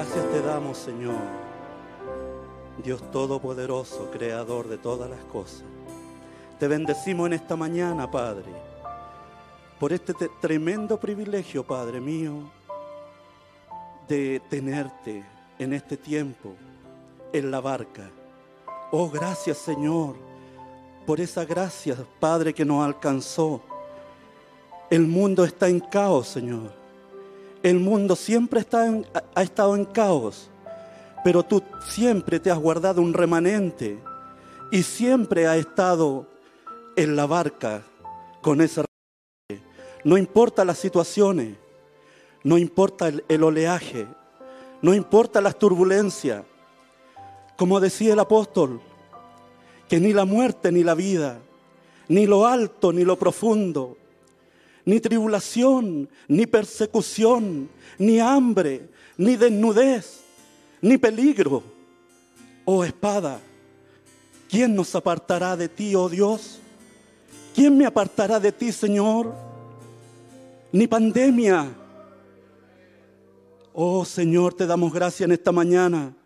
Gracias te damos, Señor, Dios Todopoderoso, Creador de todas las cosas. Te bendecimos en esta mañana, Padre, por este tremendo privilegio, Padre mío, de tenerte en este tiempo en la barca. Oh, gracias, Señor, por esa gracia, Padre, que nos alcanzó. El mundo está en caos, Señor. El mundo siempre ha estado en caos, pero tú siempre te has guardado un remanente y siempre has estado en la barca con ese remanente. No importa las situaciones, no importa el, el oleaje, no importa las turbulencias. Como decía el apóstol, que ni la muerte ni la vida, ni lo alto ni lo profundo, ni tribulación, ni persecución, ni hambre, ni desnudez, ni peligro. Oh espada, ¿quién nos apartará de ti, oh Dios? ¿Quién me apartará de ti, Señor? Ni pandemia. Oh Señor, te damos gracias en esta mañana,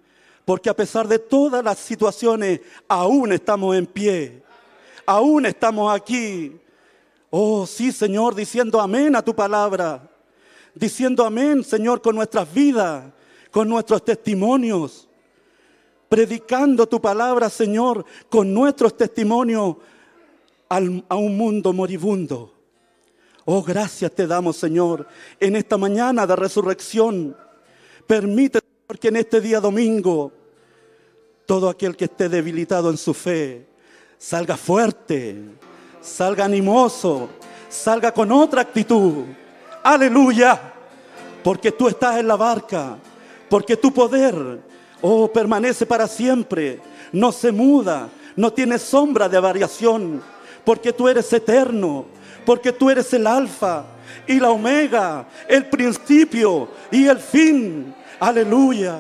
porque a pesar de todas las situaciones, aún estamos en pie, aún estamos aquí Oh, sí, Señor, diciendo amén a tu palabra. Diciendo amén, Señor, con nuestras vidas, con nuestros testimonios. Predicando tu palabra, Señor, con nuestros testimonios a un mundo moribundo. Oh, gracias te damos, Señor, en esta mañana de resurrección. Permite, Señor, que en este día domingo todo aquel que esté debilitado en su fe salga fuerte salga animoso, salga con otra actitud. Aleluya, porque tú estás en la barca, porque tu poder, oh, permanece para siempre, no se muda, no tiene sombra de variación, porque tú eres eterno, porque tú eres el alfa y la omega, el principio y el fin. Aleluya.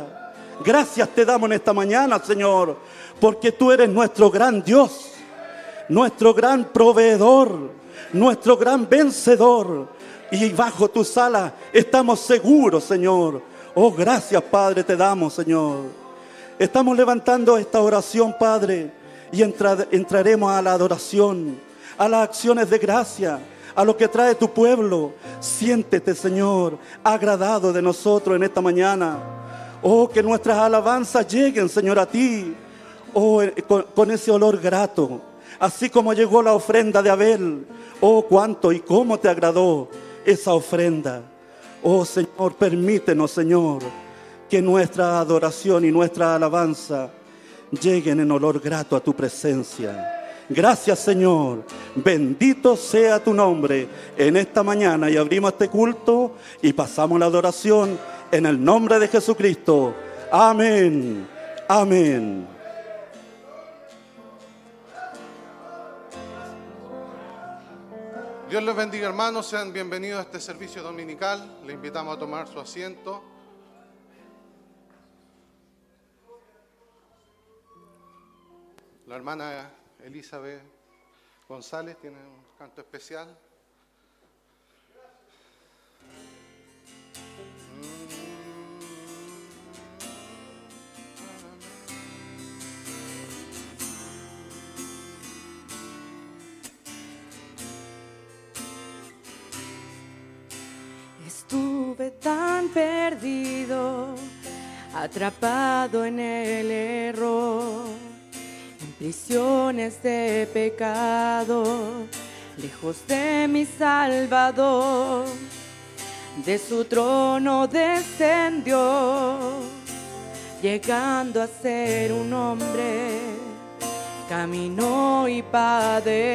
Gracias te damos en esta mañana, Señor, porque tú eres nuestro gran Dios nuestro gran proveedor, nuestro gran vencedor. Y bajo tu sala estamos seguros, Señor. Oh, gracias, Padre, te damos, Señor. Estamos levantando esta oración, Padre, y entraremos a la adoración, a las acciones de gracia, a lo que trae tu pueblo. Siéntete, Señor, agradado de nosotros en esta mañana. Oh, que nuestras alabanzas lleguen, Señor, a ti. Oh, con ese olor grato así como llegó la ofrenda de Abel. Oh, cuánto y cómo te agradó esa ofrenda. Oh Señor, permítenos, Señor, que nuestra adoración y nuestra alabanza lleguen en olor grato a tu presencia. Gracias Señor, bendito sea tu nombre en esta mañana y abrimos este culto y pasamos la adoración en el nombre de Jesucristo. Amén, amén. Dios les bendiga hermanos, sean bienvenidos a este servicio dominical. Le invitamos a tomar su asiento. La hermana Elizabeth González tiene un canto especial. Estuve tan perdido, atrapado en el error, en prisiones de pecado, lejos de mi Salvador. De su trono descendió, llegando a ser un hombre, caminó y padeció.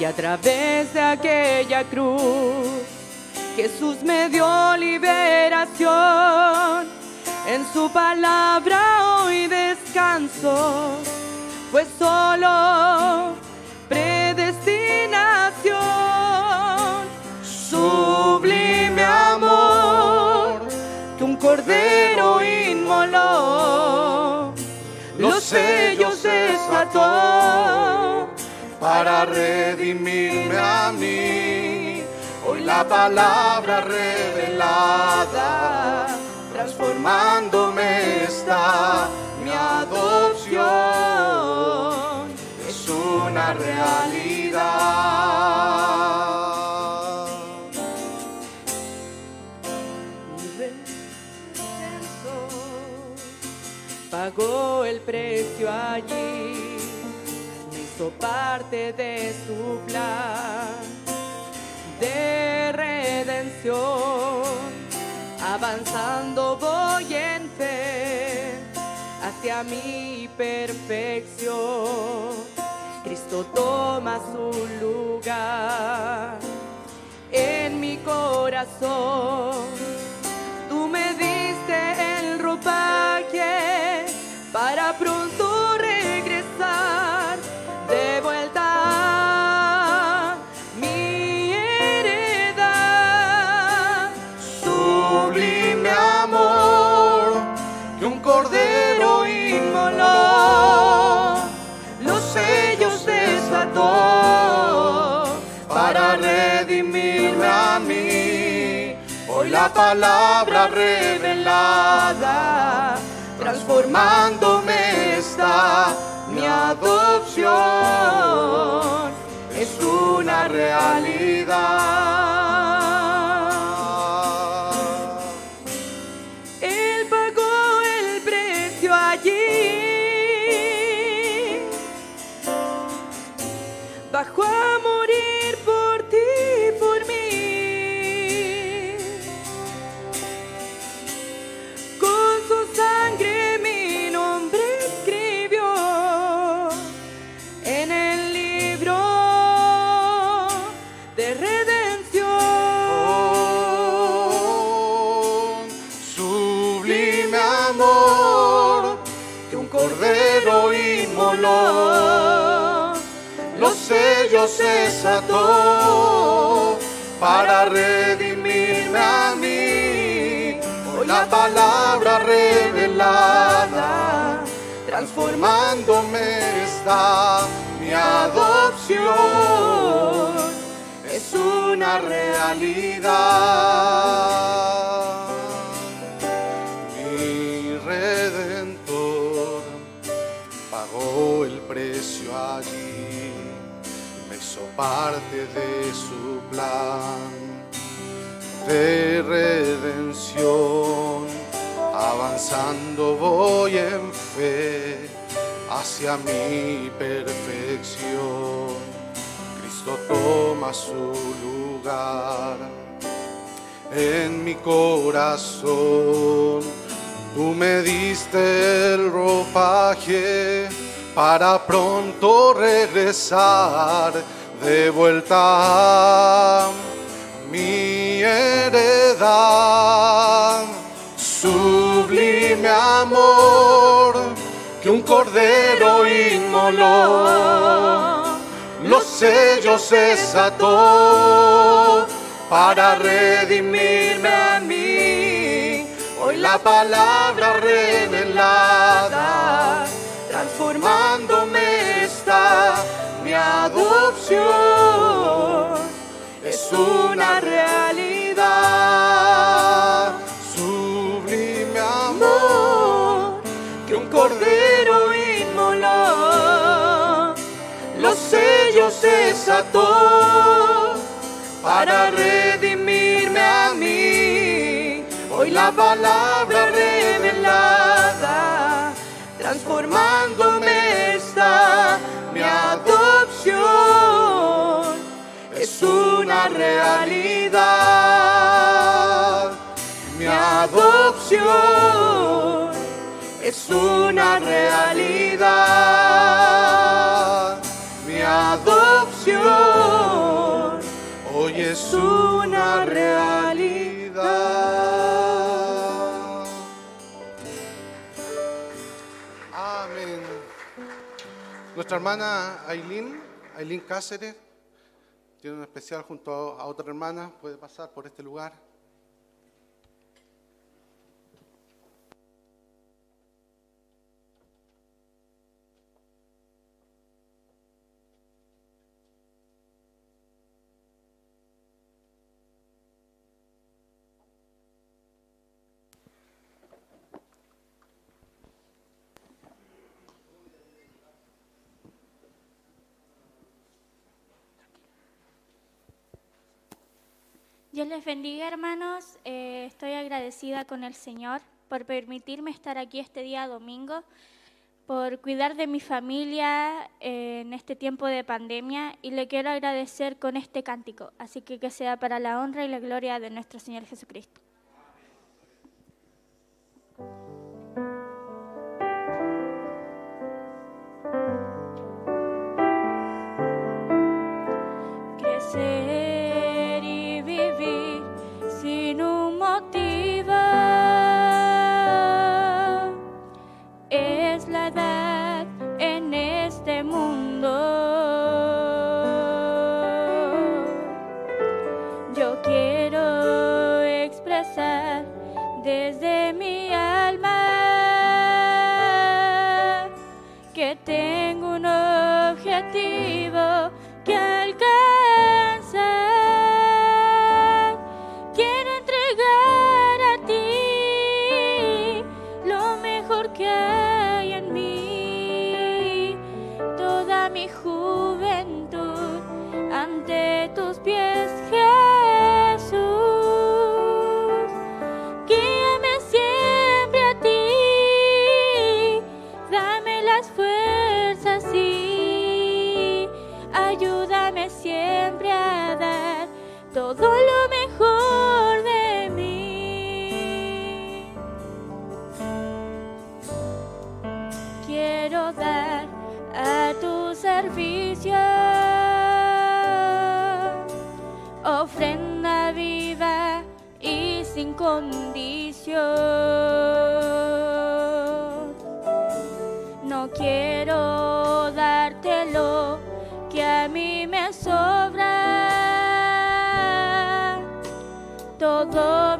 Y a través de aquella cruz Jesús me dio liberación. En su palabra hoy descanso, pues solo predestinación. Sublime amor que un cordero inmoló, los sellos desató para redimirme a mí la palabra revelada transformándome está mi adopción, es una realidad. pagó el precio allí, hizo parte de su plan de redención. Avanzando voy en fe hacia mi perfección. Cristo toma su lugar en mi corazón. Tú me diste el ropaje para pronto la palabra revelada, transformándome está mi adopción. Desató para redimirme a mí. Hoy la palabra revelada, transformándome está mi adopción. Es una realidad. Parte de su plan de redención. Avanzando voy en fe hacia mi perfección. Cristo toma su lugar en mi corazón. Tú me diste el ropaje para pronto regresar de vuelta mi heredad. Sublime amor que un cordero inmoló los sellos desató para redimirme a mí. Hoy la palabra revelada, adopción. Es una realidad, sublime amor, que un cordero inmoló los sellos desató para redimirme a mí. Hoy la palabra revelada, transformándome realidad, mi adopción es una realidad. Mi adopción hoy es una realidad. Amén. Nuestra hermana Aileen, Aileen Cáceres, tiene un especial junto a otra hermana. Puede pasar por este lugar. Dios les bendiga, hermanos. Eh, estoy agradecida con el Señor por permitirme estar aquí este día domingo, por cuidar de mi familia eh, en este tiempo de pandemia y le quiero agradecer con este cántico. Así que que sea para la honra y la gloria de nuestro Señor Jesucristo. condición. No quiero darte lo que a mí me sobra. Todo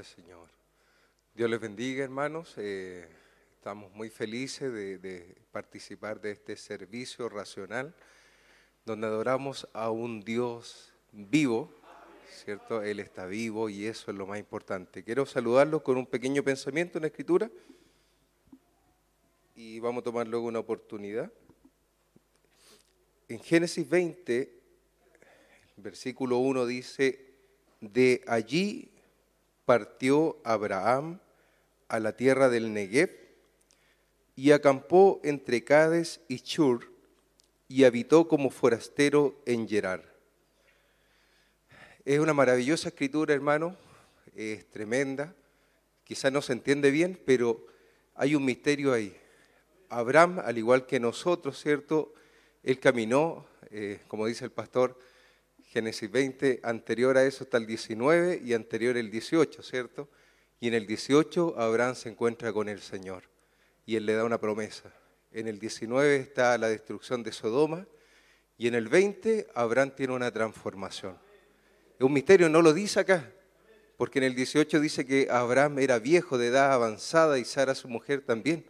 Señor. Dios les bendiga, hermanos. Eh, estamos muy felices de, de, participar de este servicio racional, donde adoramos a un Dios vivo, ¿cierto? Él está vivo y eso es lo más importante. Quiero saludarlos con un pequeño pensamiento en la Escritura y vamos a tomar luego una oportunidad. En Génesis 20, versículo 1 dice, de allí partió Abraham a la tierra del Negev y acampó entre Cades y Chur y habitó como forastero en Gerar. Es una maravillosa escritura, hermano, es tremenda, quizás no se entiende bien, pero hay un misterio ahí. Abraham, al igual que nosotros, ¿cierto? Él caminó, eh, como dice el pastor, Génesis 20, anterior a eso está el 19 y anterior el 18, ¿cierto? Y en el 18 Abraham se encuentra con el Señor y él le da una promesa. En el 19 está la destrucción de Sodoma y en el 20 Abraham tiene una transformación. Es un misterio, no lo dice acá, porque en el 18 dice que Abraham era viejo de edad avanzada y Sara su mujer también.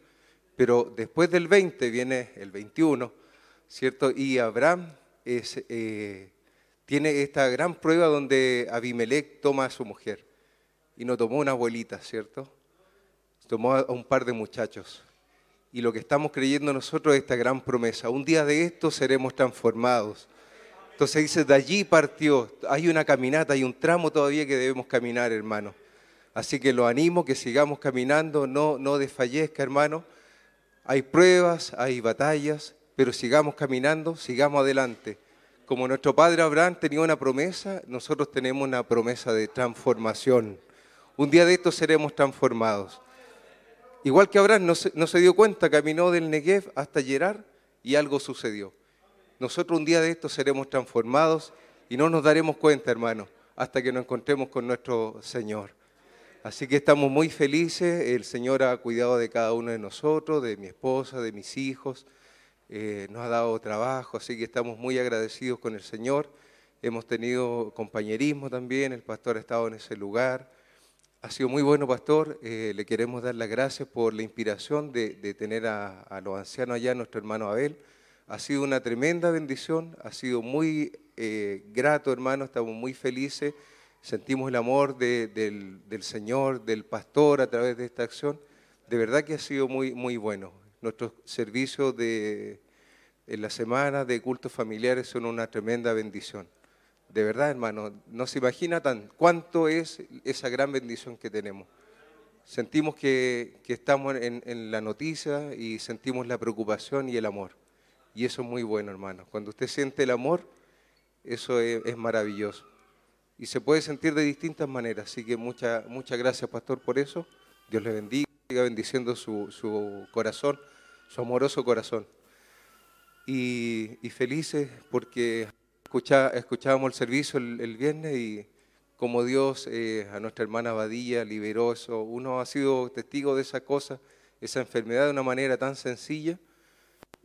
Pero después del 20 viene el 21, ¿cierto? Y Abraham es, eh, tiene esta gran prueba donde Abimelech toma a su mujer y no tomó una abuelita, ¿cierto? Tomó a un par de muchachos. Y lo que estamos creyendo nosotros es esta gran promesa. Un día de esto seremos transformados. Entonces dice, de allí partió. Hay una caminata, hay un tramo todavía que debemos caminar, hermano. Así que lo animo que sigamos caminando, no, no desfallezca, hermano. Hay pruebas, hay batallas, pero sigamos caminando, sigamos adelante como nuestro padre Abraham tenía una promesa, nosotros tenemos una promesa de transformación. Un día de estos seremos transformados. Igual que Abraham no se, dio cuenta, caminó del Negev hasta Gerar y algo sucedió. Nosotros un día de estos seremos transformados y no nos daremos cuenta, hermano, hasta que nos encontremos con nuestro Señor. Así que estamos muy felices, el Señor ha cuidado de cada uno de nosotros, de mi esposa, de mis hijos. Eh, nos ha dado trabajo, así que estamos muy agradecidos con el Señor. Hemos tenido compañerismo también, el pastor ha estado en ese lugar. Ha sido muy bueno, pastor. Eh, le queremos dar las gracias por la inspiración de, tener a, los ancianos allá, nuestro hermano Abel. Ha sido una tremenda bendición, ha sido muy eh, grato, hermano, estamos muy felices. Sentimos el amor del, del Señor, del pastor a través de esta acción. De verdad que ha sido muy, muy bueno. Nuestros servicios de, en la semana de cultos familiares son una tremenda bendición. De verdad, hermano, no se imagina tan cuánto es esa gran bendición que tenemos. Sentimos que, estamos en, la noticia y sentimos la preocupación y el amor. Y eso es muy bueno, hermano. Cuando usted siente el amor, eso es, maravilloso. Y se puede sentir de distintas maneras. Así que muchas muchas gracias, pastor, por eso. Dios le bendiga, siga bendiciendo su, su corazón su amoroso corazón. Y, felices porque escuchábamos el servicio el, viernes y como Dios eh, a nuestra hermana Badilla liberó eso. Uno ha sido testigo de esa cosa, esa enfermedad de una manera tan sencilla.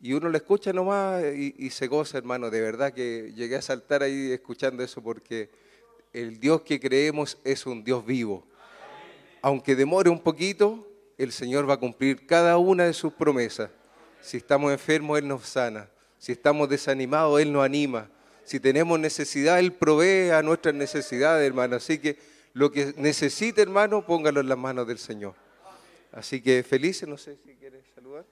Y uno lo escucha nomás y, y se goza, hermano. De verdad que llegué a saltar ahí escuchando eso porque el Dios que creemos es un Dios vivo. Aunque demore un poquito, el Señor va a cumplir cada una de sus promesas. Si estamos enfermos, Él nos sana. Si estamos desanimados, Él nos anima. Si tenemos necesidad, Él provee a nuestras necesidades, hermano. Así que lo que necesite, hermano, póngalo en las manos del Señor. Así que felices, no sé si quieres saludar.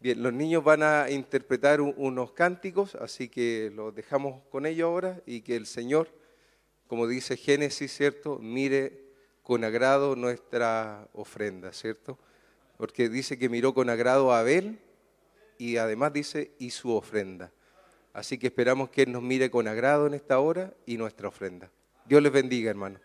Bien, los niños van a interpretar unos cánticos, así que los dejamos con ellos ahora y que el Señor, como dice Génesis, ¿cierto? Mire con agrado nuestra ofrenda, ¿cierto? Porque dice que miró con agrado a Abel y además dice y su ofrenda. Así que esperamos que Él nos mire con agrado en esta hora y nuestra ofrenda. Dios les bendiga, hermano.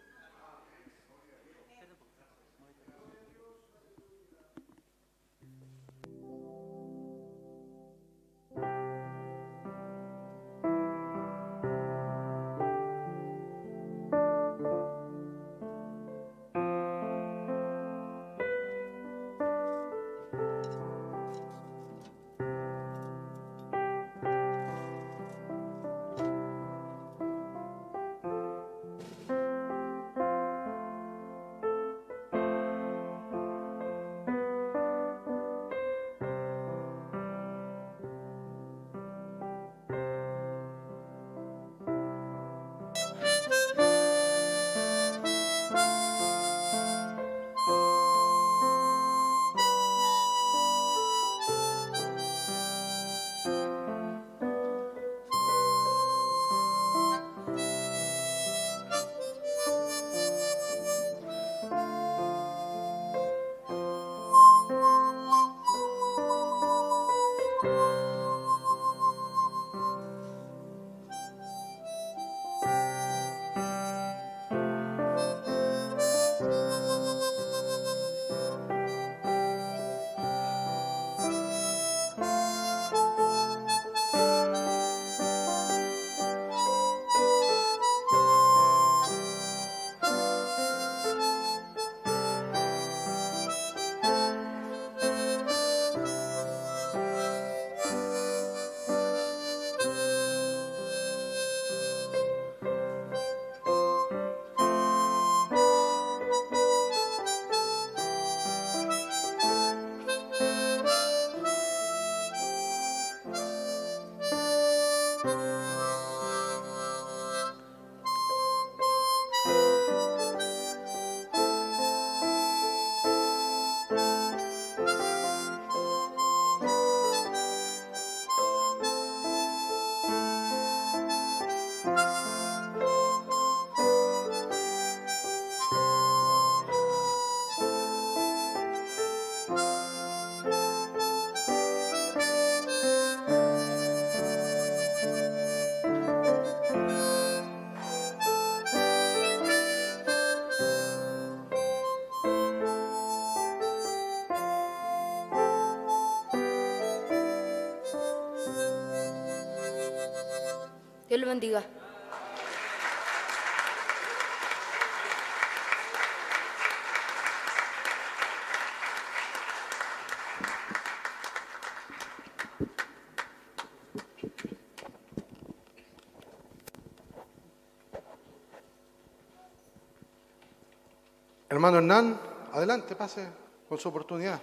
Hermano Hernán, adelante, pase con su oportunidad.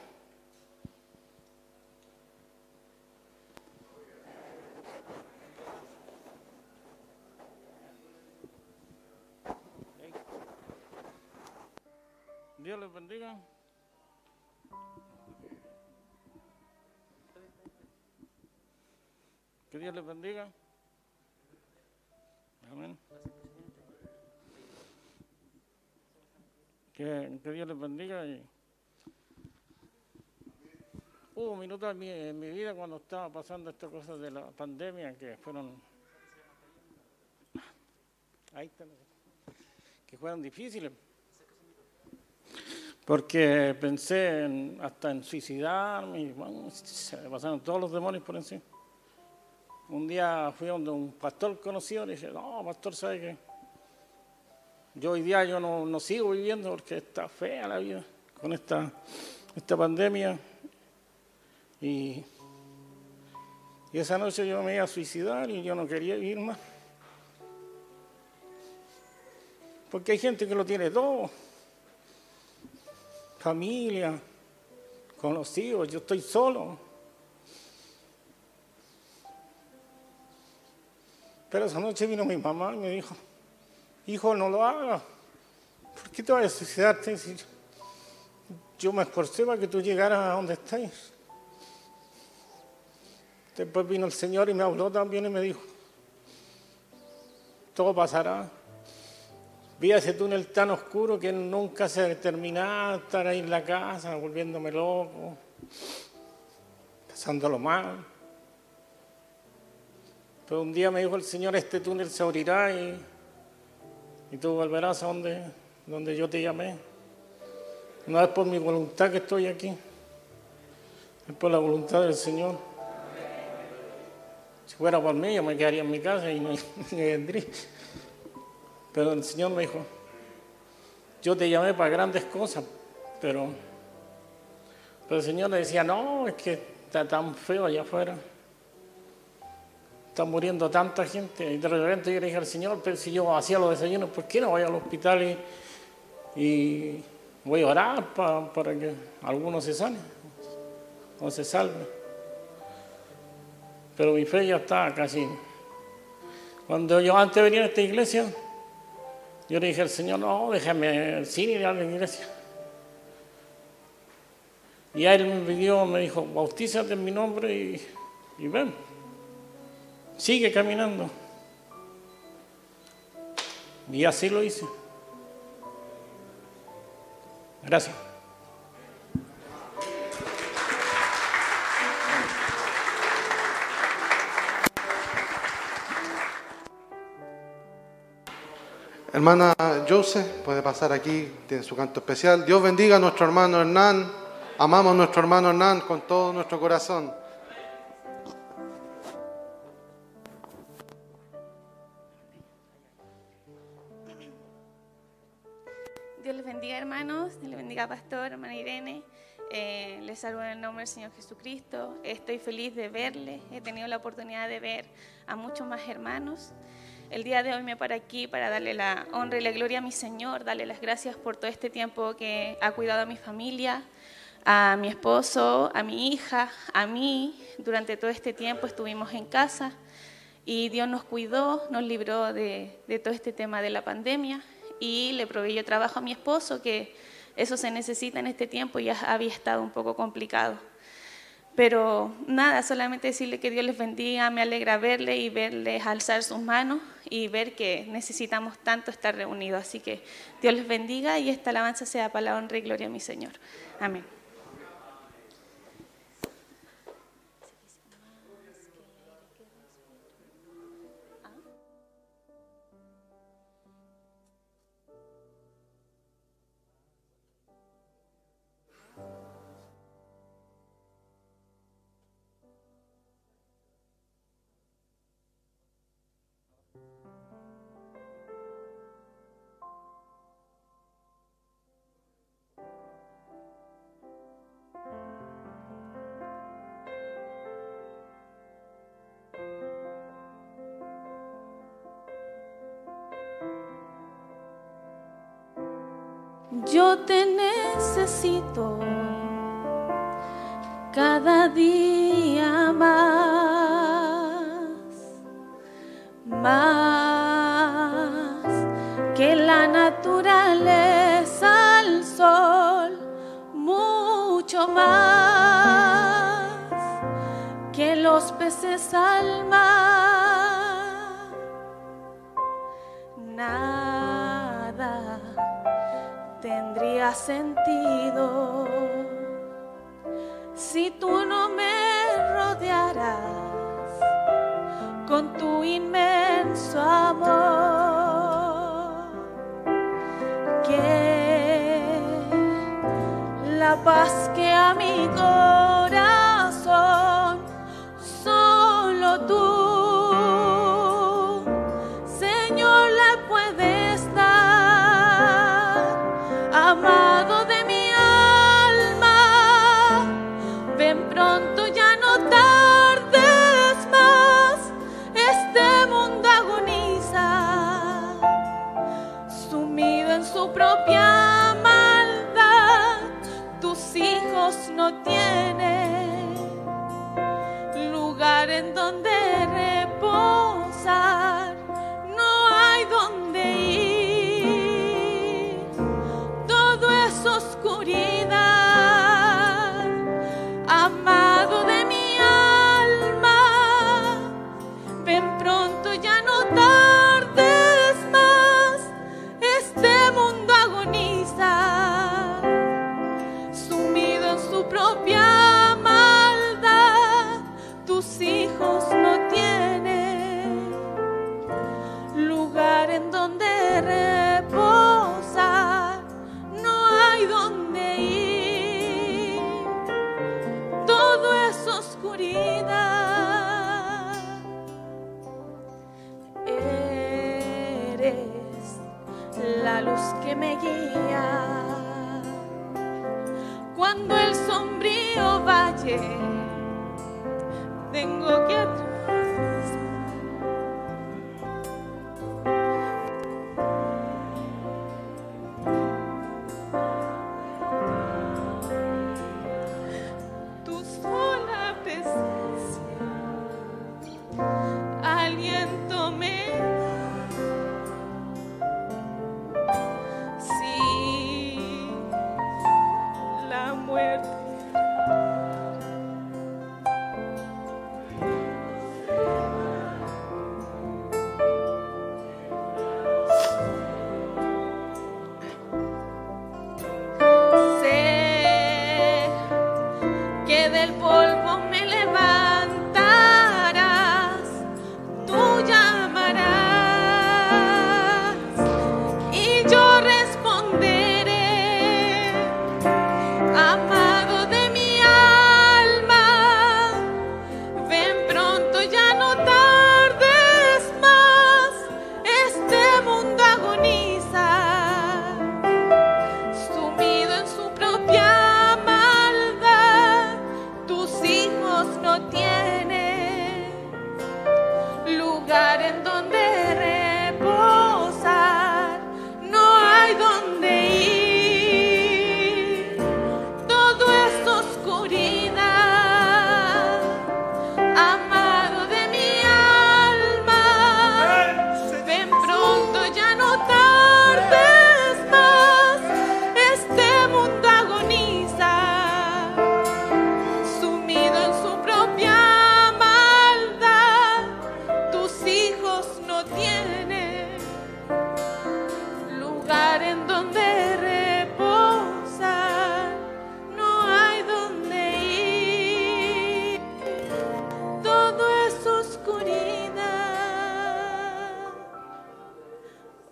Dios les bendiga. Y... Hubo minutos en mi, en mi vida cuando estaba pasando estas cosas de la pandemia que fueron. Que fueron difíciles porque pensé en- hasta en suicidarme y se pasaron todos los demonios por encima. Un día fui donde un pastor conocido y le dije, no, pastor, ¿sabe qué? Yo hoy día yo no, no sigo viviendo porque está fea la vida con esta, esta pandemia. Y, y esa noche yo me iba a suicidar y yo no quería vivir más. Porque hay gente que lo tiene todo familia, conocidos, yo estoy solo. Pero esa noche vino mi mamá y me dijo, hijo, no lo hagas. ¿Por qué te vas a suicidarte? Si yo me esforcé para que tú llegaras a donde estás. Después vino el Señor y me habló también y me dijo, todo pasará. Vi ese túnel tan oscuro que nunca se terminaba, estar ahí en la casa, volviéndome loco, pasándolo mal. Pero un día me dijo el Señor, este túnel se abrirá y, y tú volverás a donde, donde yo te llamé. No es por mi voluntad que estoy aquí, es por la voluntad del Señor. Si fuera por mí, yo me quedaría en mi casa y no vendría. Pero el Señor me dijo, yo te llamé para grandes cosas, pero, pero el Señor le decía, no, es que está tan feo allá afuera. Está muriendo tanta gente. Y de repente yo le dije al Señor, pero si yo hacía los desayunos, ¿por qué no voy al hospital y, voy a orar pa- para que algunos se sane o se salve? Pero mi fe ya está casi. Cuando yo antes venía a esta iglesia, yo le dije al Señor, no, déjame sin ir a la iglesia. Y a él me pidió, me dijo, bautízate en mi nombre y ven. Sigue caminando. Y así lo hice. Gracias. Hermana Jose, puede pasar aquí, tiene su canto especial. Dios bendiga a nuestro hermano Hernán. Amamos a nuestro hermano Hernán con todo nuestro corazón. Señor Jesucristo. Estoy feliz de verles. He tenido la oportunidad de ver a muchos más hermanos. El día de hoy me paro aquí para darle la honra y la gloria a mi Señor, darle las gracias por todo este tiempo que ha cuidado a mi familia, a mi esposo, a mi hija, a mí. Durante todo este tiempo estuvimos en casa y Dios nos cuidó, nos libró de, de todo este tema de la pandemia y le proveyó trabajo a mi esposo, que eso se necesita en este tiempo y ya había estado un poco complicado. Pero nada, solamente decirle que Dios les bendiga, me alegra verle y verles alzar sus manos y ver que necesitamos tanto estar reunidos. Así que Dios les bendiga y esta alabanza sea para la honra y gloria a mi Señor. Amén.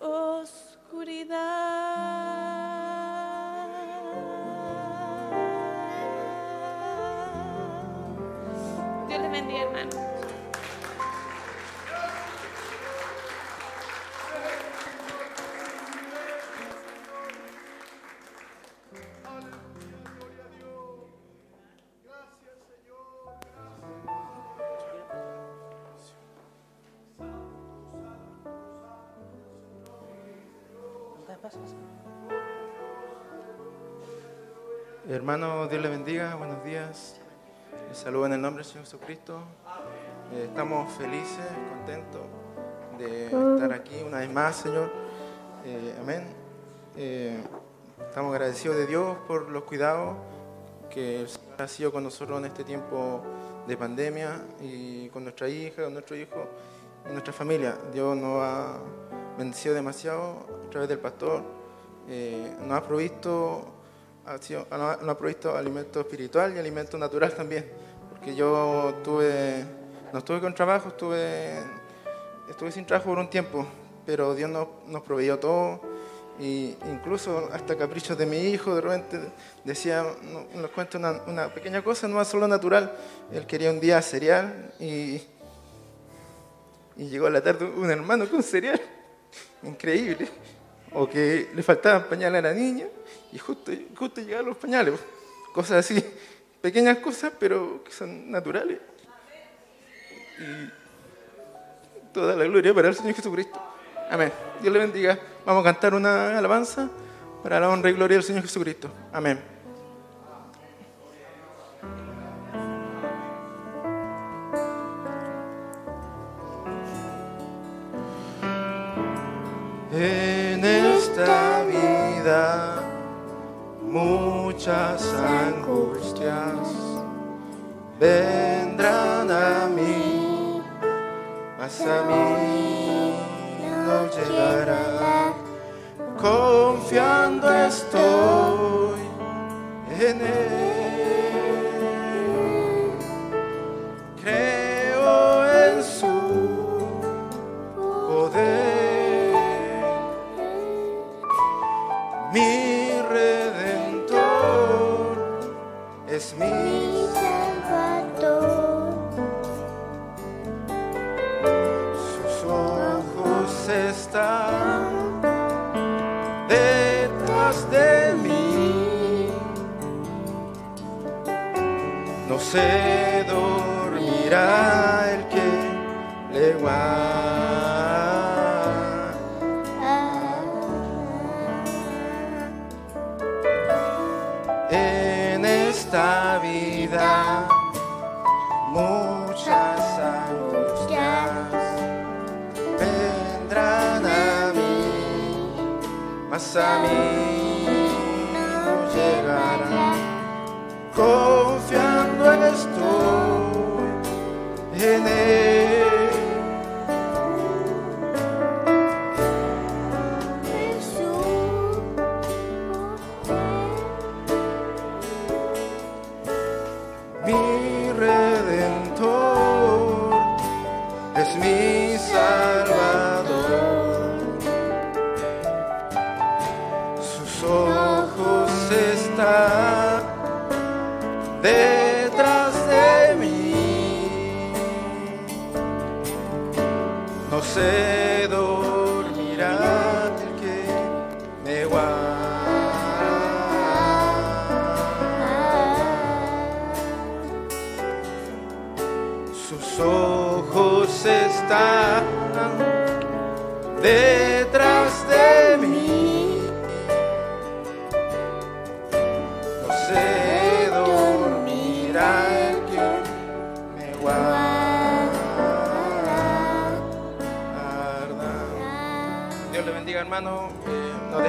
Oscuridad. Dios les bendiga, hermano. Dios le bendiga, buenos días. Les saludo en el nombre del Señor Jesucristo. Eh, estamos felices, contentos de estar aquí una vez más, Señor. Eh, amén. Eh, estamos agradecidos de Dios por los cuidados que el Señor ha sido con nosotros en este tiempo de pandemia y con nuestra hija, con nuestro hijo y nuestra familia. Dios nos ha bendecido demasiado a través del pastor. nos ha provisto ha sido, nos ha provisto alimento espiritual y alimento natural también, porque yo tuve, no estuve con trabajo, estuve, estuve sin trabajo por un tiempo, pero Dios nos, nos proveyó todo, y incluso hasta caprichos de mi hijo, de repente decía, nos cuenta una, una, pequeña cosa, no es solo natural, él quería un día cereal y, y llegó a la tarde un hermano con cereal, increíble, o que le faltaban pañales a la niña, y justo, justo llegaron los pañales. Cosas así, pequeñas cosas, pero que son naturales. Y toda la gloria para el Señor Jesucristo. Amén. Dios le bendiga. Vamos a cantar una alabanza para la honra y gloria del Señor Jesucristo. Amén. En esta muchas angustias vendrán a mí, mas a mí no llegará. Confiando estoy en Él. Es mi Salvador. Sus ojos están detrás de mí. No se mas a mí no llegarán. Confiando estoy en él.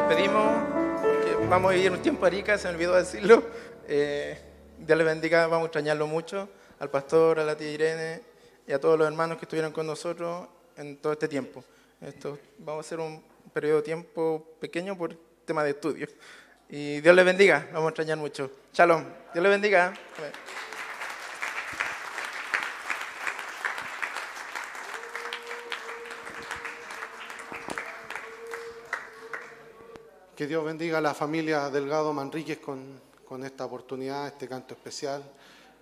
Despedimos. vamos a vivir un tiempo Arica, se me olvidó decirlo. Eh, Dios le bendiga, vamos a extrañarlo mucho. Al pastor, a la tía Irene y a todos los hermanos que estuvieron con nosotros en todo este tiempo. Esto, vamos a hacer un periodo de tiempo pequeño por tema de estudio. Y Dios le bendiga, vamos a extrañar mucho. Shalom, Dios le bendiga. Que Dios bendiga a la familia Delgado Manríquez con, con esta oportunidad, este canto especial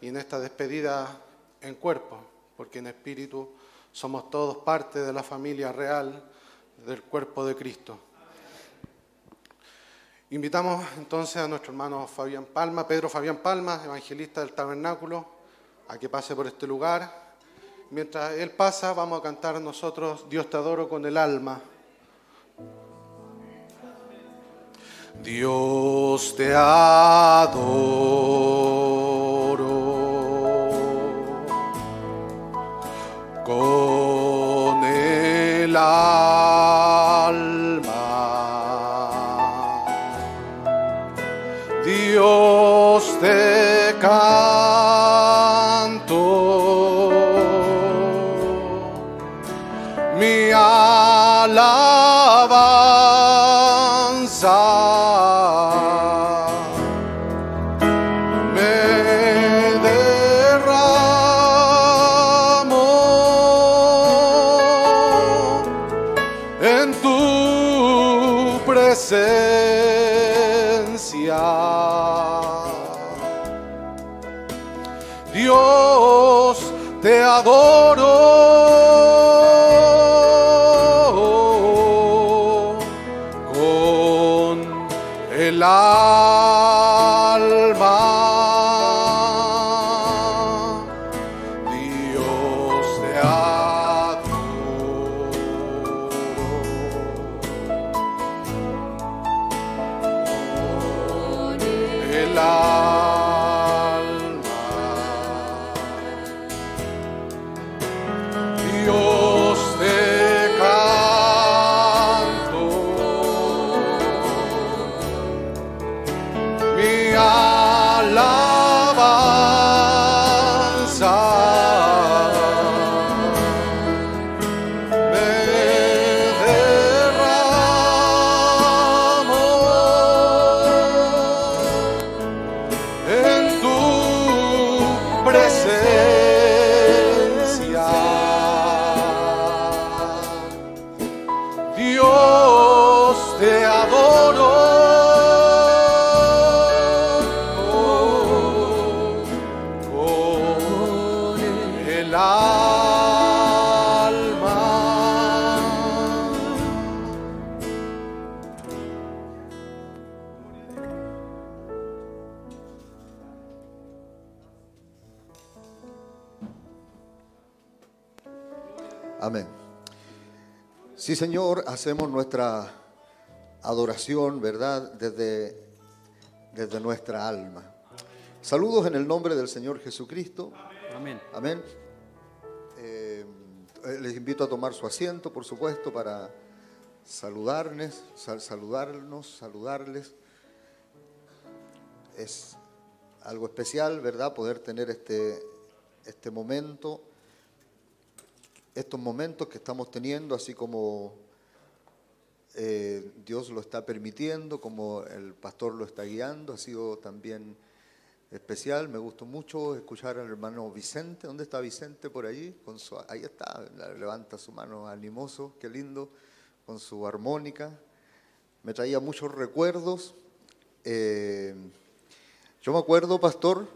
y en esta despedida en cuerpo, porque en espíritu somos todos parte de la familia real del cuerpo de Cristo. Invitamos entonces a nuestro hermano Fabián Palma, Pedro Fabián Palma, evangelista del tabernáculo, a que pase por este lugar. Mientras él pasa, vamos a cantar nosotros Dios te adoro con el alma. Dios te adoro con el alma. El hacemos nuestra adoración, ¿verdad? Desde, desde nuestra alma. Saludos en el nombre del Señor Jesucristo. Amén. Amén. Eh, les invito a tomar su asiento, por supuesto, para saludarles, sal- saludarnos, saludarles. Es algo especial, ¿verdad? Poder tener este, este momento, estos momentos que estamos teniendo, así como eh, Dios lo está permitiendo, como el pastor lo está guiando, ha sido también especial. Me gustó mucho escuchar al hermano Vicente. ¿Dónde está Vicente por allí? Con su, ahí está, levanta su mano animoso, qué lindo, con su armónica. Me traía muchos recuerdos. Eh, yo me acuerdo, pastor,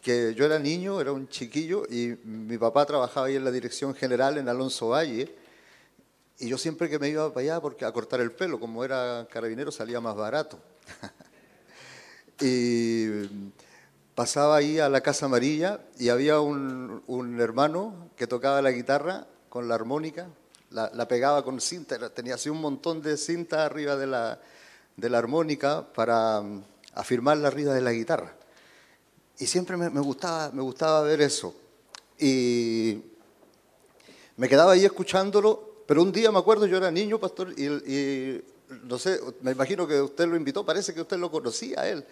que yo era niño, era un chiquillo, y mi papá trabajaba ahí en la dirección general en Alonso Valle. Y yo siempre que me iba para allá, porque a cortar el pelo, como era carabinero, salía más barato. y pasaba ahí a la Casa Amarilla y había un, un hermano que tocaba la guitarra con la armónica, la, pegaba con cinta, tenía así un montón de cinta arriba de la, de la armónica para mm, afirmarla arriba de la guitarra. Y siempre me, me gustaba, me gustaba ver eso. Y me quedaba ahí escuchándolo, pero un día me acuerdo, yo era niño, pastor, y, no sé, me imagino que usted lo invitó, parece que usted lo conocía a él,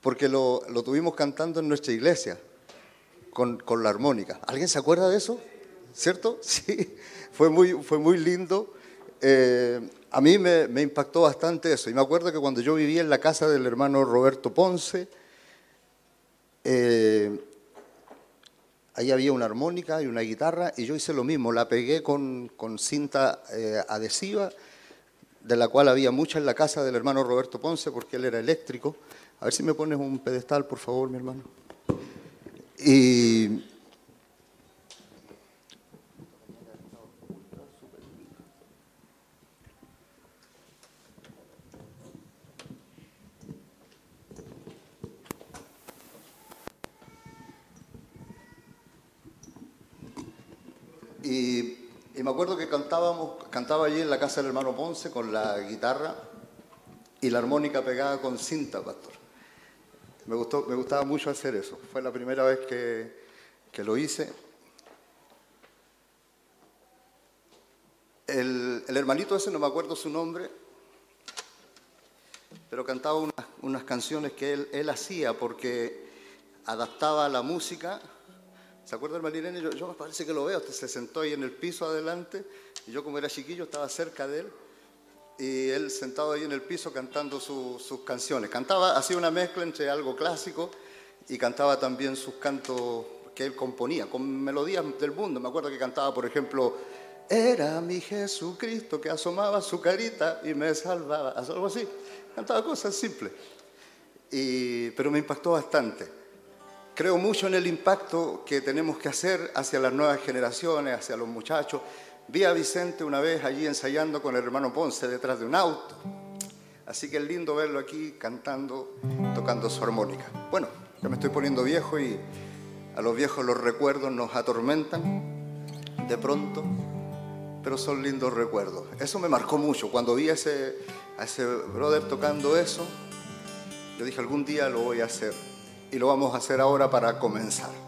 porque lo, lo tuvimos cantando en nuestra iglesia con, con la armónica. ¿Alguien se acuerda de eso? ¿Cierto? Sí, fue muy, fue muy lindo. Eh, a mí me, me impactó bastante eso. Y me acuerdo que cuando yo vivía en la casa del hermano Roberto Ponce, eh, ahí había una armónica y una guitarra, y yo hice lo mismo, la pegué con, con cinta eh, adhesiva, de la cual había mucha en la casa del hermano Roberto Ponce, porque él era eléctrico. A ver si me pones un pedestal, por favor, mi hermano. Y Y, me acuerdo que cantábamos, cantaba allí en la casa del hermano Ponce con la guitarra y la armónica pegada con cinta, pastor. Me, gustó, me gustaba mucho hacer eso. Fue la primera vez que, que lo hice. El, el, hermanito ese, no me acuerdo su nombre, pero cantaba unas, unas canciones que él, él, hacía porque adaptaba la música. ¿Se acuerda el Marilene? Yo, yo parece que lo veo, se sentó ahí en el piso adelante y yo como era chiquillo estaba cerca de él y él sentado ahí en el piso cantando su, sus canciones. Cantaba, hacía una mezcla entre algo clásico y cantaba también sus cantos que él componía, con melodías del mundo. Me acuerdo que cantaba, por ejemplo, era mi Jesucristo que asomaba su carita y me salvaba, algo así. Cantaba cosas simples, y, pero me impactó bastante. Creo mucho en el impacto que tenemos que hacer hacia las nuevas generaciones, hacia los muchachos. Vi a Vicente una vez allí ensayando con el hermano Ponce detrás de un auto. Así que es lindo verlo aquí cantando, tocando su armónica. Bueno, ya me estoy poniendo viejo y a los viejos los recuerdos nos atormentan de pronto, pero son lindos recuerdos. Eso me marcó mucho. Cuando vi a ese, a ese brother tocando eso, yo dije, algún día lo voy a hacer. Y lo vamos a hacer ahora para comenzar.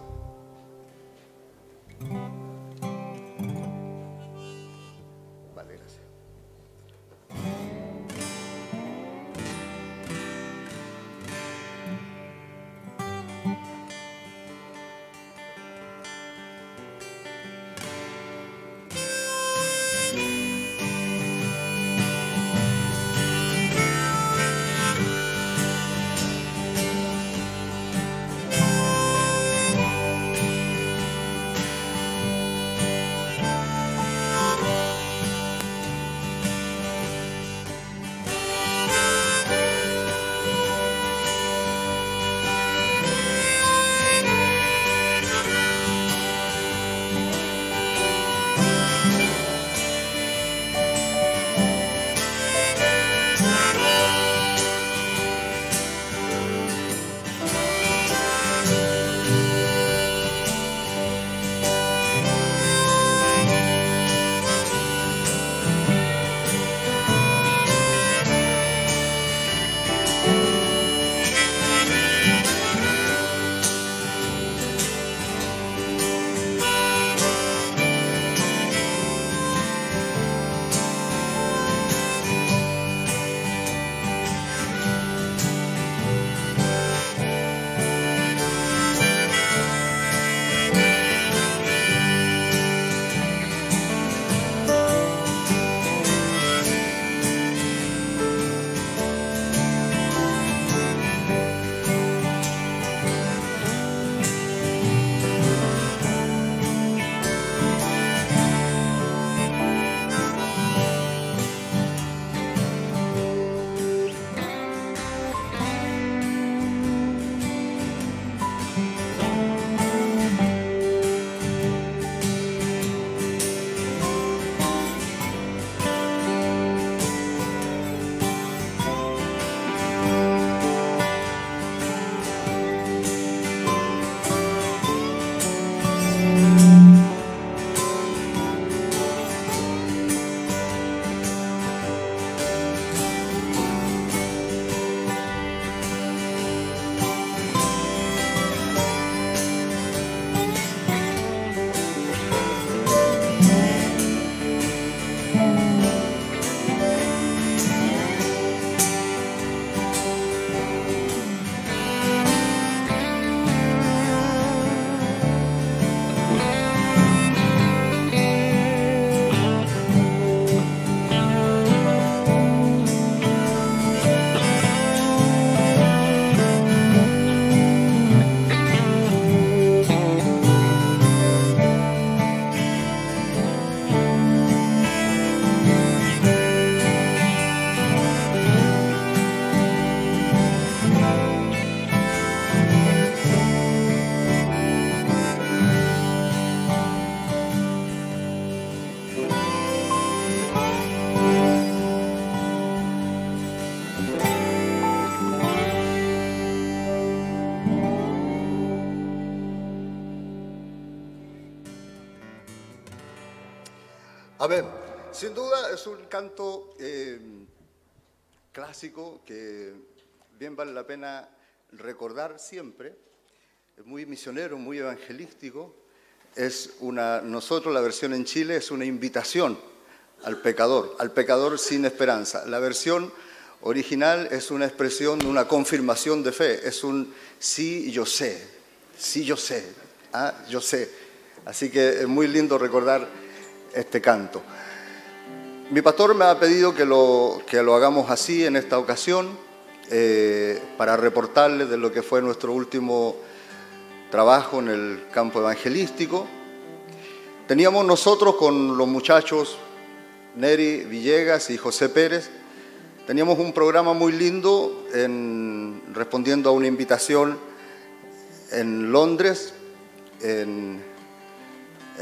Canto eh, clásico que bien vale la pena recordar siempre. Es muy misionero, muy evangelístico. Es una, nosotros la versión en Chile es una invitación al pecador, al pecador sin esperanza. La versión original es una expresión de una confirmación de fe, es un sí, yo sé, sí, yo sé, ah, yo sé. Así que es muy lindo recordar este canto. Mi pastor me ha pedido que lo, que lo hagamos así en esta ocasión, eh, para reportarles de lo que fue nuestro último trabajo en el campo evangelístico. Teníamos nosotros con los muchachos Neri Villegas y José Pérez, teníamos un programa muy lindo en, respondiendo a una invitación en Londres, en,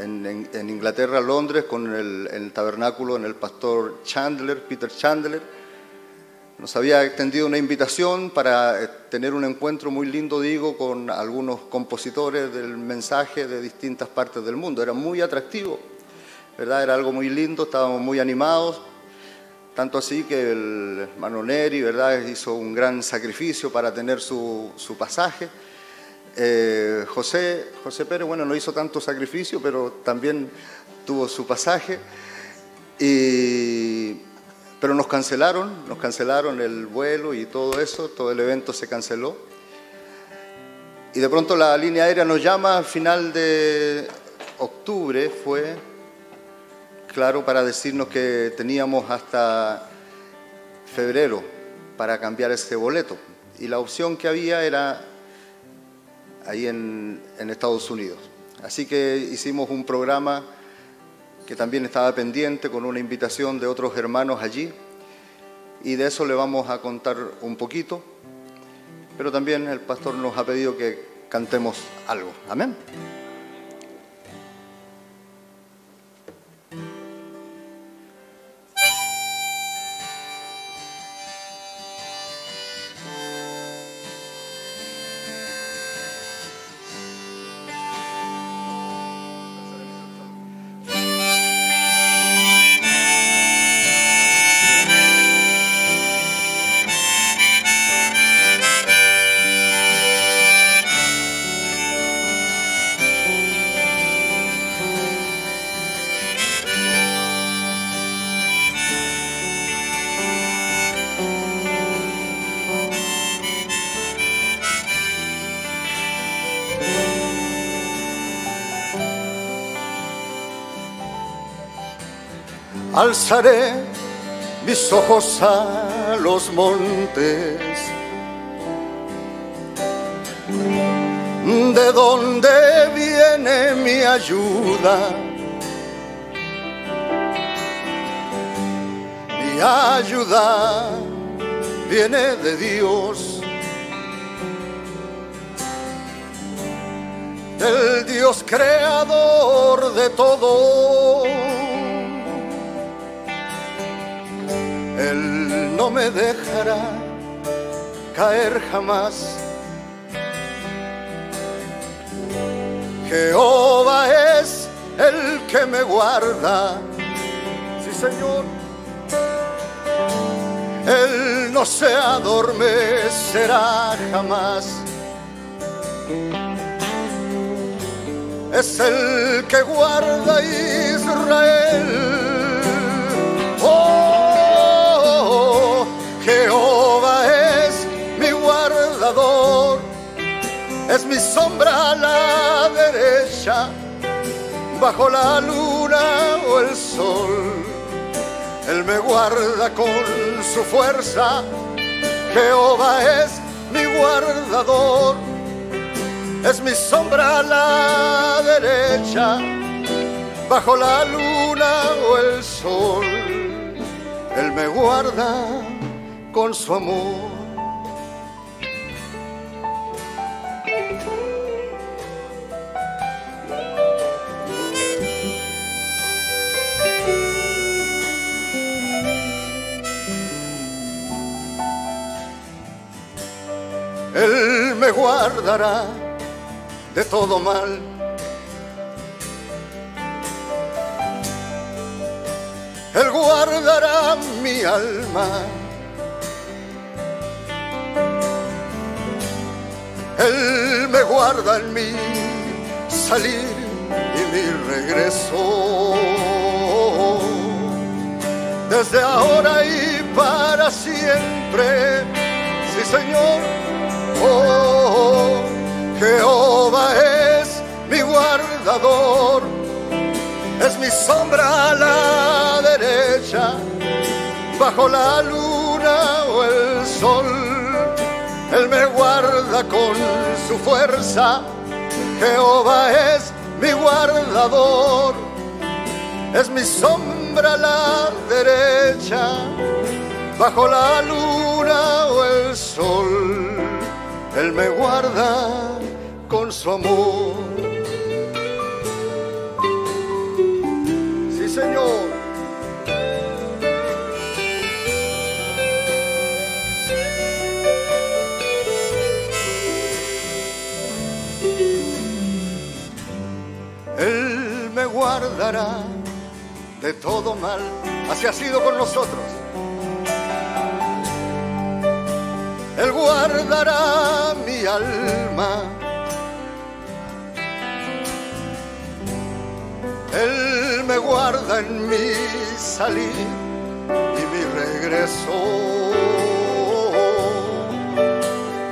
en, Inglaterra, Londres, con el, el, tabernáculo en el pastor Chandler, Peter Chandler. Nos había extendido una invitación para eh, tener un encuentro muy lindo, digo, con algunos compositores del mensaje de distintas partes del mundo. Era muy atractivo. ¿verdad? Era algo muy lindo, estábamos muy animados, tanto así que el hermano Neri, ¿verdad? Hizo un gran sacrificio para tener su, pasaje. Eh, José, José Pérez, bueno, no hizo tanto sacrificio, pero también tuvo su pasaje. pero nos cancelaron, nos cancelaron el vuelo y todo eso, todo el evento se canceló. Y de pronto la línea aérea nos llama a final de octubre, fue claro para decirnos que teníamos hasta febrero para cambiar ese boleto. Y la opción que había era ahí en, Estados Unidos. Así que hicimos un programa que también estaba pendiente con una invitación de otros hermanos allí. Y de eso le vamos a contar un poquito. Pero también el pastor nos ha pedido que cantemos algo. Amén. Alzaré mis ojos a los montes. ¿De dónde viene mi ayuda? Mi ayuda viene de Dios, del Dios creador de todo Él no me dejará caer jamás. Jehová es el que me guarda. Sí, Señor. Él no se adormecerá jamás. Es el que guarda Israel bajo la luna o el sol. Él me guarda con su fuerza, Jehová es mi guardador, es mi sombra a la derecha, bajo la luna o el sol. Él me guarda con su amor. guardará de todo mal. Él guardará mi alma. Él me guarda en mí salir y mi regreso. Desde ahora y para siempre, sí Señor oh, Jehová es mi guardador, es mi sombra a la derecha, bajo la luna o el sol, Él me guarda con su fuerza, Jehová es mi guardador, es mi sombra a la derecha, bajo la luna o el sol, Él me guarda con su amor. Sí, Señor. Él me guardará de todo mal. Así ha sido con nosotros. Él guardará mi alma. Él me guarda en mi salir y mi regreso.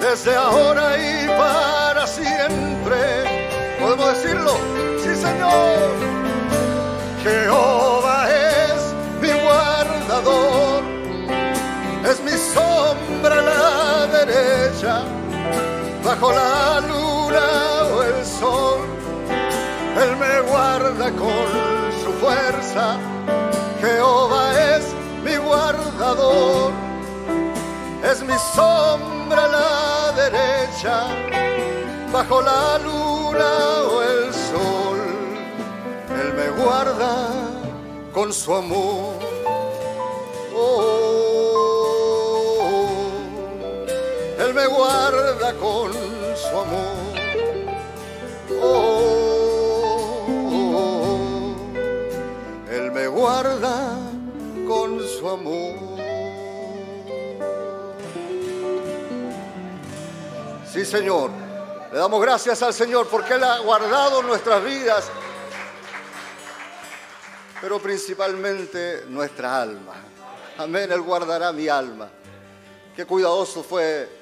Desde ahora y para siempre, podemos decirlo, sí Señor. Jehová es mi guardador, derecha, bajo la luna o el sol. Él me guarda con su fuerza, Jehová es mi guardador, es mi sombra a la derecha, bajo la luna o el sol. Él me guarda con su amor. Oh, me guarda con su amor. Oh, Él me guarda con su amor. Sí, Señor. Le damos gracias al Señor porque Él ha guardado nuestras vidas pero principalmente nuestra alma. Amén, Él guardará mi alma. Qué cuidadoso fue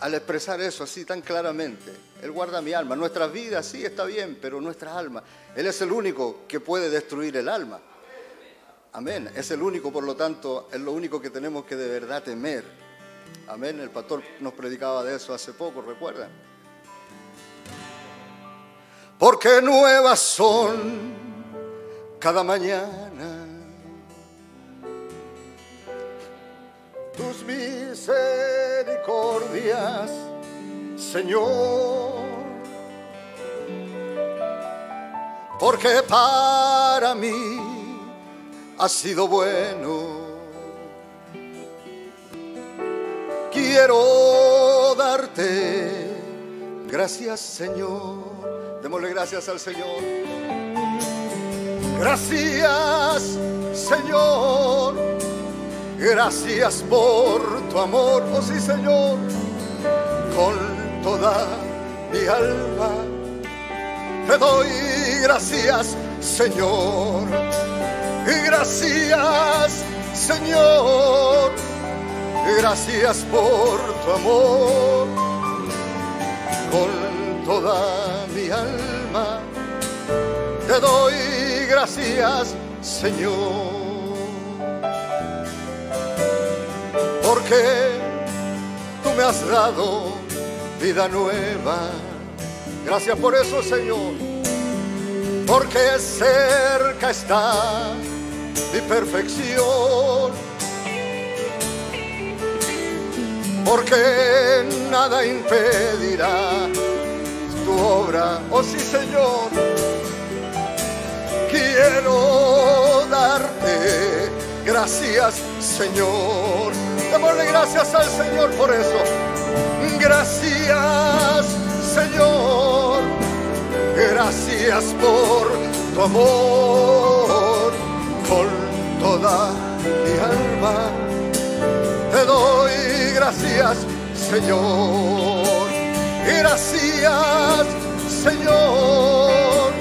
al expresar eso así tan claramente. Él guarda mi alma. Nuestra vida sí está bien, pero nuestra alma. Él es el único que puede destruir el alma. Amén. Es el único, por lo tanto, es lo único que tenemos que de verdad temer. Amén. El pastor nos predicaba de eso hace poco, ¿recuerdan? porque nuevas son cada mañana. Tus misericordias, Señor, porque para mí has sido bueno. Quiero darte gracias, Señor. Démosle gracias al Señor. Gracias, Señor. Gracias por tu amor. Oh sí, Señor. Con toda mi alma te doy gracias, Señor. Gracias, Señor. Gracias por tu amor. Con toda mi alma. Te doy gracias, Señor. Porque tú me has dado vida nueva. Gracias por eso, Señor. Porque cerca está mi perfección. Porque nada impedirá tu obra, oh sí Señor, quiero darte gracias Señor. Démosle gracias al Señor por eso. Gracias Señor, gracias por tu amor con toda mi alma. Te doy gracias, Señor. Gracias, Señor.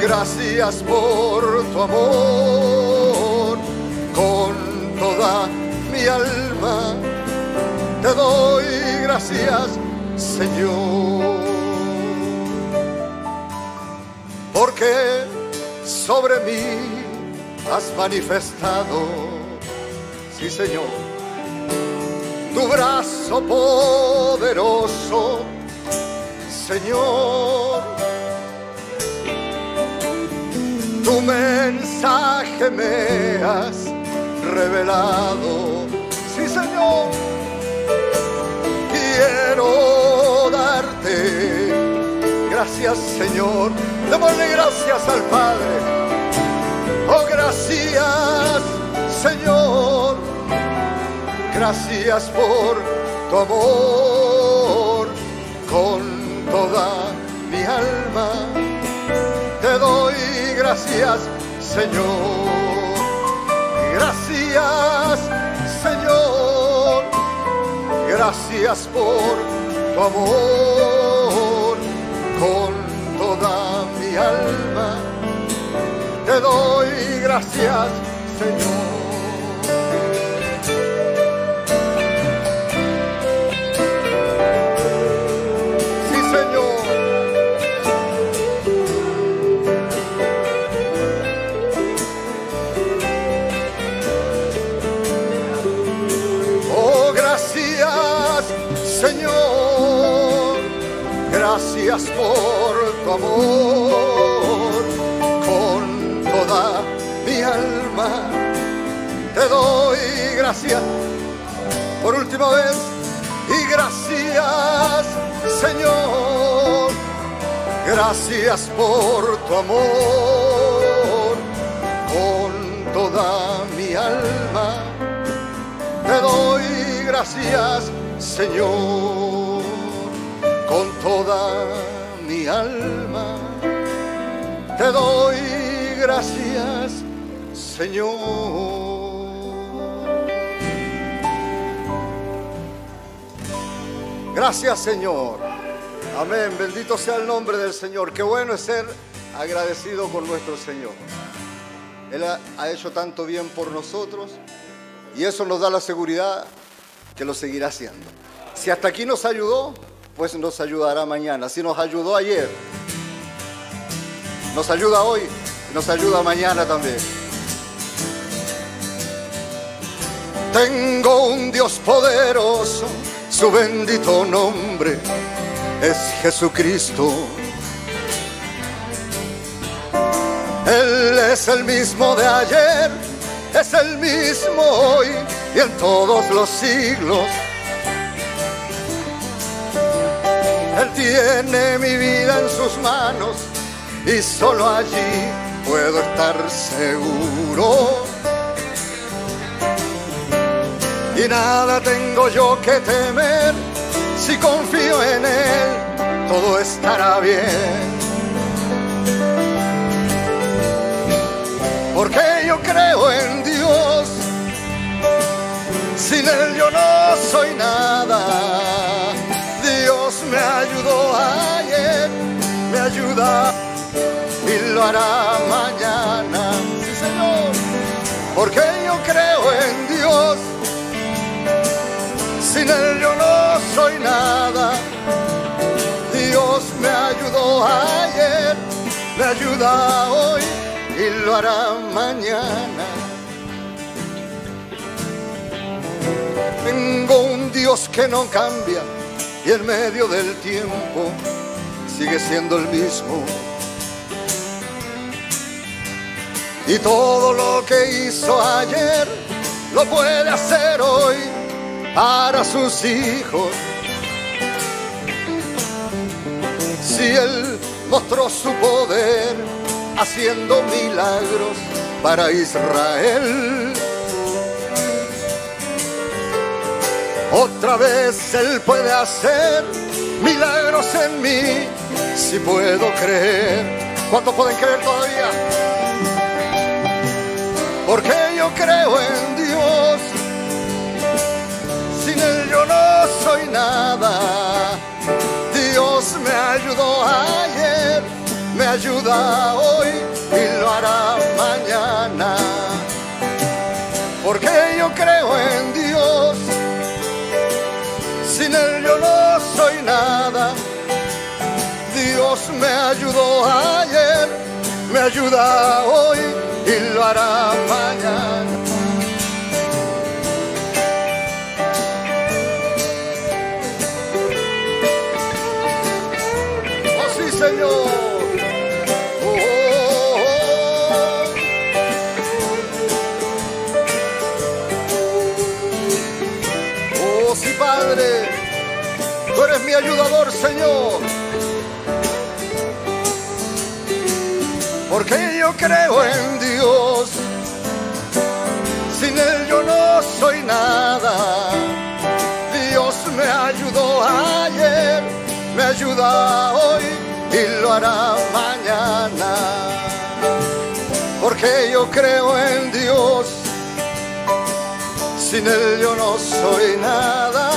Gracias por tu amor. Con toda mi alma te doy gracias, Señor. Porque sobre mí has manifestado, sí Señor, tu brazo poderoso, Señor. Tu mensaje me has revelado, sí Señor. Quiero darte gracias Señor, démosle gracias al Padre. Oh, gracias, Señor. Gracias por tu amor. Con toda mi alma te doy gracias, Señor. Gracias, Señor. Gracias por tu amor. Con toda mi alma te doy gracias, Señor. Tu amor. Con toda mi alma te doy gracias. Por última vez. Y gracias, Señor. Gracias por tu amor. Con toda mi alma te doy gracias, Señor, con toda alma. Te doy gracias, Señor. Gracias, Señor. Amén. Bendito sea el nombre del Señor. Qué bueno es ser agradecido con nuestro Señor. Él ha, ha hecho tanto bien por nosotros y eso nos da la seguridad que lo seguirá haciendo. Si hasta aquí nos ayudó, pues nos ayudará mañana. Si nos ayudó ayer, nos ayuda hoy y nos ayuda mañana también. Tengo un Dios poderoso, su bendito nombre es Jesucristo. Él es el mismo de ayer, es el mismo hoy y en todos los siglos. Él tiene mi vida en sus manos y solo allí puedo estar seguro. Y nada tengo yo que temer si confío en Él, todo estará bien. porque yo creo en Dios. Sin Él yo no soy nada. Me ayudó ayer, me ayuda y lo hará mañana. Sí, Señor, porque yo creo en Dios. Sin Él yo no soy nada. Dios me ayudó ayer, me ayuda hoy y lo hará mañana. Tengo un Dios que no cambia y en medio del tiempo sigue siendo el mismo. Y todo lo que hizo ayer lo puede hacer hoy para sus hijos. Si Él mostró su poder haciendo milagros para Israel. Otra vez Él puede hacer milagros en mí, si puedo creer. ¿Cuántos pueden creer todavía? Porque yo creo en Dios, sin Él yo no soy nada. Dios me ayudó ayer, me ayuda hoy y lo hará Dios me ayudó ayer, me ayuda hoy y lo hará mañana. Oh Señor. Ayudador, Señor. Porque yo creo en Dios. Sin Él yo no soy nada. Dios me ayudó ayer, me ayuda hoy y lo hará mañana. Porque yo creo en Dios. Sin Él yo no soy nada.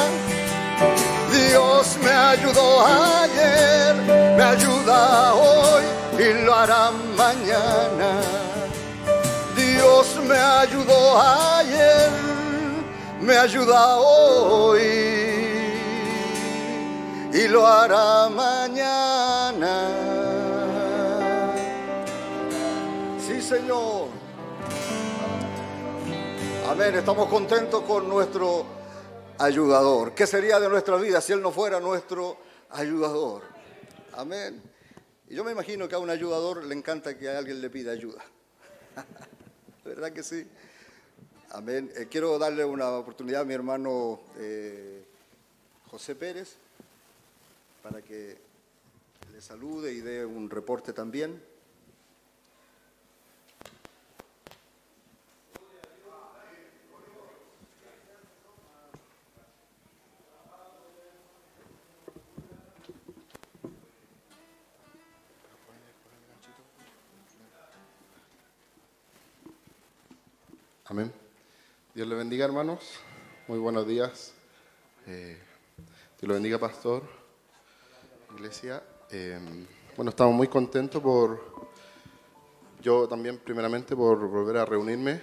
Dios me ayudó ayer, me ayuda hoy y lo hará mañana. Dios me ayudó ayer, me ayuda hoy y lo hará mañana. Sí, Señor. Amén, estamos contentos con nuestro ayudador. ¿Qué sería de nuestra vida si Él no fuera nuestro ayudador? Amén. Y yo me imagino que a un ayudador le encanta que a alguien le pida ayuda. ¿Verdad que sí? Amén. Eh, quiero darle una oportunidad a mi hermano eh, José Pérez para que le salude y dé un reporte también. Dios le bendiga, hermanos. Muy buenos días. Eh, Dios le bendiga, pastor, iglesia. Eh, bueno, estamos muy contentos por, yo también primeramente por volver a reunirme.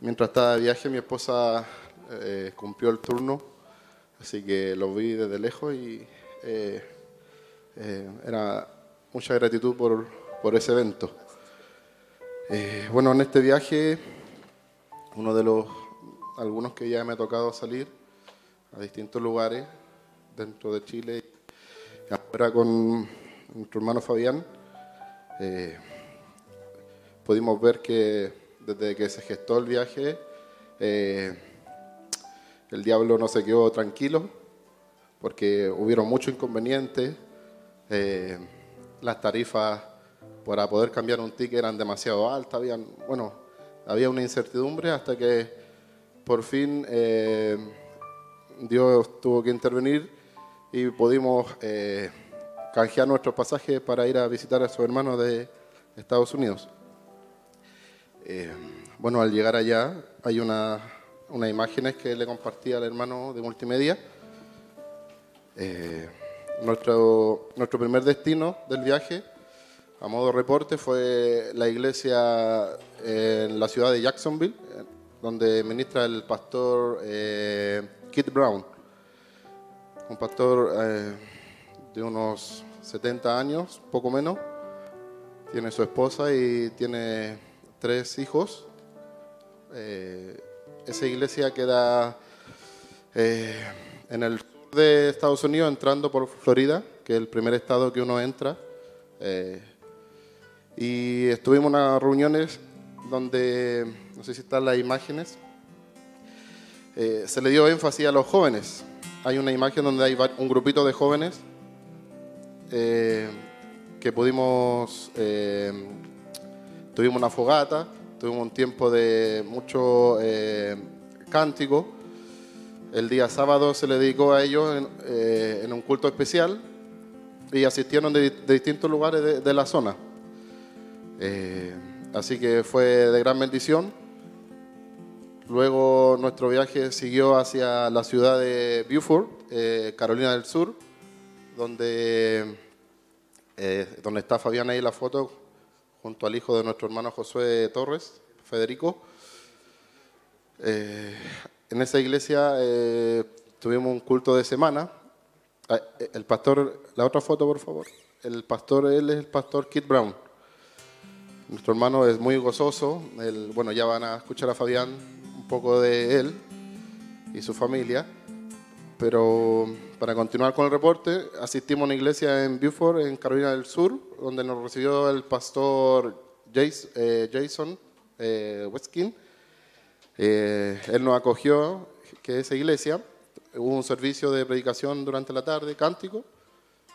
Mientras estaba de viaje, mi esposa eh, cumplió el turno, así que lo vi desde lejos y eh, eh, era mucha gratitud por, por ese evento. Bueno, en este viaje, uno de los, algunos que ya me ha tocado salir a distintos lugares dentro de Chile, y ahora con nuestro hermano Fabián, eh, pudimos ver que desde que se gestó el viaje, eh, el diablo no se quedó tranquilo, porque hubieron muchos inconvenientes, eh, las tarifas para poder cambiar un ticket eran demasiado altas, habían, bueno, había una incertidumbre hasta que por fin eh, Dios tuvo que intervenir y pudimos eh, canjear nuestros pasajes para ir a visitar a sus hermanos de Estados Unidos. Eh, bueno, al llegar allá hay una, unas imágenes que le compartí al hermano de multimedia. Nuestro, nuestro primer destino del viaje a modo reporte fue la iglesia en la ciudad de Jacksonville, donde ministra el pastor eh, Kit Brown, un pastor eh, de unos 70 años, poco menos. Tiene su esposa y tiene tres hijos. Eh, esa iglesia queda eh, en el sur de Estados Unidos, entrando por Florida, que es el primer estado que uno entra. Y estuvimos en unas reuniones donde, no sé si están las imágenes, eh, se le dio énfasis a los jóvenes. Hay una imagen donde hay un grupito de jóvenes eh, que pudimos, eh, tuvimos una fogata, tuvimos un tiempo de mucho cántico. El día sábado se le dedicó a ellos en, un culto especial y asistieron de, distintos lugares de la zona. Eh, así que fue de gran bendición. Luego nuestro viaje siguió hacia la ciudad de Beaufort, eh, Carolina del Sur, donde eh, donde está Fabián ahí la foto, junto al hijo de nuestro hermano Josué Torres, Federico. En esa iglesia tuvimos un culto de semana. Ah, El pastor, la otra foto por favor. El pastor, él es el pastor Kit Brown. Nuestro hermano es muy gozoso. Él- bueno, ya van a escuchar a Fabián un poco de él y su familia. Pero para continuar con el reporte, asistimos a una iglesia en Beaufort, en Carolina del Sur, donde nos recibió el pastor Jas- eh, Jason eh, Westkin. Eh, él nos acogió, que esa iglesia. Hubo un servicio de predicación durante la tarde, cántico.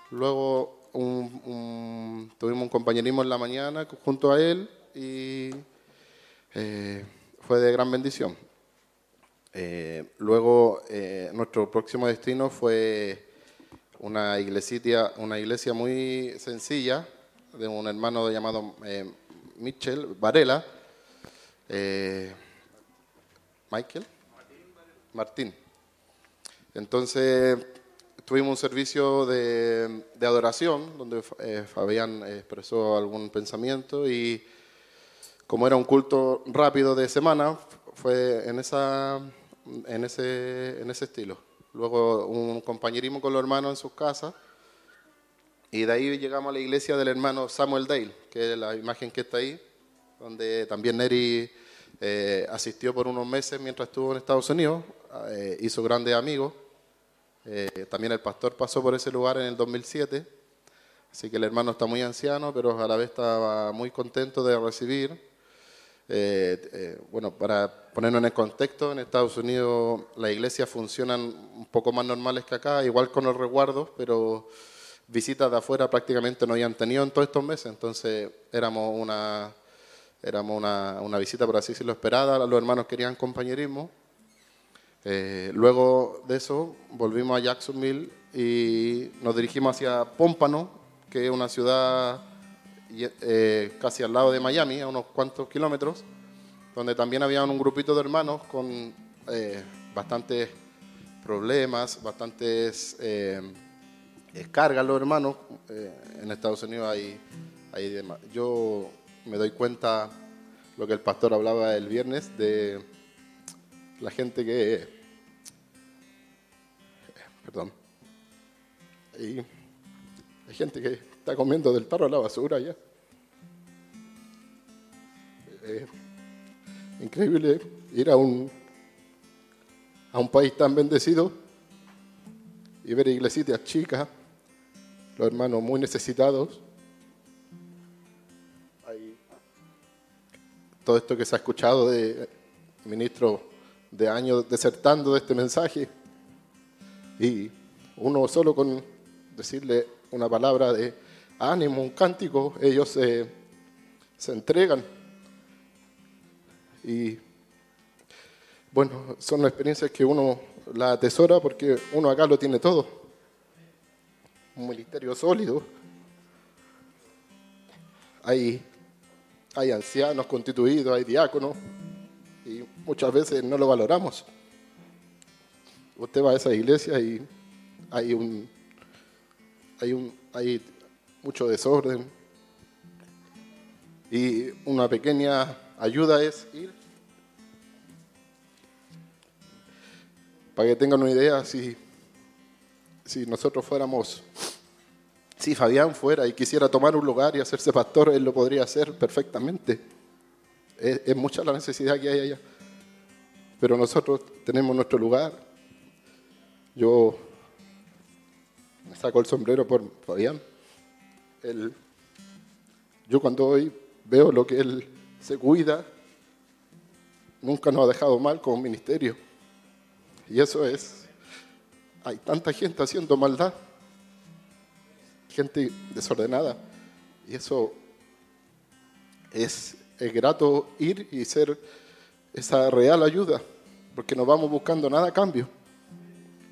Luego tuvimos un compañerismo en la mañana junto a él y eh, fue de gran bendición. Eh, luego eh, nuestro próximo destino fue una iglesia, una iglesia muy sencilla de un hermano llamado Mitchell Varela. Michael Martín. Entonces tuvimos un servicio de, de adoración donde eh, Fabián expresó algún pensamiento y como era un culto rápido de semana, fue en, esa, en, ese, en ese estilo. Luego un compañerismo con los hermanos en sus casas y de ahí llegamos a la iglesia del hermano Samuel Dale, que es la imagen que está ahí, donde también Neri eh, asistió por unos meses mientras estuvo en Estados Unidos, eh, hizo grandes amigos. Eh, también el pastor pasó por ese lugar en el 2007, así que el hermano está muy anciano, pero a la vez estaba muy contento de recibir. Eh, eh, bueno, para ponernos en el contexto, en Estados Unidos las iglesias funcionan un poco más normales que acá, igual con los resguardos, pero visitas de afuera prácticamente no habían tenido en todos estos meses, entonces éramos una, éramos una, una visita, por así decirlo, esperada, los hermanos querían compañerismo. Eh, luego de eso volvimos a Jacksonville y nos dirigimos hacia Pómpano, que es una ciudad eh, casi al lado de Miami, a unos cuantos kilómetros, donde también había un grupito de hermanos con eh, bastantes problemas, bastantes cargas los hermanos. En Estados Unidos hay, hay demás. Yo me doy cuenta lo que el pastor hablaba el viernes de la gente que perdón. Hay, hay gente que está comiendo del tarro a la basura ya. Eh, increíble ir a un a un país tan bendecido y ver iglesitas chicas los hermanos muy necesitados. Todo esto que se ha escuchado de ministro de años desertando de este mensaje y uno solo con decirle una palabra de ánimo, un cántico, ellos se, entregan. Y bueno, son experiencias que uno la atesora porque uno acá lo tiene todo. Un ministerio sólido. Hay, hay ancianos constituidos, hay diáconos, y muchas veces no lo valoramos. Usted va a esa iglesia y hay un hay un hay mucho desorden. Y una pequeña ayuda es ir. Para que tengan una idea si si nosotros fuéramos si Fabián fuera y quisiera tomar un lugar y hacerse pastor él lo podría hacer perfectamente. Es, es mucha la necesidad que hay allá. Pero nosotros tenemos nuestro lugar yo me saco el sombrero por Fabián. Yo cuando hoy veo lo que él se cuida, nunca nos ha dejado mal como ministerio. Y eso es, hay tanta gente haciendo maldad, gente desordenada, y eso es, es grato ir y ser esa real ayuda, porque no vamos buscando nada a cambio.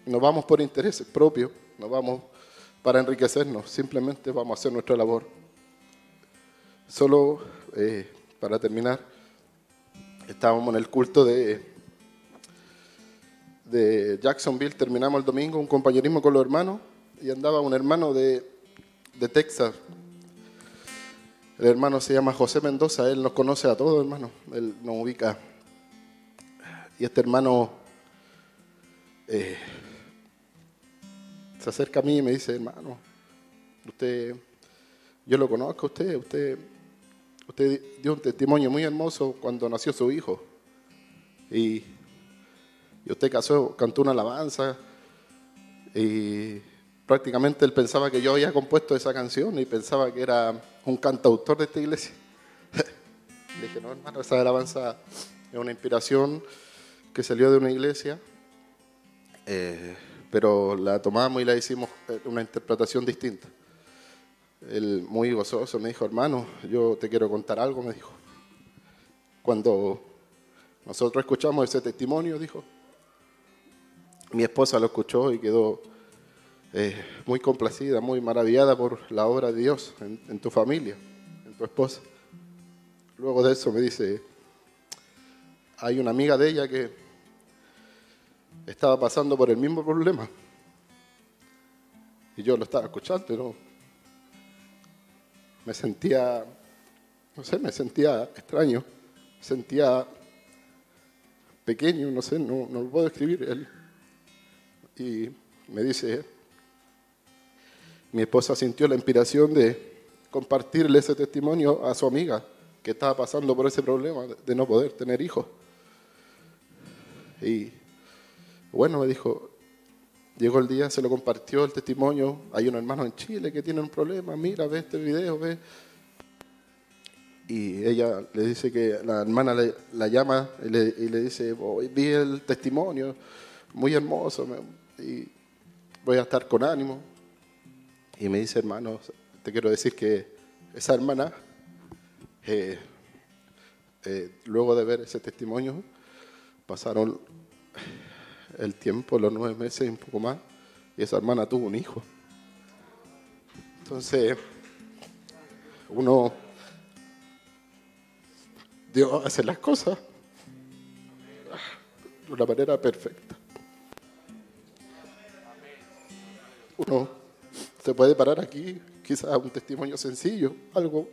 No vamos por intereses propios, no vamos para enriquecernos, simplemente vamos a hacer nuestra labor. Solo eh, para terminar, estábamos en el culto de, de Jacksonville, terminamos el domingo un compañerismo con los hermanos y andaba un hermano de, de Texas El hermano se llama José Mendoza, él nos conoce a todos, hermano, él nos ubica. Y este hermano eh, se acerca a mí y me dice, hermano, usted, yo lo conozco usted, usted, usted dio un testimonio muy hermoso cuando nació su hijo. Y, y usted casó, cantó una alabanza y prácticamente él pensaba que yo había compuesto esa canción y pensaba que era un cantautor de esta iglesia. Le dije, no, hermano, esa alabanza es una inspiración que salió de una iglesia, eh, pero la tomamos y la hicimos una interpretación distinta. Él, muy gozoso, me dijo, hermano, yo te quiero contar algo, me dijo. Cuando nosotros escuchamos ese testimonio, dijo, mi esposa lo escuchó y quedó eh, muy complacida, muy maravillada por la obra de Dios en, tu familia, en tu esposa. Luego de eso me dice, hay una amiga de ella que estaba pasando por el mismo problema. Y yo lo estaba escuchando, pero me sentía, no sé, me sentía extraño, sentía pequeño, no sé, no, no lo puedo describir. Él. Y me dice, mi esposa sintió la inspiración de compartirle ese testimonio a su amiga que estaba pasando por ese problema de no poder tener hijos. Y bueno, me dijo, llegó el día, se lo compartió el testimonio, hay un hermano en Chile que tiene un problema, mira, ve este video, ve. Y ella le dice que la hermana la llama y le, dice, vi el testimonio, muy hermoso, y voy a estar con ánimo. Y me dice, hermano, te quiero decir que esa hermana, eh, eh, luego de ver ese testimonio, pasaron el tiempo, los nueve meses y un poco más, y esa hermana tuvo un hijo. Entonces, uno, Dios hace las cosas de una manera perfecta. Uno se puede parar aquí, quizás un testimonio sencillo, algo.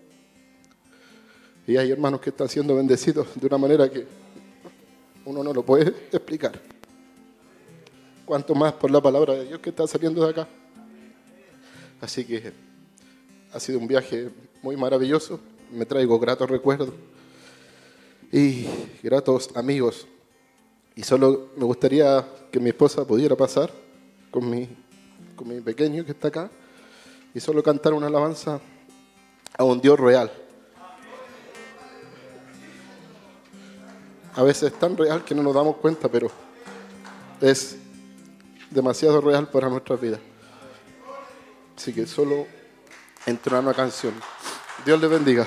Y hay hermanos que están siendo bendecidos de una manera que uno no lo puede explicar. Cuanto más por la palabra de Dios que está saliendo de acá. Así que ha sido un viaje muy maravilloso. Me traigo gratos recuerdos y gratos amigos. Y solo me gustaría que mi esposa pudiera pasar con mi, con mi pequeño que está acá y solo cantar una alabanza a un Dios real. A veces es tan real que no nos damos cuenta, pero es demasiado real para nuestras vidas. Así que solo entra una canción. Dios le bendiga.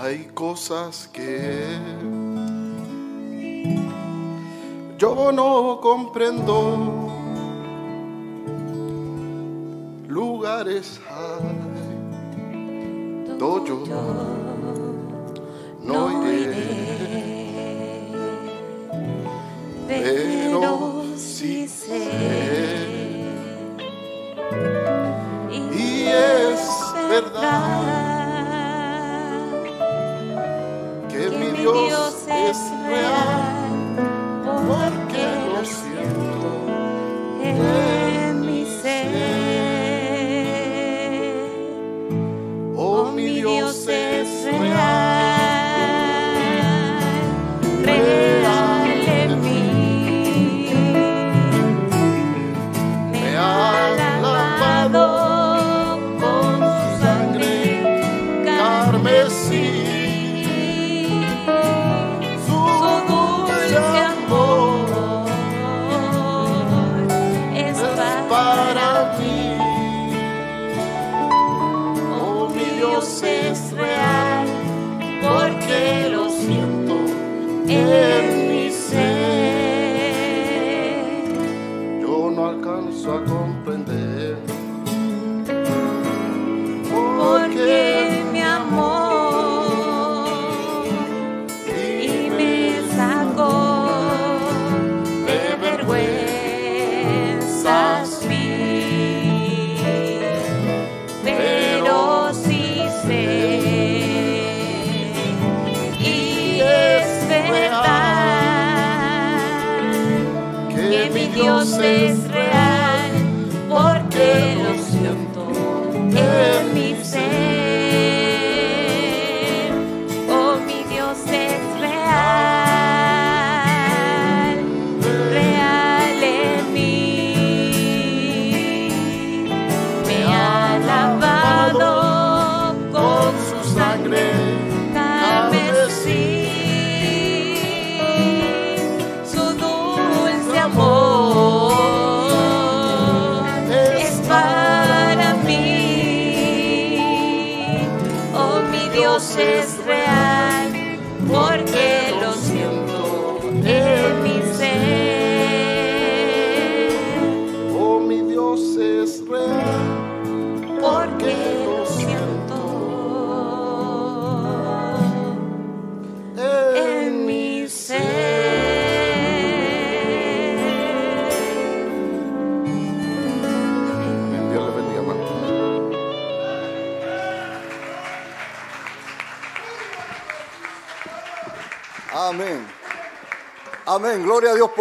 Hay cosas que yo no comprendo. Lugares hay, yo no iré. Pero sí sé, y es verdad Dios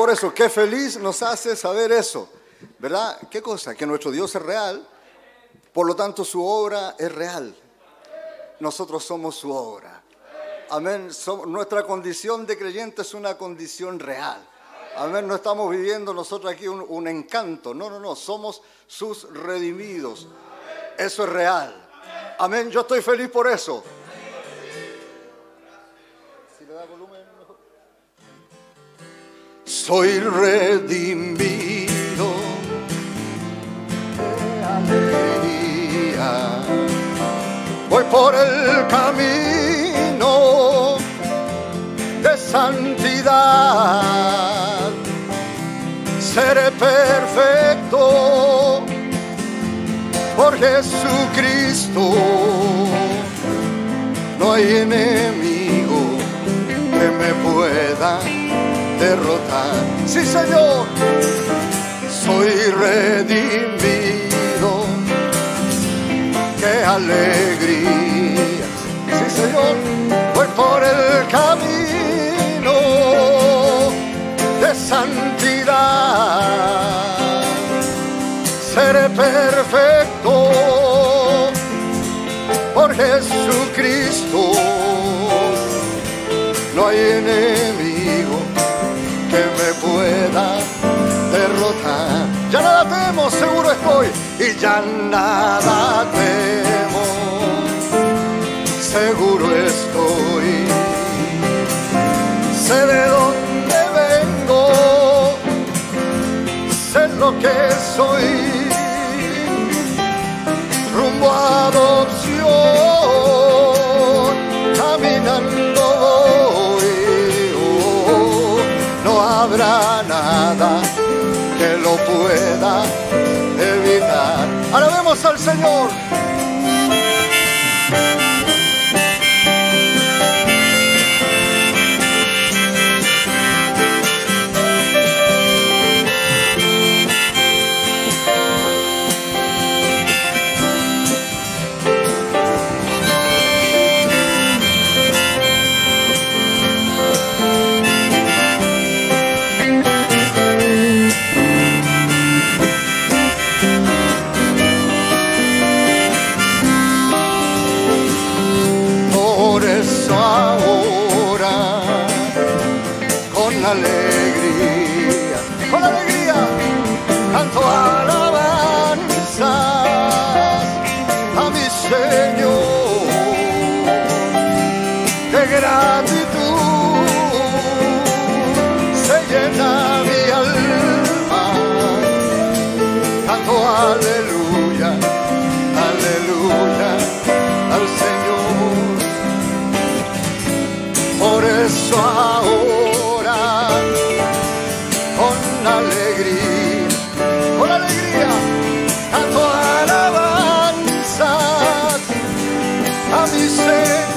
por eso. Qué feliz nos hace saber eso. ¿Verdad? ¿Qué cosa? Que nuestro Dios es real. Por lo tanto, su obra es real. Nosotros somos su obra. Amén. Nuestra condición de creyente es una condición real. Amén. No estamos viviendo nosotros aquí un, un encanto. No, no, no. Somos sus redimidos. Eso es real. Amén. Yo estoy feliz por eso. Soy redimido de alegría. Voy por el camino de santidad. Seré perfecto por Jesucristo. No hay enemigo que me pueda derrotar. Sí, Señor, soy redimido. Qué alegría. Sí, Señor, voy por el camino de santidad. Seré perfecto por Jesucristo. No hay enemigo seguro estoy, y ya nada temo, seguro estoy. Sé de dónde vengo, sé lo que soy, rumbo a adopción, caminando voy. oh, no habrá nada lo pueda evitar. Alabemos al Señor. Ahora, con alegría, con alegría, canto alabanzas a mi Señor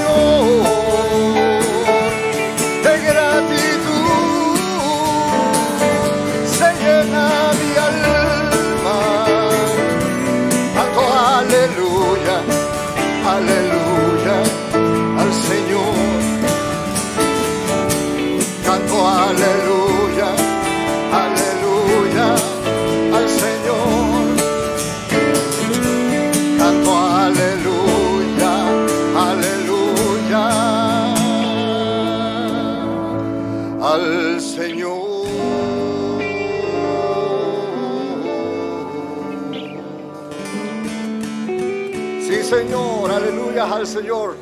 al Señor.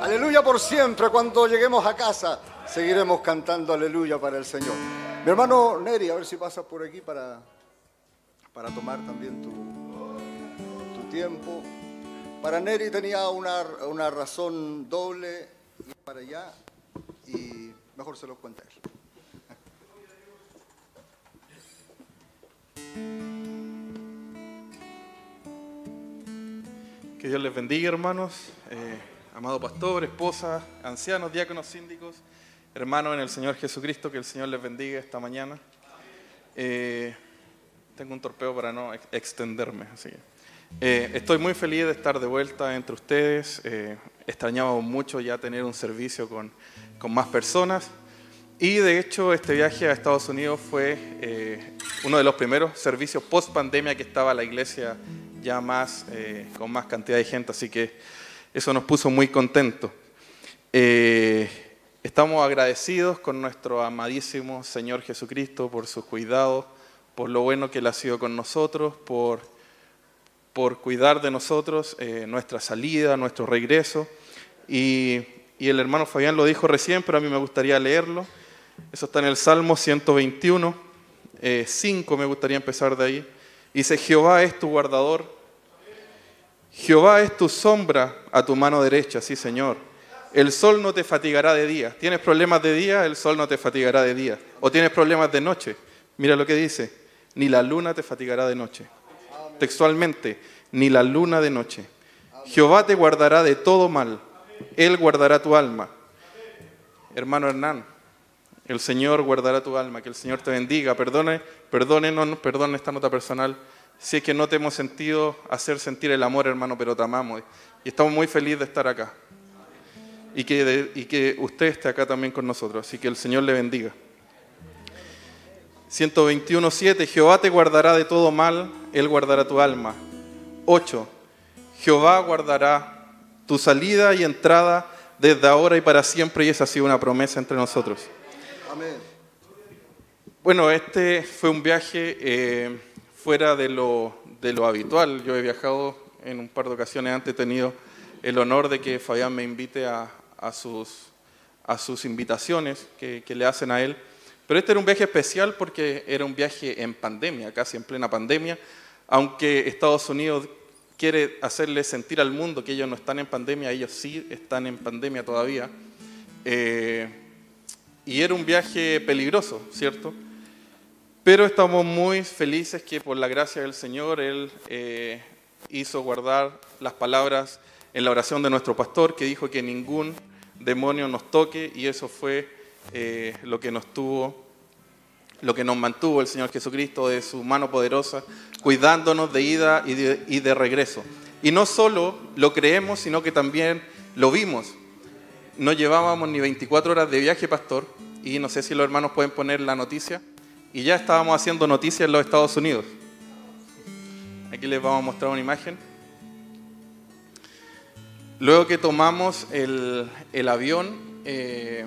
Aleluya por siempre. Cuando lleguemos a casa, seguiremos cantando aleluya para el Señor. Mi hermano Neri, a ver si pasas por aquí para, para tomar también tu, tu tiempo. Para Neri tenía una, una razón doble para allá y mejor se lo cuenta. Que Dios les bendiga, hermanos, eh, amado pastor, esposa, ancianos, diáconos, síndicos, hermanos en el Señor Jesucristo, que el Señor les bendiga esta mañana. Eh, tengo un torpeo para no ex- extenderme, así que, eh, estoy muy feliz de estar de vuelta entre ustedes. Eh, extrañábamos mucho ya tener un servicio con, con más personas. Y de hecho, este viaje a Estados Unidos fue uno de los primeros servicios post pandemia que estaba la iglesia ya más, eh, con más cantidad de gente, así que eso nos puso muy contentos. Eh, estamos agradecidos con nuestro amadísimo Señor Jesucristo por sus cuidados, por lo bueno que Él ha sido con nosotros, por, por cuidar de nosotros, eh, nuestra salida, nuestro regreso. Y, y el hermano Fabián lo dijo recién, pero a mí me gustaría leerlo. Eso está en el Salmo 121, 5 me gustaría empezar de ahí. Dice, Jehová es tu guardador, Jehová es tu sombra a tu mano derecha, sí Señor. El sol no te fatigará de día. ¿Tienes problemas de día? El sol no te fatigará de día. ¿O tienes problemas de noche? Mira lo que dice, ni la luna te fatigará de noche. Textualmente, ni la luna de noche. Jehová te guardará de todo mal. Él guardará tu alma. Hermano Hernán, el Señor guardará tu alma, que el Señor te bendiga. Perdone, perdónenos, perdone esta nota personal. Si es que no te hemos sentido hacer sentir el amor, hermano, pero te amamos. Y estamos muy felices de estar acá. Y que, y que usted esté acá también con nosotros. Así que el Señor le bendiga. 121.7 Jehová te guardará de todo mal, Él guardará tu alma. 8. Jehová guardará tu salida y entrada desde ahora y para siempre, y esa ha sido una promesa entre nosotros. Bueno, este fue un viaje eh, fuera de lo, de lo habitual. Yo he viajado en un par de ocasiones antes, he tenido el honor de que Fabián me invite a, sus, a sus invitaciones que, que le hacen a él. Pero este era un viaje especial porque era un viaje en pandemia, casi en plena pandemia, aunque Estados Unidos quiere hacerle sentir al mundo que ellos no están en pandemia, ellos sí están en pandemia todavía. Eh, y era un viaje peligroso, ¿cierto? Pero estamos muy felices que por la gracia del Señor Él eh, hizo guardar las palabras en la oración de nuestro pastor que dijo que ningún demonio nos toque y eso fue eh, lo que nos tuvo, lo que nos mantuvo el Señor Jesucristo de su mano poderosa, cuidándonos de ida y de, y de regreso. Y no solo lo creemos, sino que también lo vimos. No llevábamos ni 24 horas de viaje, pastor, y no sé si los hermanos pueden poner la noticia. Y ya estábamos haciendo noticias en los Estados Unidos. Aquí les vamos a mostrar una imagen. Luego que tomamos el, el avión, eh,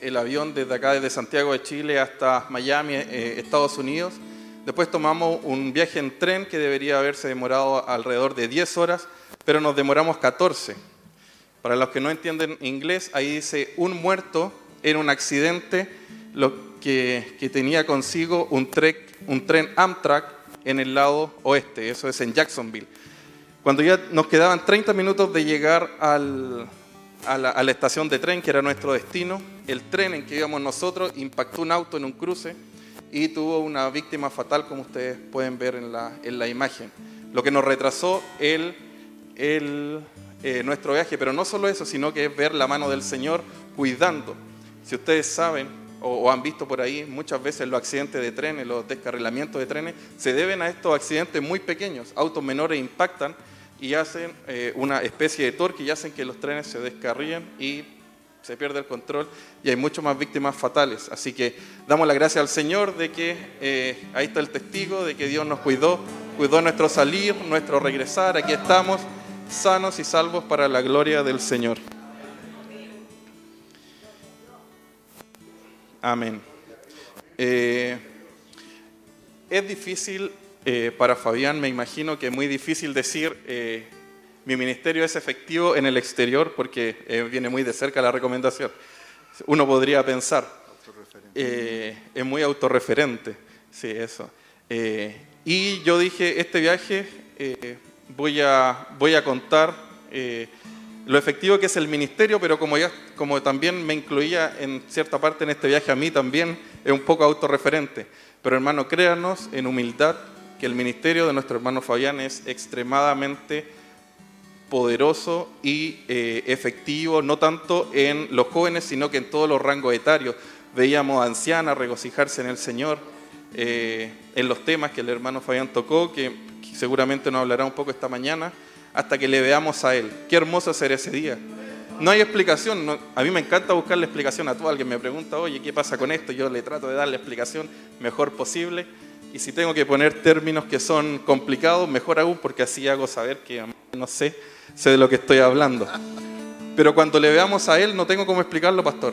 el avión desde acá, desde Santiago de Chile hasta Miami, eh, Estados Unidos, después tomamos un viaje en tren que debería haberse demorado alrededor de 10 horas, pero nos demoramos 14. Para los que no entienden inglés, ahí dice un muerto en un accidente lo que, que tenía consigo un, trek, un tren Amtrak en el lado oeste, eso es en Jacksonville. Cuando ya nos quedaban 30 minutos de llegar al, a, la, a la estación de tren, que era nuestro destino, el tren en que íbamos nosotros impactó un auto en un cruce y tuvo una víctima fatal, como ustedes pueden ver en la, en la imagen. Lo que nos retrasó el, el, eh, nuestro viaje, pero no solo eso, sino que es ver la mano del Señor cuidando. Si ustedes saben o, o han visto por ahí, muchas veces los accidentes de trenes, los descarrilamientos de trenes, se deben a estos accidentes muy pequeños. Autos menores impactan y hacen eh, una especie de torque y hacen que los trenes se descarríen y se pierde el control y hay mucho más víctimas fatales. Así que damos la gracia al Señor de que eh, ahí está el testigo de que Dios nos cuidó, cuidó nuestro salir, nuestro regresar. Aquí estamos sanos y salvos para la gloria del Señor. Amén. Eh, es difícil eh, para Fabián, me imagino que es muy difícil decir eh, mi ministerio es efectivo en el exterior porque eh, viene muy de cerca la recomendación. Uno podría pensar, eh, es muy autorreferente, sí, eso. Y yo dije, este viaje voy, a, voy a contar lo efectivo que es el ministerio, pero como, ya, como también me incluía en cierta parte en este viaje a mí también, es un poco autorreferente. Pero hermano, créanos en humildad que el ministerio de nuestro hermano Fabián es extremadamente poderoso y eh, efectivo, no tanto en los jóvenes, sino que en todos los rangos etarios. Veíamos a ancianas regocijarse en el Señor, eh, en los temas que el hermano Fabián tocó, que seguramente nos hablará un poco esta mañana, hasta que le veamos a Él. Qué hermoso ser ese día. No hay explicación, no- a mí me encanta buscarle explicación a todo. Alguien me pregunta, oye, ¿qué pasa con esto? Yo le trato de dar la explicación mejor posible. Y si tengo que poner términos que son complicados, mejor aún, porque así hago saber que no sé, sé de lo que estoy hablando. Pero cuando le veamos a Él, no tengo cómo explicarlo, pastor.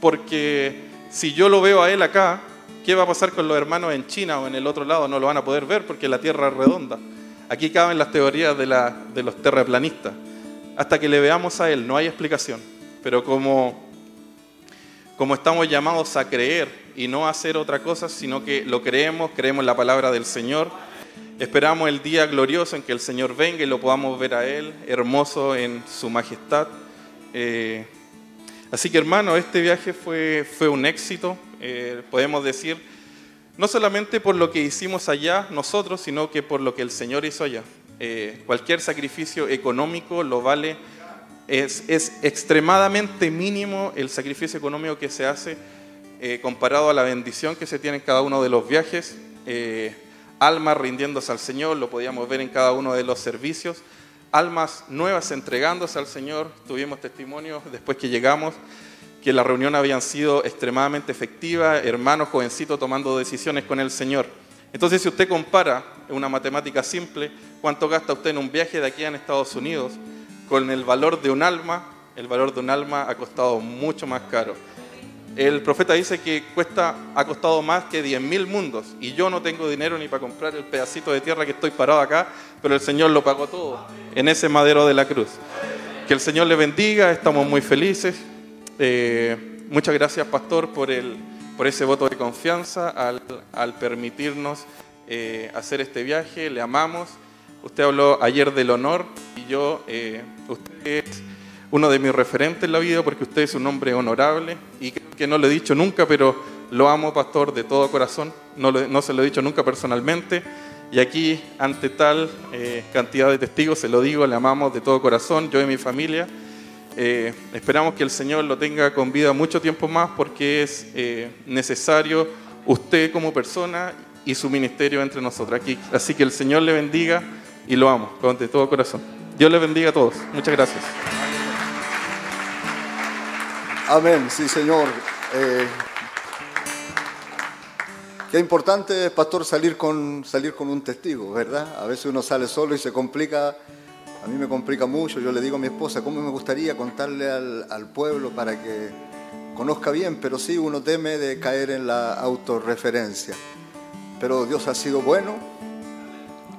Porque si yo lo veo a Él acá, ¿qué va a pasar con los hermanos en China o en el otro lado? No lo van a poder ver porque la Tierra es redonda. Aquí caben las teorías de, la- de los terraplanistas. Hasta que le veamos a Él, no hay explicación. Pero como, como estamos llamados a creer y no a hacer otra cosa, sino que lo creemos, creemos la palabra del Señor, esperamos el día glorioso en que el Señor venga y lo podamos ver a Él, hermoso en su majestad. Eh, así que hermano, este viaje fue, fue un éxito, eh, podemos decir, no solamente por lo que hicimos allá nosotros, sino que por lo que el Señor hizo allá. Eh, cualquier sacrificio económico lo vale, es, extremadamente mínimo el sacrificio económico que se hace eh, comparado a la bendición que se tiene en cada uno de los viajes. Eh, almas rindiéndose al Señor, lo podíamos ver en cada uno de los servicios. Almas nuevas entregándose al Señor. Tuvimos testimonios después que llegamos que la reunión habían sido extremadamente efectiva, hermanos jovencitos tomando decisiones con el Señor. Entonces, si usted compara una matemática simple, cuánto gasta usted en un viaje de aquí a Estados Unidos, con el valor de un alma, el valor de un alma ha costado mucho más caro. El profeta dice que cuesta, ha costado más que 10.000 mundos y yo no tengo dinero ni para comprar el pedacito de tierra que estoy parado acá, pero el Señor lo pagó todo en ese madero de la cruz. Que el Señor le bendiga, estamos muy felices. Eh, muchas gracias, pastor, por, el, por ese voto de confianza al, al permitirnos eh, hacer este viaje. Le amamos. Usted habló ayer del honor y yo, eh, usted es uno de mis referentes en la vida porque usted es un hombre honorable y creo que no lo he dicho nunca, pero lo amo, pastor, de todo corazón. No, lo- no se lo he dicho nunca personalmente. Y aquí, ante tal cantidad de testigos, se lo digo, le amamos de todo corazón, yo y mi familia. Eh, esperamos que el Señor lo tenga con vida mucho tiempo más porque es eh, necesario usted como persona y su ministerio entre nosotros. Aquí, así que el Señor le bendiga y lo amo con de todo corazón. Dios le bendiga a todos. Muchas gracias. Amén, sí, Señor. Eh, qué importante, pastor, salir con, salir con un testigo, ¿verdad? A veces uno sale solo y se complica. A mí me complica mucho. Yo le digo a mi esposa, ¿cómo me gustaría contarle al, pueblo para que conozca bien? Pero sí, uno teme de caer en la autorreferencia. Pero Dios ha sido bueno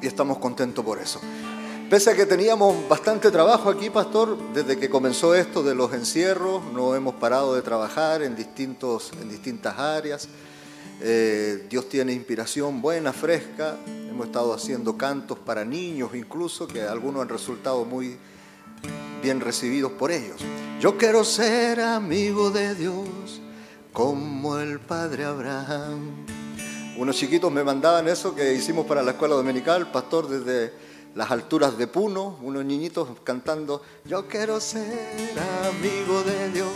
y estamos contentos por eso. Pese a que teníamos bastante trabajo aquí, pastor, desde que comenzó esto de los encierros, no hemos parado de trabajar en, distintos, en distintas áreas. Eh, Dios tiene inspiración buena, fresca. Hemos estado haciendo cantos para niños incluso, que algunos han resultado muy bien recibidos por ellos. Yo quiero ser amigo de Dios como el Padre Abraham. Unos chiquitos me mandaban eso que hicimos para la escuela dominical, pastor, desde las alturas de Puno, unos niñitos cantando, yo quiero ser amigo de Dios,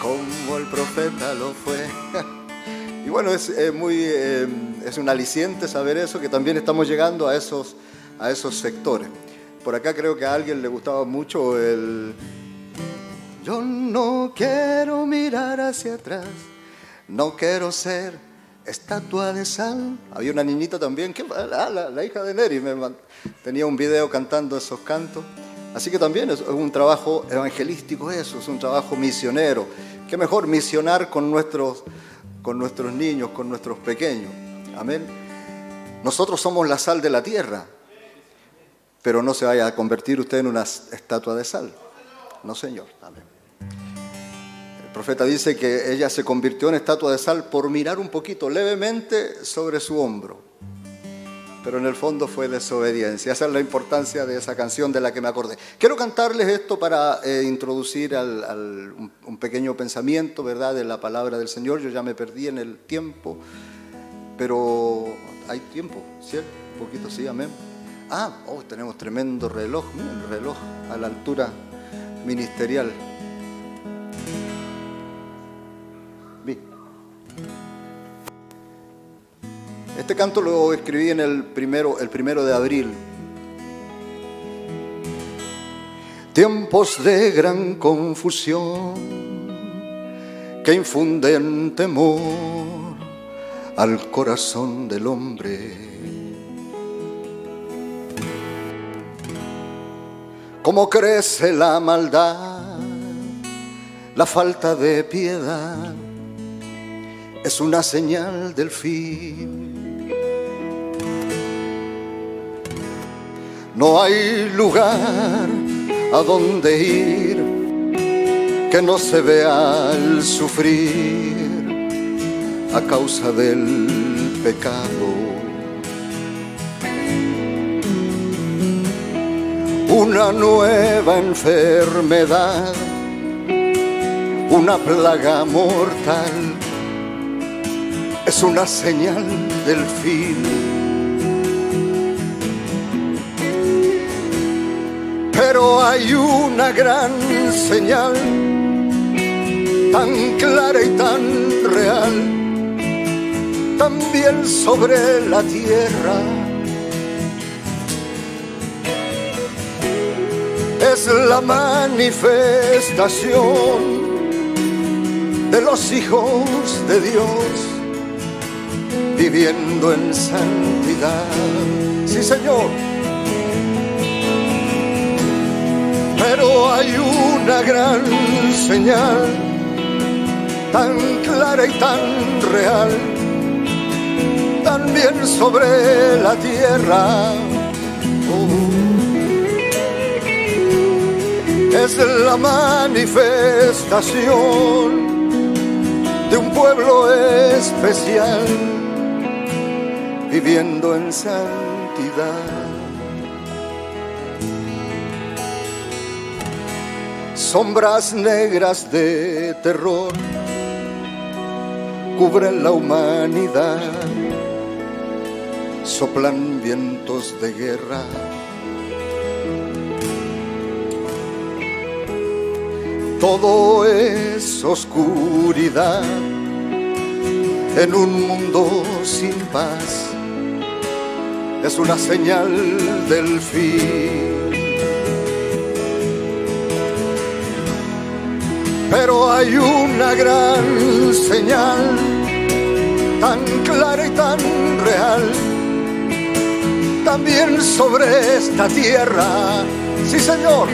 como el profeta lo fue. y bueno, es, muy, eh, es un aliciente saber eso, que también estamos llegando a esos, a esos sectores. Por acá creo que a alguien le gustaba mucho el... Yo no quiero mirar hacia atrás, no quiero ser estatua de sal. Había una niñita también, que, ah, la, hija de Neri, me, tenía un video cantando esos cantos. Así que también es un trabajo evangelístico eso, es un trabajo misionero. Qué mejor misionar con nuestros, con nuestros niños, con nuestros pequeños. Amén. Nosotros somos la sal de la tierra, pero no se vaya a convertir usted en una estatua de sal. No, Señor. Amén. El profeta dice que ella se convirtió en estatua de sal por mirar un poquito levemente sobre su hombro. Pero en el fondo fue desobediencia. Esa es la importancia de esa canción de la que me acordé. Quiero cantarles esto para eh, introducir un, pequeño pensamiento, ¿verdad?, de la palabra del Señor. Yo ya me perdí en el tiempo, pero hay tiempo, ¿cierto? Un poquito, sí, amén. Ah, oh, tenemos tremendo reloj, miren, reloj a la altura ministerial. Este canto lo escribí en el primero, el primero de abril. Tiempos de gran confusión que infunden temor al corazón del hombre. Cómo crece la maldad, la falta de piedad, es una señal del fin No hay lugar a donde ir que no se vea el sufrir a causa del pecado. Una nueva enfermedad, una plaga mortal, es una señal del fin pero hay una gran señal, tan clara y tan real, también sobre la tierra. Es la manifestación de los hijos de Dios viviendo en santidad. Sí, Señor pero hay una gran señal, tan clara y tan real, también sobre la tierra. Oh. Es la manifestación de un pueblo especial viviendo en santidad. Sombras negras de terror cubren la humanidad, soplan vientos de guerra. Todo es oscuridad en un mundo sin paz, es una señal del fin pero hay una gran señal, tan clara y tan real, también sobre esta tierra. Sí, Señor,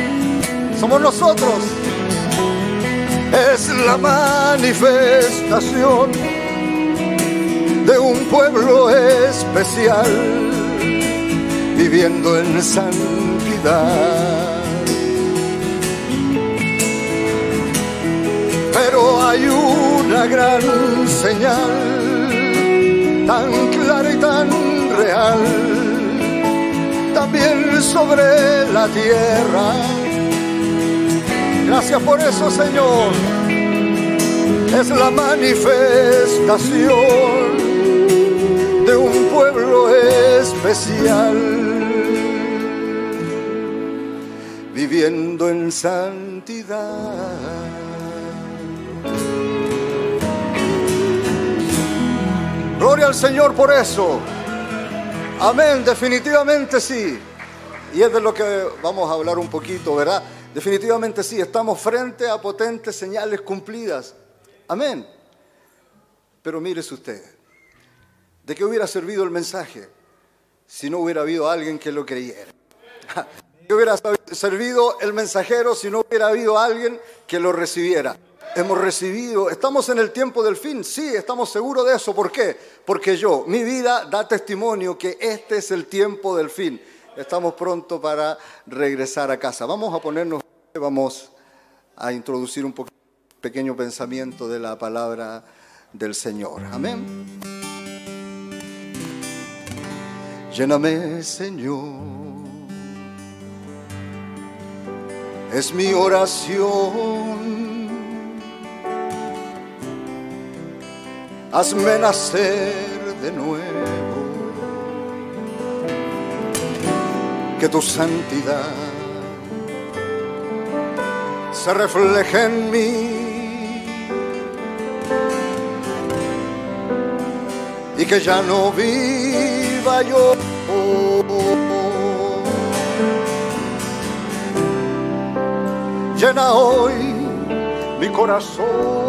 somos nosotros. Es la manifestación de un pueblo especial, viviendo en santidad Pero hay una gran señal, tan clara y tan real, también sobre la tierra. Gracias por eso, Señor. Es la manifestación de un pueblo especial, viviendo en santidad. Gloria al Señor por eso. Amén, definitivamente sí. Y es de lo que vamos a hablar un poquito, ¿verdad? Definitivamente sí, estamos frente a potentes señales cumplidas. Amén. Pero mírese usted, ¿de qué hubiera servido el mensaje si no hubiera habido alguien que lo creyera? ¿De qué hubiera servido el mensajero si no hubiera habido alguien que lo recibiera? Hemos recibido, estamos en el tiempo del fin, sí, estamos seguros de eso. ¿Por qué? Porque yo, mi vida da testimonio que este es el tiempo del fin. Estamos pronto para regresar a casa. Vamos a ponernos, vamos a introducir un pequeño pensamiento de la palabra del Señor. Amén. Lléname, Señor. Es mi oración hazme nacer de nuevo, que tu santidad se refleje en mí. Y que ya no viva yo. Llena hoy mi corazón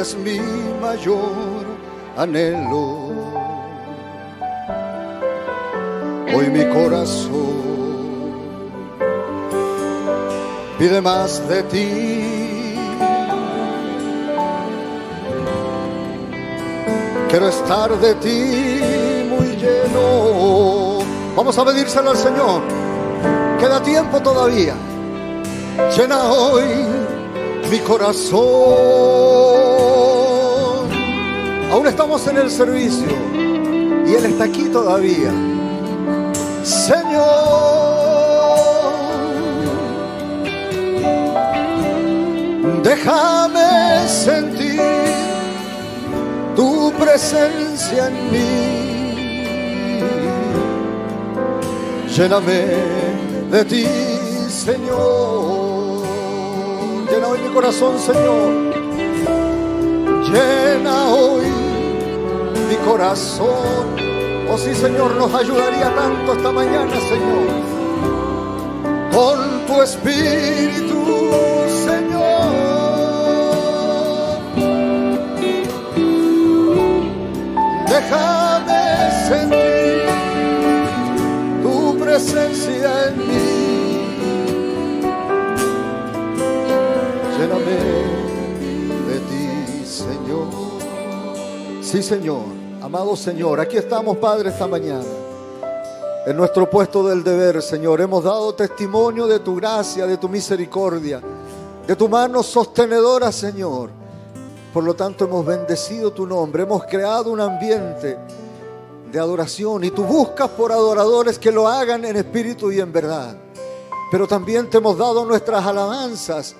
eres mi mayor anhelo. Hoy mi corazón pide más de ti. Quiero estar de ti muy lleno. Vamos a pedírselo al Señor. Queda tiempo todavía. Llena hoy mi corazón. Aún estamos en el servicio y Él está aquí todavía. Señor, déjame sentir tu presencia en mí. Lléname de ti, Señor. Llena hoy mi corazón, Señor. Llena hoy corazón. Oh sí, Señor, nos ayudaría tanto esta mañana, Señor. Con tu espíritu, Señor. Déjame sentir tu presencia en mí. Lléname de ti, Señor. Sí, Señor. Amado Señor, aquí estamos, Padre, esta mañana. En nuestro puesto del deber, Señor, hemos dado testimonio de tu gracia, de tu misericordia, de tu mano sostenedora, Señor. Por lo tanto, hemos bendecido tu nombre, hemos creado un ambiente de adoración y tú buscas por adoradores que lo hagan en espíritu y en verdad. Pero también te hemos dado nuestras alabanzas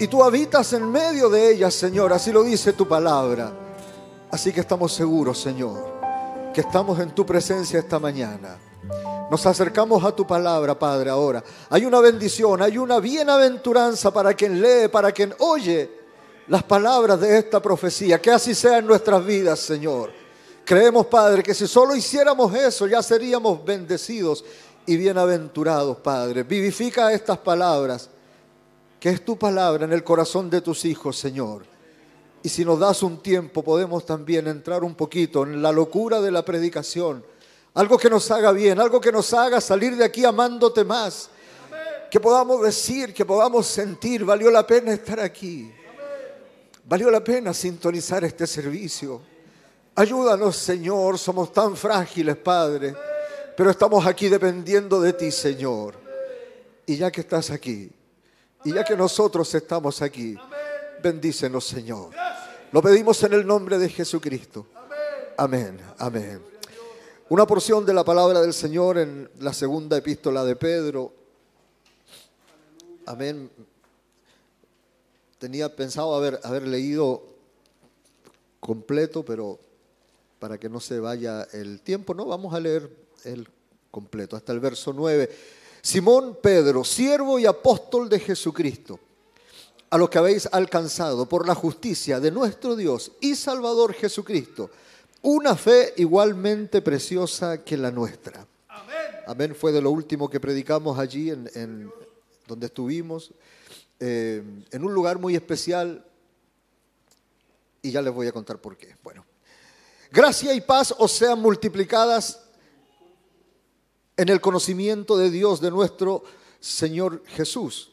y tú habitas en medio de ellas, Señor, así lo dice tu palabra. Así que estamos seguros, Señor, que estamos en tu presencia esta mañana. Nos acercamos a tu palabra, Padre, ahora. Hay una bendición, hay una bienaventuranza para quien lee, para quien oye las palabras de esta profecía. Que así sea en nuestras vidas, Señor. Creemos, Padre, que si solo hiciéramos eso ya seríamos bendecidos y bienaventurados, Padre. Vivifica estas palabras, que es tu palabra en el corazón de tus hijos, Señor. Y si nos das un tiempo, podemos también entrar un poquito en la locura de la predicación. Algo que nos haga bien, algo que nos haga salir de aquí amándote más. Que podamos decir, que podamos sentir, valió la pena estar aquí. Valió la pena sintonizar este servicio. Ayúdanos, Señor, somos tan frágiles, Padre, pero estamos aquí dependiendo de ti, Señor. Y ya que estás aquí, y ya que nosotros estamos aquí, bendícenos, Señor. Lo pedimos en el nombre de Jesucristo. Amén, amén. Una porción de la palabra del Señor en la segunda epístola de Pedro. Amén. Tenía pensado haber, haber leído completo, pero para que no se vaya el tiempo, no, vamos a leer el completo, hasta el verso 9. Simón Pedro, siervo y apóstol de Jesucristo a los que habéis alcanzado por la justicia de nuestro Dios y Salvador Jesucristo, una fe igualmente preciosa que la nuestra. Amén. Fue de lo último que predicamos allí en, donde estuvimos, eh, en un lugar muy especial, y ya les voy a contar por qué. Bueno, gracia y paz os sean multiplicadas en el conocimiento de Dios, de nuestro Señor Jesús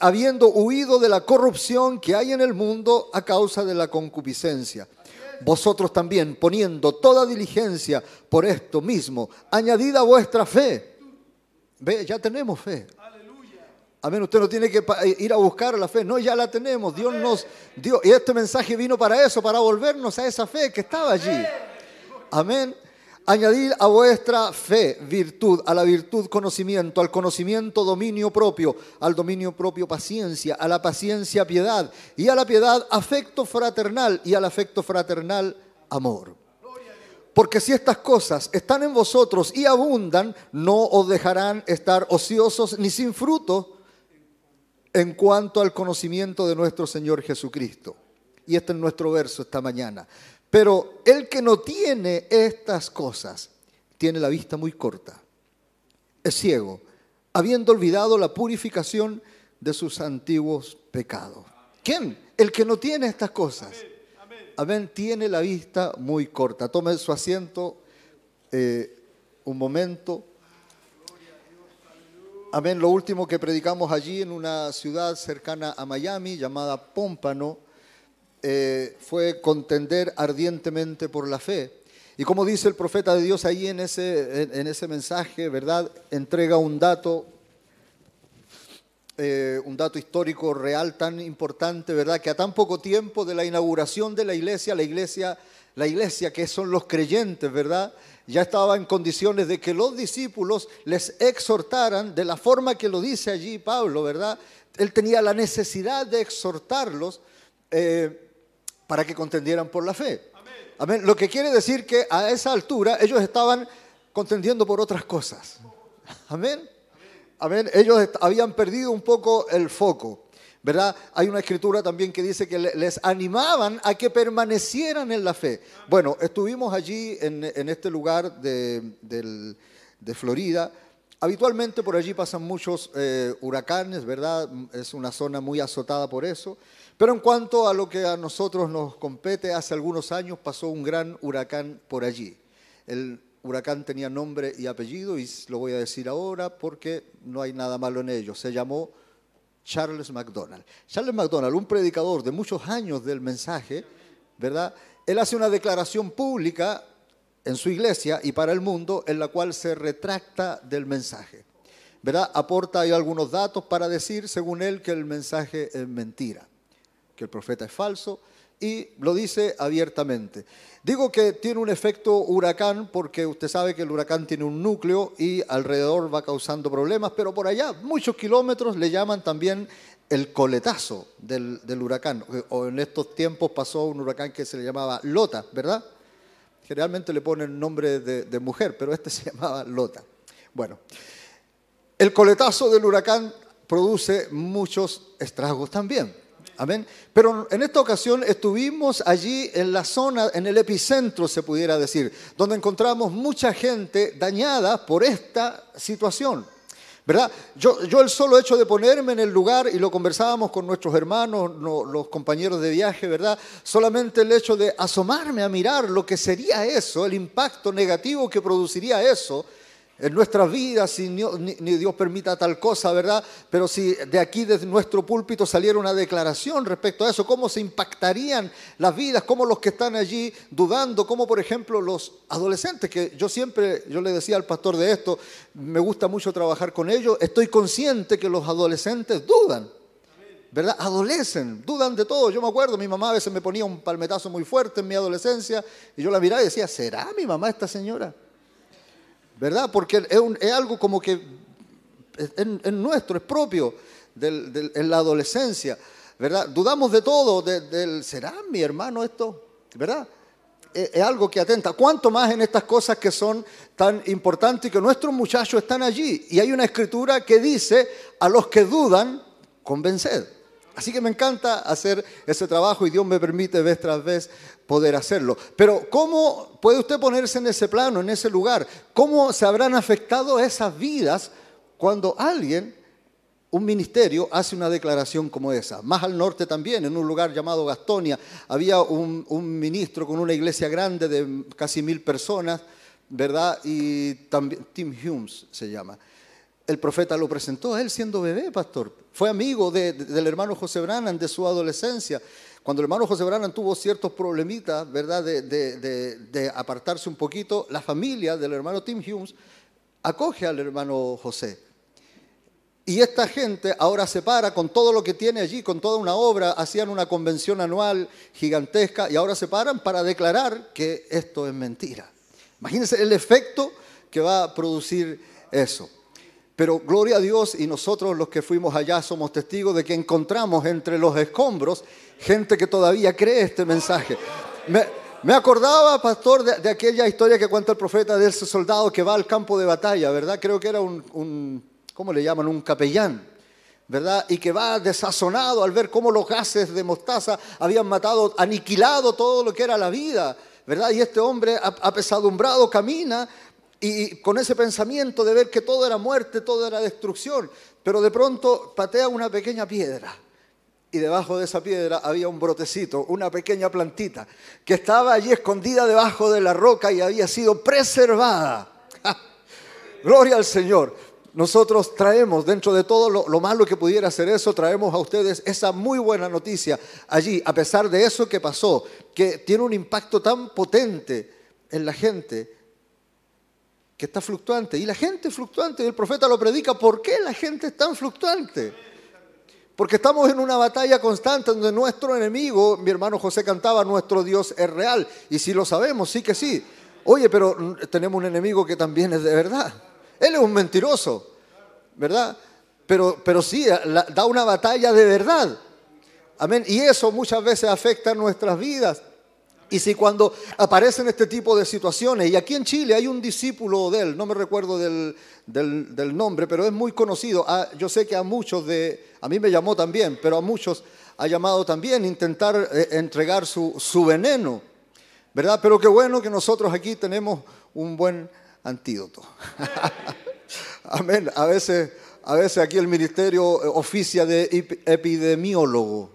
habiendo huido de la corrupción que hay en el mundo a causa de la concupiscencia. Vosotros también, poniendo toda diligencia por esto mismo, añadida vuestra fe. Ve, ya tenemos fe. Amén, usted no tiene que ir a buscar la fe, no, ya la tenemos. Dios nos dio, y este mensaje vino para eso, para volvernos a esa fe que estaba allí. Amén. Añadir a vuestra fe virtud, a la virtud conocimiento, al conocimiento dominio propio, al dominio propio paciencia, a la paciencia piedad y a la piedad afecto fraternal y al afecto fraternal amor. Porque si estas cosas están en vosotros y abundan, no os dejarán estar ociosos ni sin fruto en cuanto al conocimiento de nuestro Señor Jesucristo. Y este es nuestro verso esta mañana. Pero el que no tiene estas cosas tiene la vista muy corta, es ciego, habiendo olvidado la purificación de sus antiguos pecados. ¿Quién? El que no tiene estas cosas. Amén, tiene la vista muy corta. Tome su asiento eh, un momento. Amén, lo último que predicamos allí en una ciudad cercana a Miami llamada Pómpano eh, fue contender ardientemente por la fe. Y como dice el profeta de Dios ahí en ese, en, ese mensaje, ¿verdad? Entrega un dato, eh, un dato histórico real tan importante, ¿verdad? Que a tan poco tiempo de la inauguración de la iglesia, la iglesia, la iglesia que son los creyentes, ¿verdad? Ya estaba en condiciones de que los discípulos les exhortaran de la forma que lo dice allí Pablo, ¿verdad? Él tenía la necesidad de exhortarlos. Eh, para que contendieran por la fe. Amén. Lo que quiere decir que a esa altura ellos estaban contendiendo por otras cosas. Amén. Amén. Ellos habían perdido un poco el foco. ¿Verdad? Hay una escritura también que dice que les animaban a que permanecieran en la fe. Bueno, estuvimos allí en, este lugar de, Florida. Habitualmente por allí pasan muchos eh, huracanes, ¿verdad? Es una zona muy azotada por eso. Pero en cuanto a lo que a nosotros nos compete, hace algunos años pasó un gran huracán por allí. El huracán tenía nombre y apellido y lo voy a decir ahora porque no hay nada malo en ello. Se llamó Charles McDonald. Charles McDonald, un predicador de muchos años del mensaje, ¿verdad? Él hace una declaración pública en su iglesia y para el mundo en la cual se retracta del mensaje. ¿Verdad? Aporta ahí algunos datos para decir, según él, que el mensaje es mentira que el profeta es falso, y lo dice abiertamente. Digo que tiene un efecto huracán porque usted sabe que el huracán tiene un núcleo y alrededor va causando problemas, pero por allá, muchos kilómetros, le llaman también el coletazo del, huracán. O en estos tiempos pasó un huracán que se le llamaba Lota, ¿verdad? Generalmente le ponen nombre de mujer, pero este se llamaba Lota. Bueno, el coletazo del huracán produce muchos estragos también. Amén. Pero en esta ocasión estuvimos allí en la zona, en el epicentro, se pudiera decir, donde encontramos mucha gente dañada por esta situación. ¿Verdad? Yo, yo el solo hecho de ponerme en el lugar, y lo conversábamos con nuestros hermanos, no- los compañeros de viaje, ¿verdad? Solamente el hecho de asomarme a mirar lo que sería eso, el impacto negativo que produciría eso en nuestras vidas, si ni, Dios permita tal cosa, ¿verdad? Pero si de aquí, desde nuestro púlpito, saliera una declaración respecto a eso, cómo se impactarían las vidas, cómo los que están allí dudando, como por ejemplo los adolescentes, que yo siempre, yo le decía al pastor de esto, me gusta mucho trabajar con ellos, estoy consciente que los adolescentes dudan. ¿verdad? Adolecen, dudan de todo. Yo me acuerdo, mi mamá a veces me ponía un palmetazo muy fuerte en mi adolescencia y yo la miraba y decía, ¿será mi mamá esta señora? ¿Verdad? Porque es, algo como que es, es- es nuestro, es propio del- en la adolescencia, ¿verdad? Dudamos de todo, de- del, ¿será mi hermano esto? ¿Verdad? Es, es algo que atenta. ¿Cuánto más en estas cosas que son tan importantes y que nuestros muchachos están allí? Y hay una escritura que dice, a los que dudan, convenced. Así que me encanta hacer ese trabajo y Dios me permite vez tras vez poder hacerlo. Pero ¿cómo puede usted ponerse en ese plano, en ese lugar? ¿Cómo se habrán afectado esas vidas cuando alguien, un ministerio, hace una declaración como esa? Más al norte también, en un lugar llamado Gastonia, había un, ministro con una iglesia grande de casi mil personas, ¿verdad? Y también Tim Humes se llama el profeta lo presentó a él siendo bebé, pastor. Fue amigo de- de- del hermano José Brannan de su adolescencia. Cuando el hermano José Brannan tuvo ciertos problemitas, ¿verdad?, de- de apartarse un poquito, la familia del hermano Tim Humes acoge al hermano José. Y esta gente ahora se para con todo lo que tiene allí, con toda una obra, hacían una convención anual gigantesca y ahora se paran para declarar que esto es mentira. Imagínense el efecto que va a producir eso. Pero gloria a Dios y nosotros los que fuimos allá somos testigos de que encontramos entre los escombros gente que todavía cree este mensaje. Me, acordaba, pastor, de, aquella historia que cuenta el profeta de ese soldado que va al campo de batalla, ¿verdad? Creo que era un, un ¿cómo le llaman? Un capellán. ¿verdad? Y que va desazonado al ver cómo los gases de mostaza habían matado, aniquilado todo lo que era la vida, ¿verdad? Y este hombre ap- apesadumbrado camina y con ese pensamiento de ver que todo era muerte, todo era destrucción, pero de pronto patea una pequeña piedra. Y debajo de esa piedra había un brotecito, una pequeña plantita, que estaba allí escondida debajo de la roca y había sido preservada. Gloria al Señor. Nosotros traemos, dentro de todo lo, lo malo que pudiera ser eso, traemos a ustedes esa muy buena noticia allí, a pesar de eso que pasó, que tiene un impacto tan potente en la gente está fluctuante. Y la gente es fluctuante, y el profeta lo predica. ¿Por qué la gente es tan fluctuante? Porque estamos en una batalla constante donde nuestro enemigo, mi hermano José cantaba, nuestro Dios es real. Y si lo sabemos, sí que sí. Oye, pero tenemos un enemigo que también es de verdad. Él es un mentiroso, ¿verdad? Pero, pero sí, da una batalla de verdad. Amén. Y eso muchas veces afecta nuestras vidas. Y si cuando aparecen este tipo de situaciones, y aquí en Chile hay un discípulo de él, no me recuerdo del, nombre, pero es muy conocido. Ah, yo sé que a muchos de, a mí me llamó también, pero a muchos ha llamado también intentar eh, entregar su, su veneno, ¿verdad? Pero qué bueno que nosotros aquí tenemos un buen antídoto. Amén. A veces, a veces aquí el ministerio eh, oficia de ep- epidemiólogo.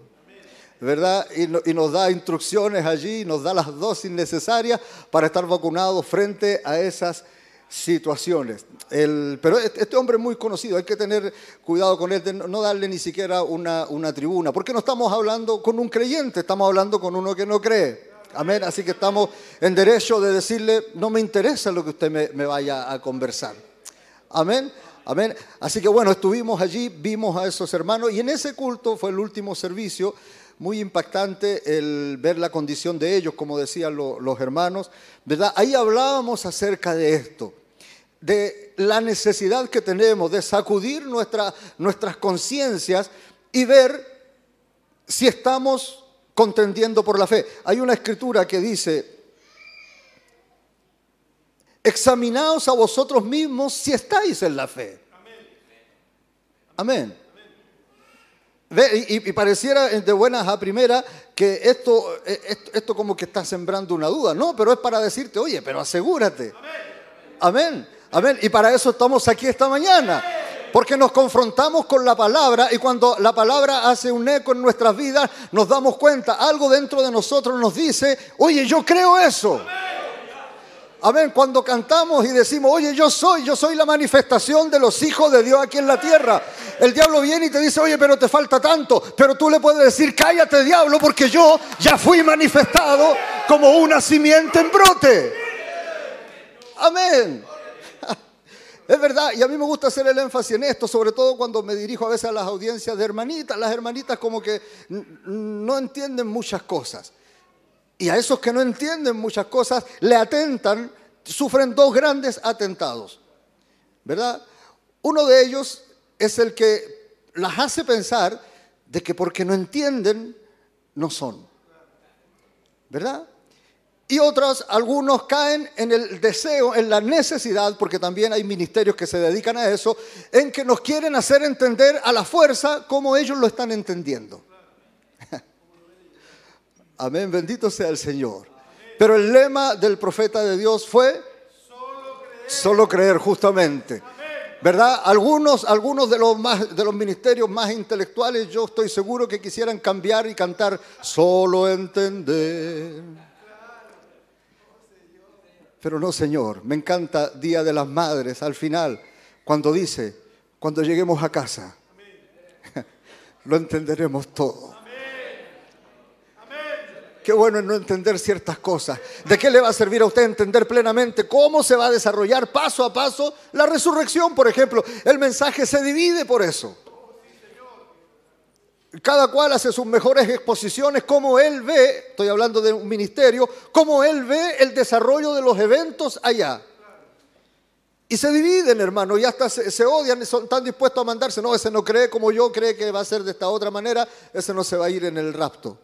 ¿Verdad? Y, no- y nos da instrucciones allí, nos da las dosis necesarias para estar vacunados frente a esas situaciones. Pero este este hombre es muy conocido, hay que tener cuidado con él, de no darle ni siquiera una, una tribuna, porque no estamos hablando con un creyente, estamos hablando con uno que no cree. Amén, así que estamos en derecho de decirle, no me interesa lo que usted me, me vaya a conversar. Amén. Amén. Así que bueno, estuvimos allí, vimos a esos hermanos y en ese culto fue el último servicio. Muy impactante el ver la condición de ellos, como decían lo- los hermanos, ¿verdad? Ahí hablábamos acerca de esto, de la necesidad que tenemos de sacudir nuestra- nuestras conciencias y ver si estamos contendiendo por la fe. Hay una escritura que dice, examinaos a vosotros mismos si estáis en la fe. Amén. Ve, y, pareciera de buenas a primera que esto, eh, esto, esto como que está sembrando una duda. No, pero es para decirte, oye, pero asegúrate. Amén. Amén. Y para eso estamos aquí esta mañana. Porque nos confrontamos con la palabra y cuando la palabra hace un eco en nuestras vidas, nos damos cuenta, algo dentro de nosotros nos dice, oye, yo creo eso. Amén. Cuando cantamos y decimos, oye, yo soy, yo soy la manifestación de los hijos de Dios aquí en la tierra. El diablo viene y te dice, oye, pero te falta tanto. Pero tú le puedes decir, cállate, diablo, porque yo ya fui manifestado como una simiente en brote. Amén. Es verdad, y a mí me gusta hacer el énfasis en esto, sobre todo cuando me dirijo a veces a las audiencias de hermanitas. Las hermanitas como que no entienden muchas cosas. Y a esos que no entienden muchas cosas le atentan, sufren dos grandes atentados. ¿Verdad? Uno de ellos es el que las hace pensar de que porque no entienden, no son. ¿Verdad? Y otros, algunos caen en el deseo, en la necesidad, porque también hay ministerios que se dedican a eso, en que nos quieren hacer entender a la fuerza como ellos lo están entendiendo. Amén, bendito sea el Señor. Pero el lema del profeta de Dios fue solo creer, justamente. ¿Verdad? Algunos, algunos de, los más, de los ministerios más intelectuales yo estoy seguro que quisieran cambiar y cantar solo entender. Pero no, Señor, me encanta Día de las Madres al final, cuando dice, cuando lleguemos a casa, lo entenderemos todo. Bueno no entender ciertas cosas. ¿De qué le va a servir a usted entender plenamente cómo se va a desarrollar paso a paso la resurrección, por ejemplo? El mensaje se divide por eso. Cada cual hace sus mejores exposiciones, como él ve, estoy hablando de un ministerio, cómo él ve el desarrollo de los eventos allá. Y se dividen, hermano, y hasta se, odian, son tan dispuestos a mandarse. No, ese no cree como yo, cree que va a ser de esta otra manera, ese no se va a ir en el rapto.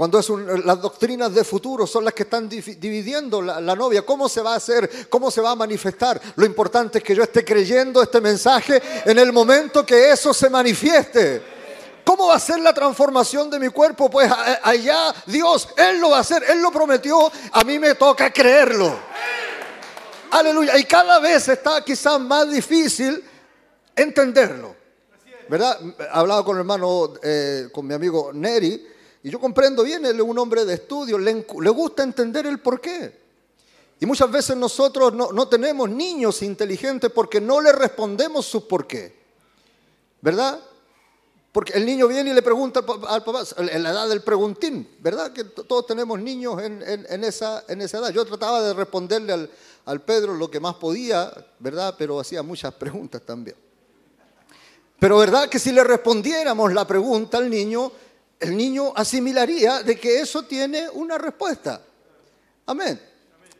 Cuando es las doctrinas de futuro son las que están divi- dividiendo la, novia, cómo se va a hacer, cómo se va a manifestar. Lo importante es que yo esté creyendo este mensaje en el momento que eso se manifieste. ¿Cómo va a ser la transformación de mi cuerpo? Pues allá Dios, Él lo va a hacer, Él lo prometió, a mí me toca creerlo. Aleluya. Y cada vez está quizás más difícil entenderlo. ¿Verdad? Hablaba con el hermano, eh, con mi amigo Neri, y yo comprendo bien, él es un hombre de estudio, le, gusta entender el porqué. Y muchas veces nosotros no, tenemos niños inteligentes porque no le respondemos su porqué. ¿Verdad? Porque el niño viene y le pregunta al pa- al papá, en la edad del preguntín, ¿verdad? Que todos tenemos niños en esa edad. Yo trataba de responderle al, al Pedro lo que más podía, ¿verdad? Pero hacía muchas preguntas también. Pero verdad que si le respondiéramos la pregunta al niño, el niño asimilaría de que eso tiene una respuesta. Amén.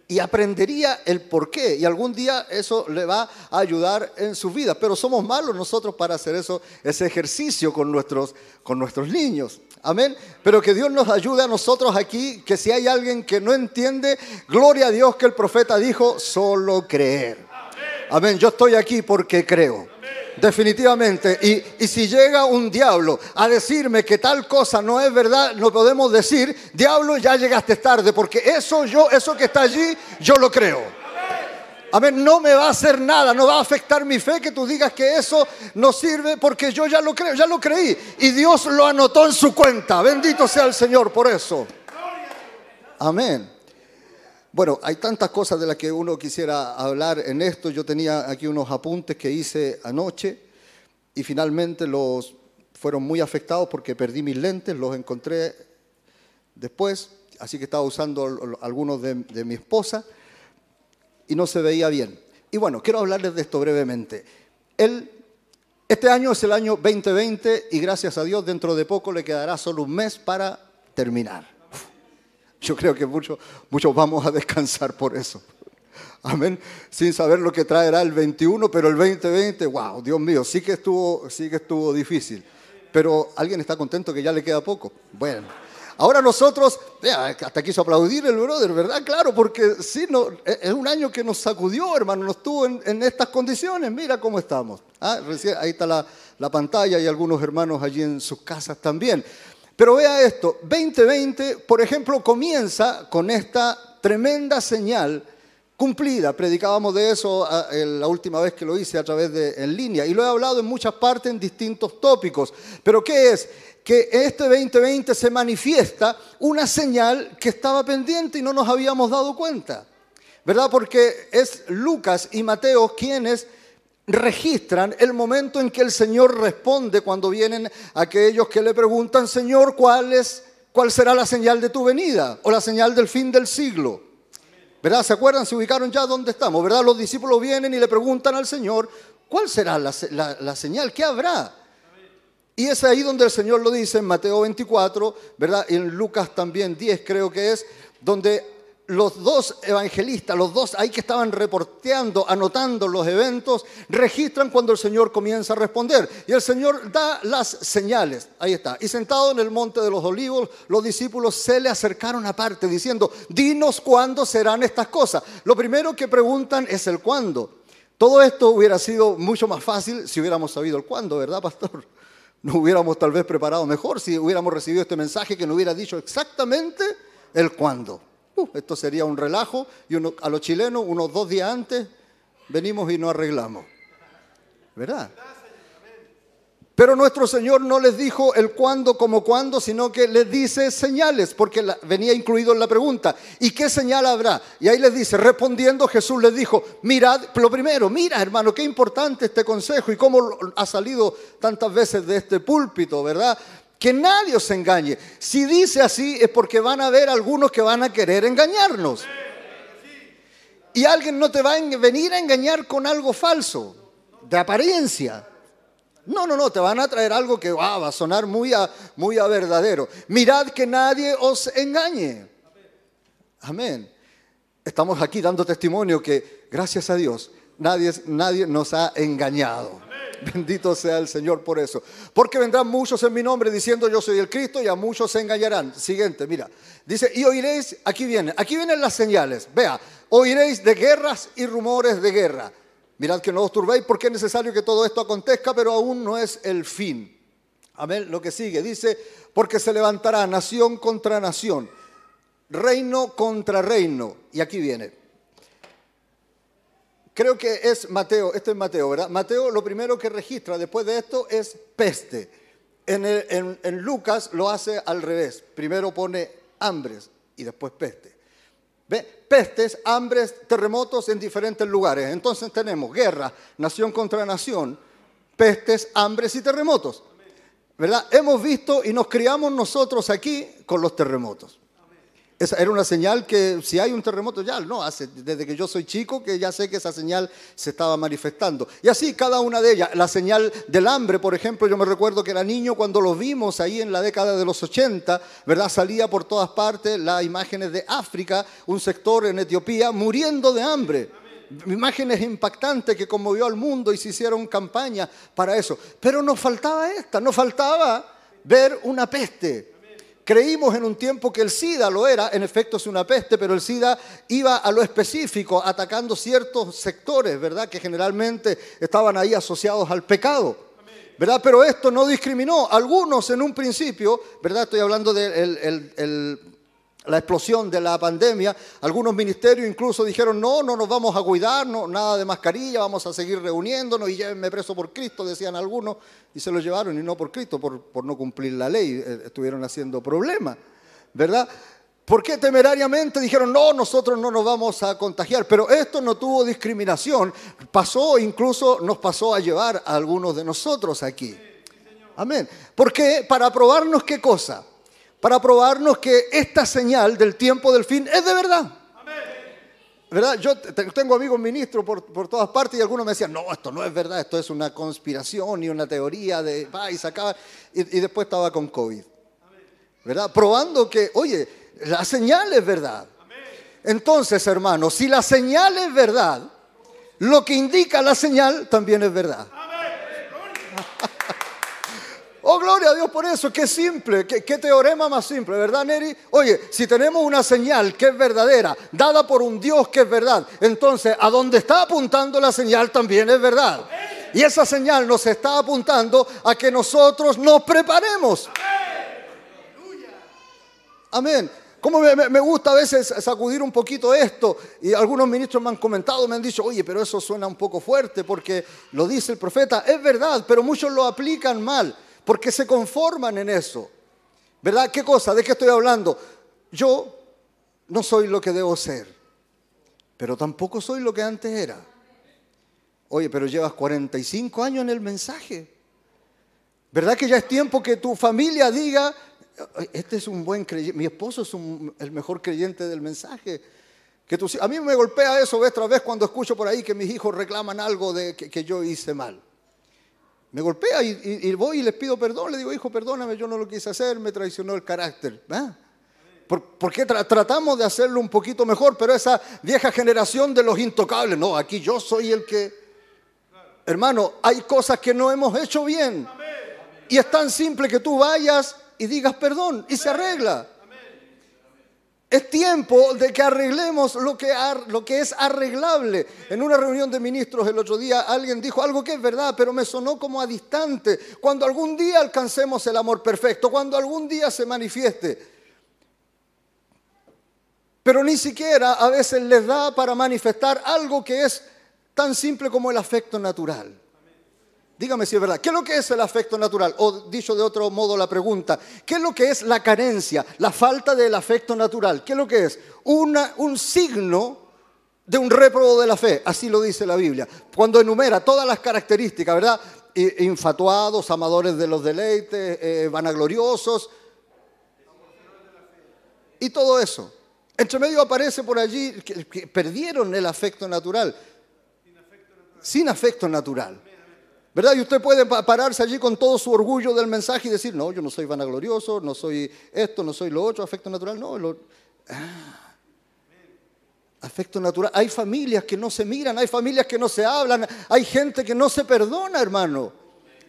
Y aprendería el por qué. Y algún día eso le va a ayudar en su vida. Pero somos malos nosotros para hacer eso, ese ejercicio con nuestros, con nuestros niños. Amén. Pero que Dios nos ayude a nosotros aquí, que si hay alguien que no entiende, gloria a Dios que el profeta dijo, solo creer. Amén. Yo estoy aquí porque creo. Definitivamente. Y, y si llega un diablo a decirme que tal cosa no es verdad, no podemos decir, diablo, ya llegaste tarde, porque eso yo, eso que está allí, yo lo creo. Amén, no me va a hacer nada, no va a afectar mi fe que tú digas que eso no sirve porque yo ya lo creo, ya lo creí. Y Dios lo anotó en su cuenta. Bendito sea el Señor por eso. Amén. Bueno, hay tantas cosas de las que uno quisiera hablar en esto. Yo tenía aquí unos apuntes que hice anoche y finalmente los fueron muy afectados porque perdí mis lentes, los encontré después, así que estaba usando al- algunos de, mi esposa y no se veía bien. Y bueno, quiero hablarles de esto brevemente. Este año es el año 2020 y gracias a Dios dentro de poco le quedará solo un mes para terminar. Yo creo que muchos, vamos a descansar por eso. Amén. Sin saber lo que traerá el 21, pero el 2020, wow, Dios mío, sí que estuvo, sí que estuvo difícil. Pero alguien está contento que ya le queda poco. Bueno. Ahora nosotros, hasta quiso aplaudir el brother, ¿verdad? Claro, porque sí, no, es un año que nos sacudió, hermano, nos tuvo en, estas condiciones. Mira cómo estamos. Ah, ahí está la pantalla y algunos hermanos allí en sus casas también. Pero vea esto, 2020, por ejemplo, comienza con esta tremenda señal cumplida. Predicábamos de eso ah, la última vez que lo hice a través de en línea y lo he hablado en muchas partes en distintos tópicos. Pero ¿qué es? que este 2020 se manifiesta una señal que estaba pendiente y no nos habíamos dado cuenta. ¿Verdad? Porque es Lucas y Mateo quienes registran el momento en que el Señor responde cuando vienen aquellos que le preguntan, Señor, ¿cuál, es, cuál será la señal de tu venida o la señal del fin del siglo? ¿Verdad? ¿Se acuerdan? Se ubicaron ya donde estamos, ¿verdad? Los discípulos vienen y le preguntan al Señor, ¿cuál será la, la señal? ¿Qué habrá? Y es ahí donde el Señor lo dice en Mateo 24, ¿verdad? En Lucas también 10 creo que es, donde los dos evangelistas, los dos ahí que estaban reporteando, anotando los eventos, registran cuando el Señor comienza a responder. Y el Señor da las señales. Ahí está. Y sentado en el monte de los olivos, los discípulos se le acercaron aparte diciendo, dinos cuándo serán estas cosas. Lo primero que preguntan es el cuándo. Todo esto hubiera sido mucho más fácil si hubiéramos sabido el cuándo, ¿verdad, pastor? nos hubiéramos tal vez preparado mejor si hubiéramos recibido este mensaje que nos hubiera dicho exactamente el cuándo. Uh, esto sería un relajo y a los chilenos unos dos días antes venimos y nos arreglamos. ¿Verdad? Pero nuestro Señor no les dijo el cuándo como cuándo, sino que les dice señales, porque venía incluido en la pregunta. ¿Y qué señal habrá? Y ahí les dice, respondiendo Jesús les dijo, mirad, lo primero, mira hermano, qué importante este consejo y cómo ha salido tantas veces de este púlpito, ¿verdad? Que nadie os engañe. Si dice así es porque van a haber algunos que van a querer engañarnos. Y alguien no te va a venir a engañar con algo falso, de apariencia. No, no, no, te van a traer algo que va a sonar muy a, muy a verdadero. Mirad que nadie os engañe. Amén. Estamos aquí dando testimonio que, gracias a Dios, nadie, nadie nos ha engañado. Bendito sea el Señor por eso. Porque vendrán muchos en mi nombre diciendo yo soy el Cristo y a muchos se engañarán. Siguiente, mira. Dice, y oiréis, aquí vienen, aquí vienen las señales. Vea, oiréis de guerras y rumores de guerra. Mirad que no os turbéis porque es necesario que todo esto acontezca, pero aún no es el fin. Amén. Lo que sigue dice, porque se levantará nación contra nación, reino contra reino. Y aquí viene. Creo que es Mateo, esto es Mateo, ¿verdad? Mateo lo primero que registra después de esto es peste. En, en Lucas lo hace al revés. Primero pone hambres y después peste. Pestes, hambres, terremotos en diferentes lugares. Entonces tenemos guerra, nación contra nación, pestes, hambres y terremotos. ¿Verdad? Hemos visto y nos criamos nosotros aquí con los terremotos. Esa era una señal que si hay un terremoto ya, no, desde que yo soy chico que ya sé que esa señal se estaba manifestando. Y así cada una de ellas, la señal del hambre, por ejemplo, yo me recuerdo que era niño cuando lo vimos ahí en la década de los 80, ¿verdad? Salía por todas partes las imágenes de África, un sector en Etiopía muriendo de hambre. Imágenes impactantes que conmovió al mundo y se hicieron campaña para eso. Pero nos faltaba esta, nos faltaba ver una peste Creímos en un tiempo que el SIDA lo era, en efecto es una peste, pero el SIDA iba a lo específico, atacando ciertos sectores, ¿verdad? Que generalmente estaban ahí asociados al pecado. ¿verdad? Pero esto no discriminó. Algunos en un principio, ¿verdad? Estoy hablando del la explosión de la pandemia, algunos ministerios incluso dijeron, no, no nos vamos a cuidar, no, nada de mascarilla, vamos a seguir reuniéndonos y llévenme preso por Cristo, decían algunos, y se lo llevaron y no por Cristo, por, no cumplir la ley, eh, estuvieron haciendo problemas, ¿verdad? ¿Por qué temerariamente dijeron, no, nosotros no nos vamos a contagiar? Pero esto no tuvo discriminación, pasó, incluso nos pasó a llevar a algunos de nosotros aquí. Amén. ¿Por qué? Para probarnos qué cosa para probarnos que esta señal del tiempo del fin es de verdad. ¿Verdad? Yo te- tengo amigos ministros por, por todas partes y algunos me decían, no, esto no es verdad, esto es una conspiración y una teoría de, va y sacaba, y, y después estaba con COVID. ¿Verdad? Probando que, oye, la señal es verdad. Entonces, hermanos, si la señal es verdad, lo que indica la señal también es verdad. Oh, gloria a Dios por eso, qué simple, qué, teorema más simple, ¿verdad, Neri? Oye, si tenemos una señal que es verdadera, dada por un Dios que es verdad, entonces a donde está apuntando la señal también es verdad. Y esa señal nos está apuntando a que nosotros nos preparemos. Amén. Como me, me- me gusta a veces sacudir un poquito esto, y algunos ministros me han comentado, me han dicho, oye, pero eso suena un poco fuerte porque lo dice el profeta. Es verdad, pero muchos lo aplican mal, porque se conforman en eso. ¿Verdad? ¿Qué cosa? ¿De qué estoy hablando? Yo no soy lo que debo ser, pero tampoco soy lo que antes era. Oye, pero llevas 45 años en el mensaje. ¿Verdad que ya es tiempo que tu familia diga, este es un buen creyente, mi esposo es el mejor creyente del mensaje? Que a mí me golpea eso vez tras vez cuando escucho por ahí que mis hijos reclaman algo de que yo hice mal. Me golpea y, voy y les pido perdón, le digo, hijo, perdóname, yo no lo quise hacer, me traicionó el carácter. ¿Por, por qué tra- tratamos de hacerlo un poquito mejor? Pero esa vieja generación de los intocables, no, aquí yo soy el que... Hermano, hay cosas que no hemos hecho bien. Y es tan simple que tú vayas y digas perdón y se arregla. Es tiempo de que arreglemos lo que, es arreglable. En una reunión de ministros el otro día alguien dijo algo que es verdad, pero me sonó como a distante. Cuando algún día alcancemos el amor perfecto, cuando algún día se manifieste. Pero ni siquiera a veces les da para manifestar algo que es tan simple como el afecto natural. Dígame si es verdad. ¿Qué es lo que es el afecto natural? O dicho de otro modo la pregunta, ¿qué es lo que es la carencia, la falta del afecto natural? ¿Qué es lo que es? Un signo de un réprobo de la fe, así lo dice la Biblia. Cuando enumera todas las características, ¿verdad? Infatuados, amadores de los deleites, eh, vanagloriosos, y todo eso. Entre medio aparece por allí que, que perdieron el afecto natural. Sin afecto natural. ¿Verdad? Y usted puede pa- pararse allí con todo su orgullo del mensaje y decir, no, yo no soy vanaglorioso, no soy esto, no soy lo otro, afecto natural. No, lo- Ah. afecto natural. Hay familias que no se miran, hay familias que no se hablan, hay gente que no se perdona, hermano.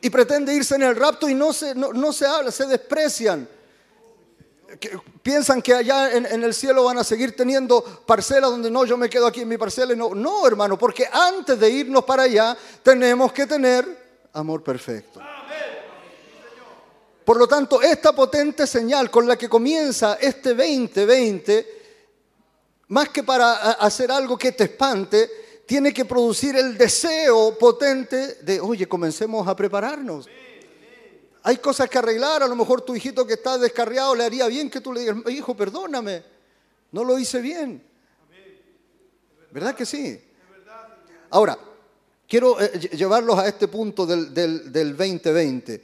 Y pretende irse en el rapto y no se, no, no se habla, se desprecian que piensan que allá en, en el cielo van a seguir teniendo parcelas donde no, yo me quedo aquí en mi parcela. y No, no, hermano, porque antes de irnos para allá tenemos que tener amor perfecto. Por lo tanto, esta potente señal con la que comienza este 2020, más que para hacer algo que te espante, tiene que producir el deseo potente de, oye, comencemos a prepararnos. Hay cosas que arreglar, a lo mejor tu hijito que está descarriado le haría bien que tú le digas, hijo, perdóname, no lo hice bien. ¿Verdad que sí? Ahora, quiero eh, lle- llevarlos a este punto del, del- del 2020,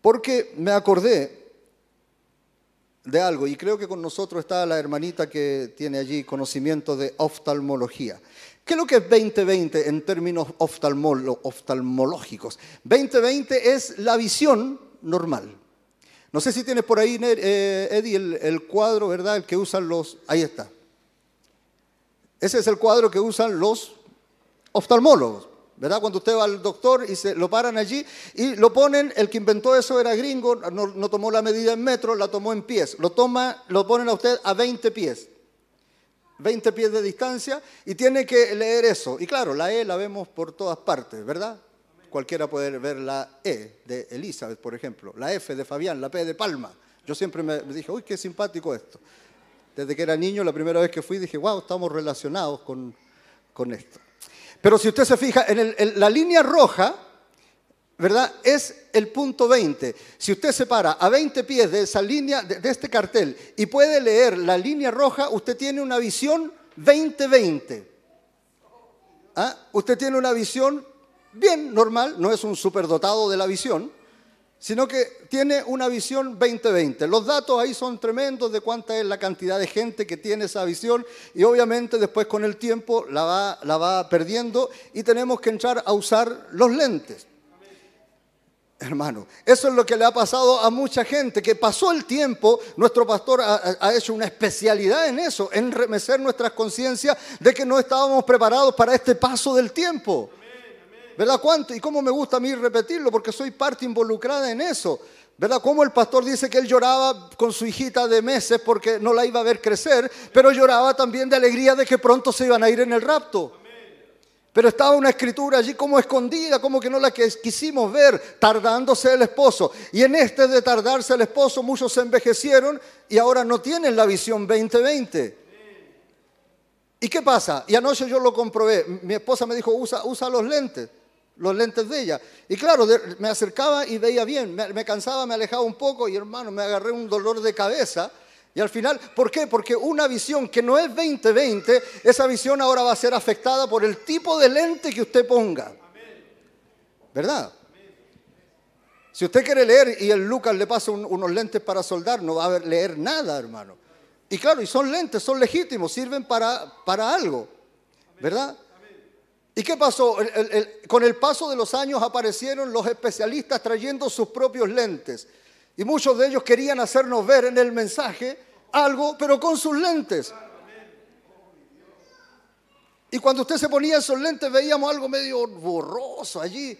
porque me acordé de algo, y creo que con nosotros está la hermanita que tiene allí conocimiento de oftalmología. ¿Qué es lo que es 2020 en términos oftalmológicos? 2020 es la visión normal. No sé si tienes por ahí, eh, Eddie, el, el cuadro, ¿verdad? El que usan los... Ahí está. Ese es el cuadro que usan los oftalmólogos, ¿verdad? Cuando usted va al doctor y se lo paran allí y lo ponen, el que inventó eso era gringo, no, no tomó la medida en metros, la tomó en pies. Lo, toma, lo ponen a usted a 20 pies. 20 pies de distancia y tiene que leer eso. Y claro, la E la vemos por todas partes, ¿verdad? Cualquiera puede ver la E de Elizabeth, por ejemplo, la F de Fabián, la P de Palma. Yo siempre me dije, uy, qué simpático esto. Desde que era niño, la primera vez que fui, dije, wow, estamos relacionados con, con esto. Pero si usted se fija, en la línea roja, ¿verdad? Es el punto 20. Si usted se para a 20 pies de esa línea, de, de este cartel, y puede leer la línea roja, usted tiene una visión 20-20. ¿Ah? Usted tiene una visión bien normal, no es un superdotado de la visión, sino que tiene una visión 2020. Los datos ahí son tremendos de cuánta es la cantidad de gente que tiene esa visión y obviamente después con el tiempo la va, perdiendo y tenemos que entrar a usar los lentes. Hermano, eso es lo que le ha pasado a mucha gente, que pasó el tiempo, nuestro pastor ha, ha hecho una especialidad en eso, en remecer nuestras conciencias de que no estábamos preparados para este paso del tiempo. ¿Verdad? ¿Cuánto? Y cómo me gusta a mí repetirlo, porque soy parte involucrada en eso. ¿Verdad? Como el pastor dice que él lloraba con su hijita de meses porque no la iba a ver crecer, pero lloraba también de alegría de que pronto se iban a ir en el rapto. Pero estaba una escritura allí como escondida, como que no la quisimos ver, tardándose el esposo. Y en este de tardarse el esposo, muchos se envejecieron y ahora no tienen la visión 2020. ¿Y qué pasa? Y anoche yo lo comprobé. Mi esposa me dijo, usa, usa los lentes los lentes de ella. Y claro, me acercaba y veía bien, me, cansaba, me alejaba un poco y hermano, me agarré un dolor de cabeza. Y al final, ¿por qué? Porque una visión que no es 2020, esa visión ahora va a ser afectada por el tipo de lente que usted ponga. ¿Verdad? Si usted quiere leer y el Lucas le pasa unos lentes para soldar, no va a leer nada, hermano. Y claro, y son lentes, son legítimos, sirven para, para algo. ¿Verdad? ¿Y qué pasó? con el paso de los años aparecieron los especialistas trayendo sus propios lentes. Y muchos de ellos querían hacernos ver en el mensaje algo, pero con sus lentes. Y cuando usted se ponía esos lentes veíamos algo medio borroso allí.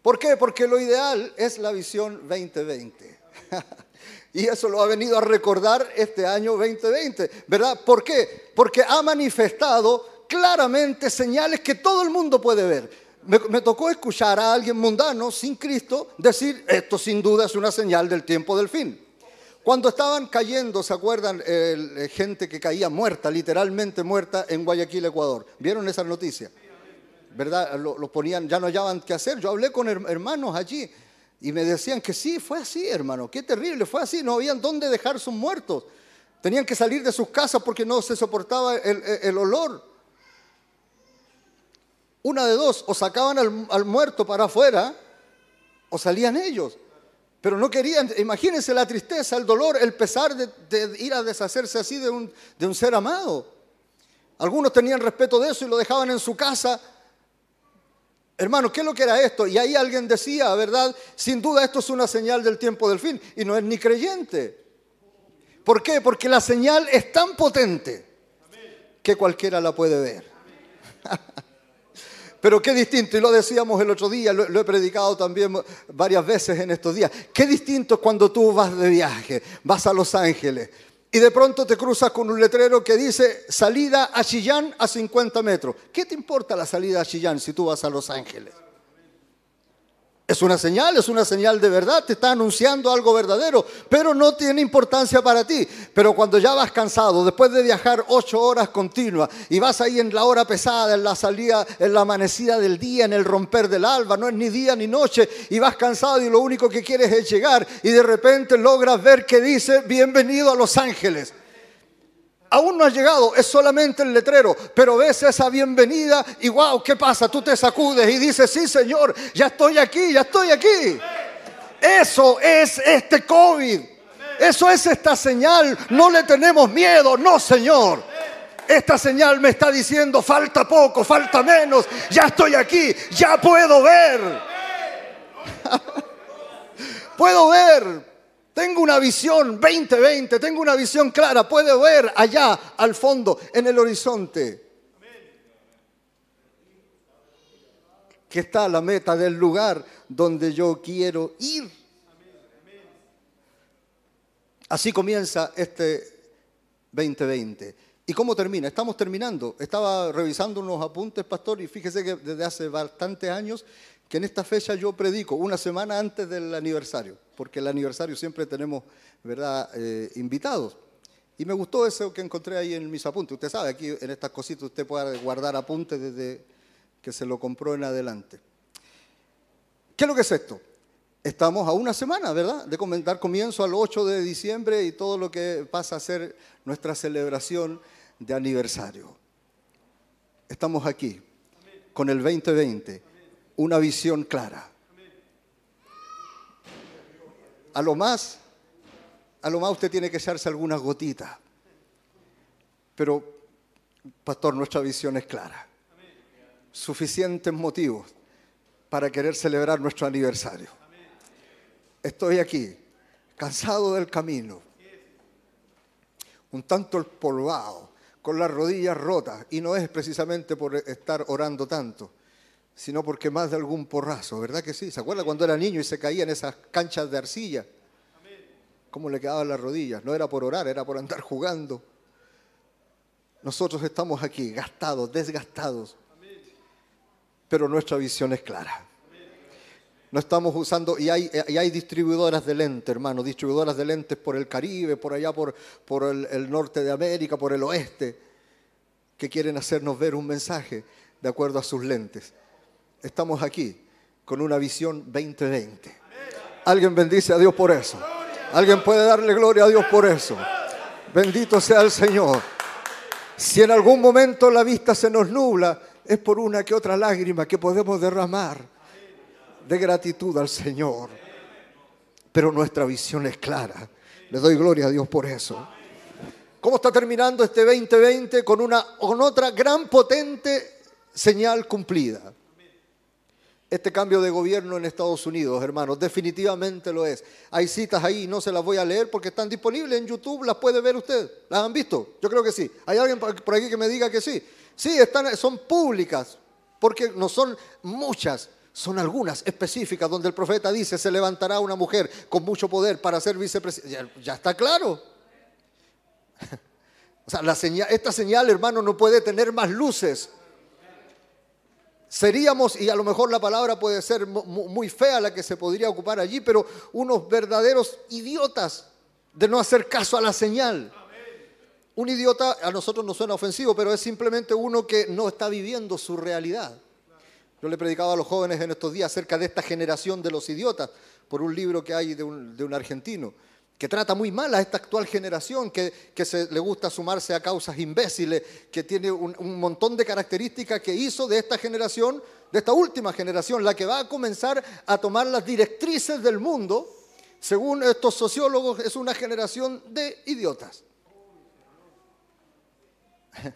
¿Por qué? Porque lo ideal es la visión 2020. y eso lo ha venido a recordar este año 2020, ¿verdad? ¿Por qué? Porque ha manifestado claramente señales que todo el mundo puede ver. Me, tocó escuchar a alguien mundano, sin Cristo, decir, esto sin duda es una señal del tiempo del fin. Cuando estaban cayendo, ¿se acuerdan? Eh, gente que caía muerta, literalmente muerta en Guayaquil, Ecuador. ¿Vieron esa noticia? ¿Verdad? Los ponían, ya no hallaban qué hacer. Yo hablé con hermanos allí y me decían que sí, fue así, hermano. Qué terrible, fue así. No habían dónde dejar sus muertos. Tenían que salir de sus casas porque no se soportaba el olor. Una de dos, o sacaban al, muerto para afuera, o salían ellos. Pero no querían, imagínense la tristeza, el dolor, el pesar de, ir a deshacerse así de un, de un ser amado. Algunos tenían respeto de eso y lo dejaban en su casa. Hermano, ¿qué es lo que era esto? Y ahí alguien decía, ¿verdad? Sin duda esto es una señal del tiempo del fin. Y no es ni creyente. ¿Por qué? Porque la señal es tan potente que cualquiera la puede ver. Pero qué distinto, y lo decíamos el otro día, lo, he predicado también varias veces en estos días, qué distinto cuando tú vas de viaje, vas a Los Ángeles y de pronto te cruzas con un letrero que dice salida a Chillán a 50 metros. ¿Qué te importa la salida a Chillán si tú vas a Los Ángeles? Es una señal, es una señal de verdad, te está anunciando algo verdadero, pero no tiene importancia para ti. Pero cuando ya vas cansado, después de viajar ocho horas continuas y vas ahí en la hora pesada, en la salida, en la amanecida del día, en el romper del alba, no es ni día ni noche, y vas cansado y lo único que quieres es llegar y de repente logras ver que dice, bienvenido a Los Ángeles aún no has llegado, es solamente el letrero, pero ves esa bienvenida y wow, ¿qué pasa? Tú te sacudes y dices, sí Señor, ya estoy aquí, ya estoy aquí. Eso es este COVID. Eso es esta señal. No le tenemos miedo, no Señor. Esta señal me está diciendo, falta poco, falta menos, ya estoy aquí, ya puedo ver. puedo ver, tengo una visión 2020, tengo una visión clara, puedo ver allá al fondo, en el horizonte. Que está la meta del lugar donde yo quiero ir. Así comienza este 2020. ¿Y cómo termina? Estamos terminando. Estaba revisando unos apuntes, pastor, y fíjese que desde hace bastantes años que en esta fecha yo predico, una semana antes del aniversario, porque el aniversario siempre tenemos, ¿verdad?, eh, invitados. Y me gustó eso que encontré ahí en mis apuntes. Usted sabe, aquí en estas cositas usted puede guardar apuntes desde que se lo compró en adelante. ¿Qué es lo que es esto? Estamos a una semana, ¿verdad?, de dar comienzo al 8 de diciembre y todo lo que pasa a ser nuestra celebración de aniversario. Estamos aquí con el 2020 una visión clara. A lo más, a lo más usted tiene que echarse algunas gotitas. Pero, pastor, nuestra visión es clara. Suficientes motivos para querer celebrar nuestro aniversario. Estoy aquí, cansado del camino, un tanto empolvado, con las rodillas rotas, y no es precisamente por estar orando tanto, sino porque más de algún porrazo, ¿verdad que sí? ¿Se acuerda cuando era niño y se caía en esas canchas de arcilla? ¿Cómo le quedaban las rodillas? No era por orar, era por andar jugando. Nosotros estamos aquí gastados, desgastados, pero nuestra visión es clara. No estamos usando, y hay, distribuidoras de lentes, hermano, distribuidoras de lentes por el Caribe, por allá, por, el norte de América, por el oeste, que quieren hacernos ver un mensaje de acuerdo a sus lentes. Estamos aquí con una visión 2020. Alguien bendice a Dios por eso. Alguien puede darle gloria a Dios por eso. Bendito sea el Señor. Si en algún momento la vista se nos nubla, es por una que otra lágrima que podemos derramar de gratitud al Señor. Pero nuestra visión es clara. Le doy gloria a Dios por eso. ¿Cómo está terminando este 2020 con una con otra gran potente señal cumplida? Este cambio de gobierno en Estados Unidos, hermanos, definitivamente lo es. Hay citas ahí, no se las voy a leer porque están disponibles en YouTube, las puede ver usted. ¿Las han visto? Yo creo que sí. ¿Hay alguien por aquí que me diga que sí? Sí, están, son públicas, porque no son muchas, son algunas específicas donde el profeta dice, se levantará una mujer con mucho poder para ser vicepresidente. Ya, ya, está claro. O sea, la señal, esta señal, hermano, no puede tener más luces. Seríamos, y a lo mejor la palabra puede ser muy fea la que se podría ocupar allí, pero unos verdaderos idiotas de no hacer caso a la señal. Un idiota a nosotros nos suena ofensivo, pero es simplemente uno que no está viviendo su realidad. Yo le he predicado a los jóvenes en estos días acerca de esta generación de los idiotas, por un libro que hay de un, de un argentino, que trata muy mal a esta actual generación, que, que se, le gusta sumarse a causas imbéciles, que tiene un, montón de características que hizo de esta generación, de esta última generación, la que va a comenzar a tomar las directrices del mundo, según estos sociólogos, es una generación de idiotas.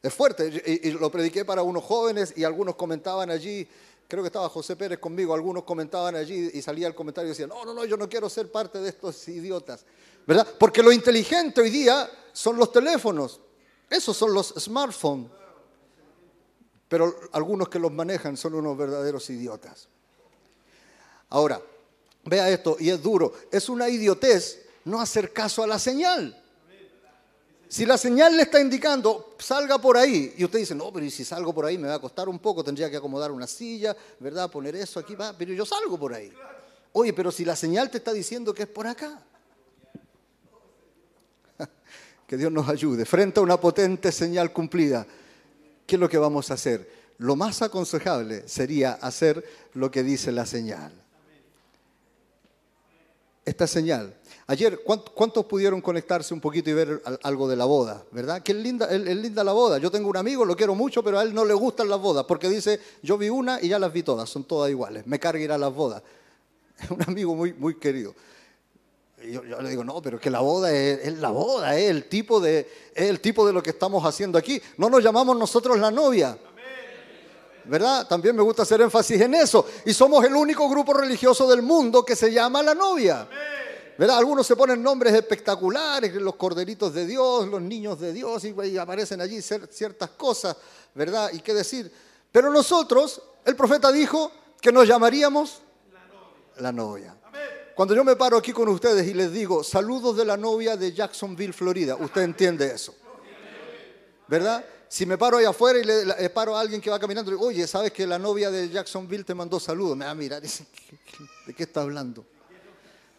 Es fuerte, y, lo prediqué para unos jóvenes y algunos comentaban allí, creo que estaba José Pérez conmigo, algunos comentaban allí y salía el comentario y decían, no, no, no, yo no quiero ser parte de estos idiotas, ¿verdad? Porque lo inteligente hoy día son los teléfonos, esos son los smartphones, pero algunos que los manejan son unos verdaderos idiotas. Ahora, vea esto, y es duro, es una idiotez no hacer caso a la señal. Si la señal le está indicando, salga por ahí, y usted dice, no, pero si salgo por ahí me va a costar un poco, tendría que acomodar una silla, ¿verdad? Poner eso aquí, va, pero yo salgo por ahí. Oye, pero si la señal te está diciendo que es por acá. Que Dios nos ayude. Frente a una potente señal cumplida, ¿qué es lo que vamos a hacer? Lo más aconsejable sería hacer lo que dice la señal. Esta señal Ayer, ¿cuántos pudieron conectarse un poquito y ver algo de la boda? ¿Verdad? Que linda, es linda la boda. Yo tengo un amigo, lo quiero mucho, pero a él no le gustan las bodas porque dice, yo vi una y ya las vi todas, son todas iguales, me carga ir a las bodas. Es un amigo muy, muy querido. Yo, yo, le digo, no, pero que la boda es, es, la boda, es el, tipo de, es el tipo de lo que estamos haciendo aquí. No nos llamamos nosotros la novia. ¿Verdad? También me gusta hacer énfasis en eso. Y somos el único grupo religioso del mundo que se llama la novia. Amén. ¿Verdad? Algunos se ponen nombres espectaculares, los corderitos de Dios, los niños de Dios, y, aparecen allí ciertas cosas, ¿verdad? Y qué decir. Pero nosotros, el profeta dijo que nos llamaríamos la novia. Cuando yo me paro aquí con ustedes y les digo, saludos de la novia de Jacksonville, Florida, usted entiende eso. ¿Verdad? Si me paro ahí afuera y le, le paro a alguien que va caminando, y digo, oye, ¿sabes que la novia de Jacksonville te mandó saludos? Me va a mirar ¿de qué está hablando?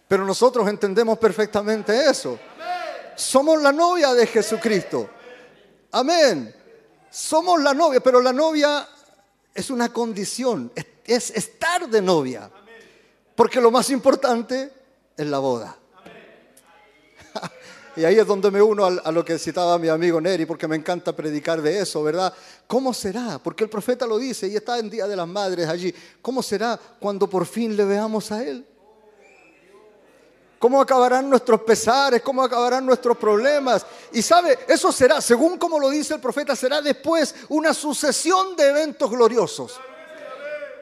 Pero nosotros entendemos perfectamente eso. Somos la novia de Jesucristo. Amén. Somos la novia, pero la novia es una condición, es, estar de novia. Porque lo más importante es la boda. Y ahí es donde me uno a lo que citaba mi amigo Neri, porque me encanta predicar de eso, ¿verdad? ¿Cómo será? Porque el profeta lo dice y está en Día de las Madres allí. ¿Cómo será cuando por fin le veamos a Él? Cómo acabarán nuestros pesares, cómo acabarán nuestros problemas. Y sabe, eso será, según como lo dice el profeta, será después una sucesión de eventos gloriosos.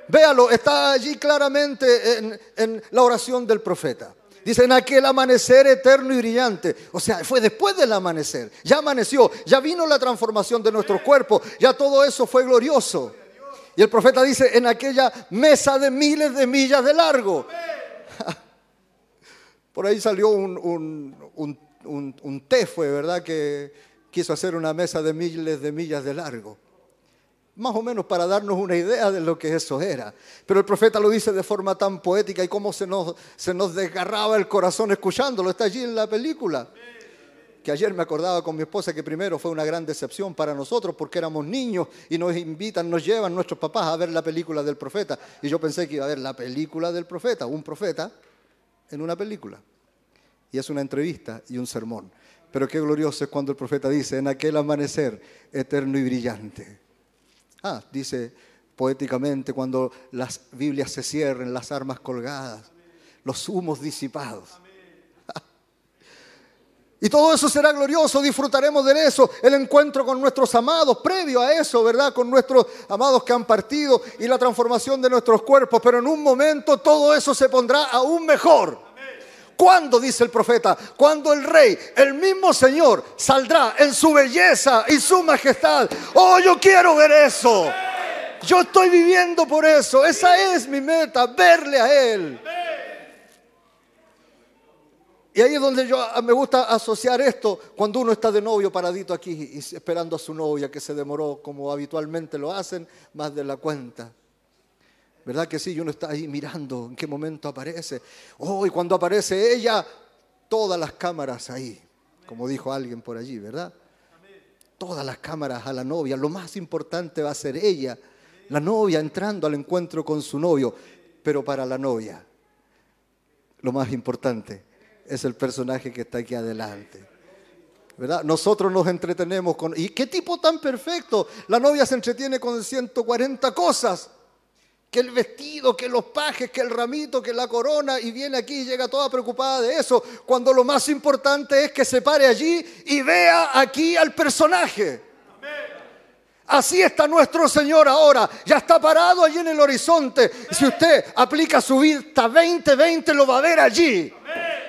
Véalo, está allí claramente en, en la oración del profeta. Dice, en aquel amanecer eterno y brillante. O sea, fue después del amanecer. Ya amaneció, ya vino la transformación de nuestro cuerpo, ya todo eso fue glorioso. Y el profeta dice, en aquella mesa de miles de millas de largo. Por ahí salió un, un, fue, ¿verdad? Que quiso hacer una mesa de miles de millas de largo. Más o menos para darnos una idea de lo que eso era. Pero el profeta lo dice de forma tan poética y cómo se nos desgarraba el corazón escuchándolo. Está allí en la película. Que ayer me acordaba con mi esposa que primero fue una gran decepción para nosotros porque éramos niños y nos invitan, nos llevan nuestros papás a ver la película del profeta. Y yo pensé que iba a ver la película del profeta, un profeta en una película. Y es una entrevista y un sermón. Pero qué glorioso es cuando el profeta dice, en aquel amanecer eterno y brillante. Ah, dice poéticamente, cuando las Biblias se cierren, las armas colgadas, los humos disipados. Y todo eso será glorioso, disfrutaremos de eso, el encuentro con nuestros amados, previo a eso, ¿verdad? Con nuestros amados que han partido y la transformación de nuestros cuerpos, pero en un momento todo eso se pondrá aún mejor. ¿Cuándo, dice el profeta? Cuando el rey, el mismo Señor, saldrá en su belleza y su majestad. Oh, yo quiero ver eso. Yo estoy viviendo por eso. Esa es mi meta, verle a Él. Y ahí es donde yo me gusta asociar esto cuando uno está de novio paradito aquí y esperando a su novia que se demoró como habitualmente lo hacen, más de la cuenta. ¿Verdad que sí? Y uno está ahí mirando en qué momento aparece. Oh, y cuando aparece ella, todas las cámaras ahí, como dijo alguien por allí, ¿verdad? Todas las cámaras a la novia. Lo más importante va a ser ella, la novia entrando al encuentro con su novio. Pero para la novia, lo más importante es el personaje que está aquí adelante. ¿verdad? Nosotros nos entretenemos con... ¿Y qué tipo tan perfecto? La novia se entretiene con 140 cosas. Que el vestido, que los pajes, que el ramito, que la corona, y viene aquí y llega toda preocupada de eso, cuando lo más importante es que se pare allí y vea aquí al personaje. Así está nuestro Señor ahora. Ya está parado allí en el horizonte. Si usted aplica su vista 20-20, lo va a ver allí.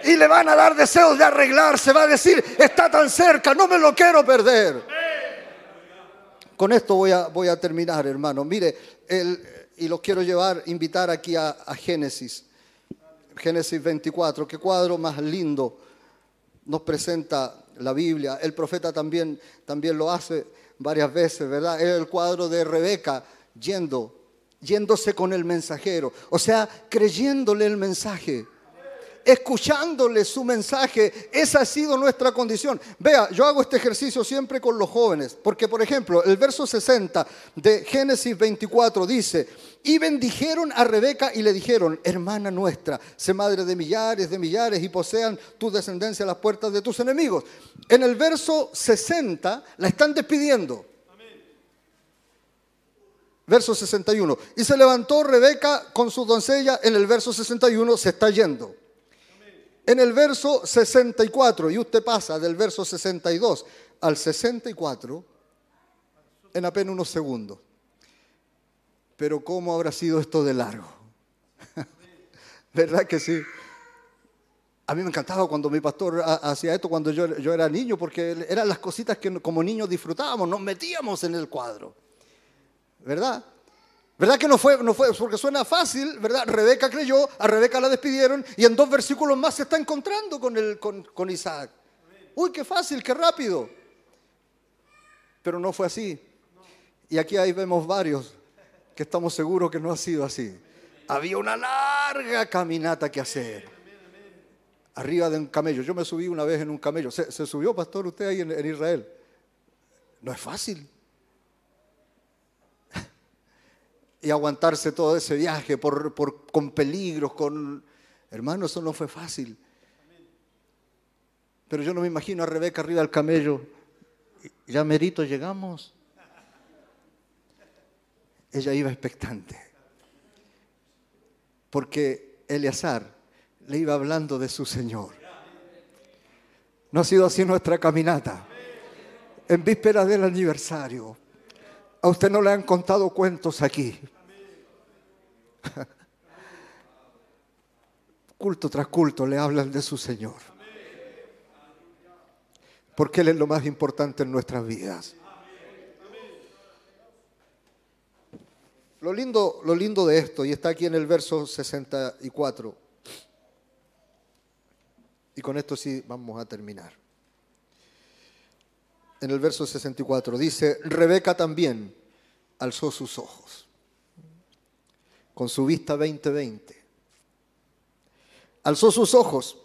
Y le van a dar deseos de arreglarse. Va a decir, está tan cerca, no me lo quiero perder. Con esto voy a, voy a terminar, hermano. Mire, y los quiero llevar, invitar aquí a, a Génesis. Génesis 24, qué cuadro más lindo nos presenta la Biblia. El profeta también, también lo hace varias veces, ¿verdad? Es el cuadro de Rebeca yendo, yéndose con el mensajero, o sea, creyéndole el mensaje escuchándole su mensaje. Esa ha sido nuestra condición. Vea, yo hago este ejercicio siempre con los jóvenes, porque por ejemplo, el verso 60 de Génesis 24 dice, y bendijeron a Rebeca y le dijeron, hermana nuestra, sé madre de millares, de millares y posean tu descendencia a las puertas de tus enemigos. En el verso 60 la están despidiendo. Verso 61. Y se levantó Rebeca con su doncella. En el verso 61 se está yendo. En el verso 64, y usted pasa del verso 62 al 64 en apenas unos segundos. Pero ¿cómo habrá sido esto de largo? ¿Verdad que sí? A mí me encantaba cuando mi pastor hacía esto cuando yo, yo era niño, porque eran las cositas que como niños disfrutábamos, nos metíamos en el cuadro. ¿Verdad? ¿Verdad que no fue, no fue? Porque suena fácil, ¿verdad? Rebeca creyó, a Rebeca la despidieron y en dos versículos más se está encontrando con, el, con, con Isaac. Uy, qué fácil, qué rápido. Pero no fue así. Y aquí ahí vemos varios que estamos seguros que no ha sido así. Había una larga caminata que hacer. Arriba de un camello. Yo me subí una vez en un camello. ¿Se, subió, pastor, usted ahí en Israel? No es fácil. Y aguantarse todo ese viaje por, con peligros, con... Hermano, eso no fue fácil. Pero yo no me imagino a Rebeca arriba del camello. Ya merito llegamos. Ella iba expectante. Porque Eleazar le iba hablando de su Señor. No ha sido así nuestra caminata. En víspera del aniversario, a usted no le han contado cuentos aquí. Culto tras culto le hablan de su Señor. Porque Él es lo más importante en nuestras vidas. Lo lindo, lo lindo de esto, y está aquí en el verso 64, y con esto sí vamos a terminar. En el verso 64 dice, Rebeca también alzó sus ojos con su vista 2020. Alzó sus ojos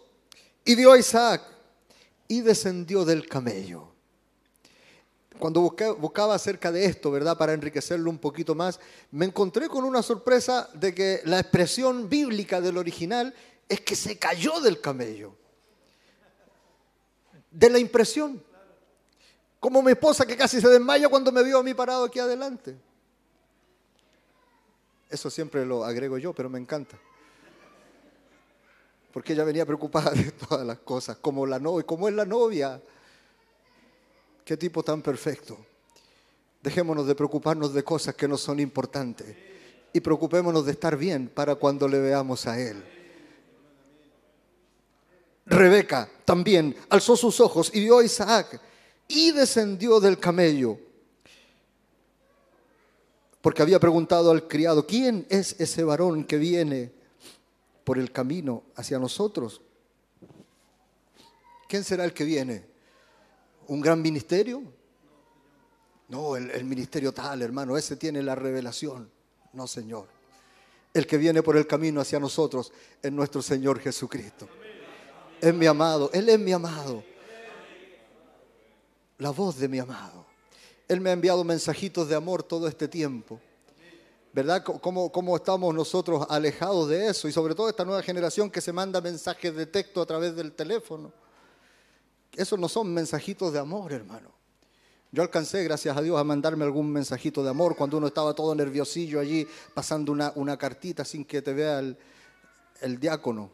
y vio a Isaac y descendió del camello. Cuando buscaba acerca de esto, ¿verdad? Para enriquecerlo un poquito más, me encontré con una sorpresa de que la expresión bíblica del original es que se cayó del camello. De la impresión. Como mi esposa que casi se desmaya cuando me vio a mí parado aquí adelante. Eso siempre lo agrego yo, pero me encanta. Porque ella venía preocupada de todas las cosas, como la novia, como es la novia. Qué tipo tan perfecto. Dejémonos de preocuparnos de cosas que no son importantes y preocupémonos de estar bien para cuando le veamos a Él. Rebeca también alzó sus ojos y vio a Isaac y descendió del camello. Porque había preguntado al criado, ¿quién es ese varón que viene por el camino hacia nosotros? ¿Quién será el que viene? ¿Un gran ministerio? No, el, ministerio tal, hermano, ese tiene la revelación. No, Señor. El que viene por el camino hacia nosotros es nuestro Señor Jesucristo. Es mi amado, Él es mi amado. La voz de mi amado. Él me ha enviado mensajitos de amor todo este tiempo. ¿Verdad? ¿Cómo, ¿Cómo, estamos nosotros alejados de eso? Y sobre todo esta nueva generación que se manda mensajes de texto a través del teléfono. Esos no son mensajitos de amor, hermano. Yo alcancé, gracias a Dios, a mandarme algún mensajito de amor cuando uno estaba todo nerviosillo allí pasando una, una cartita sin que te vea el, el diácono.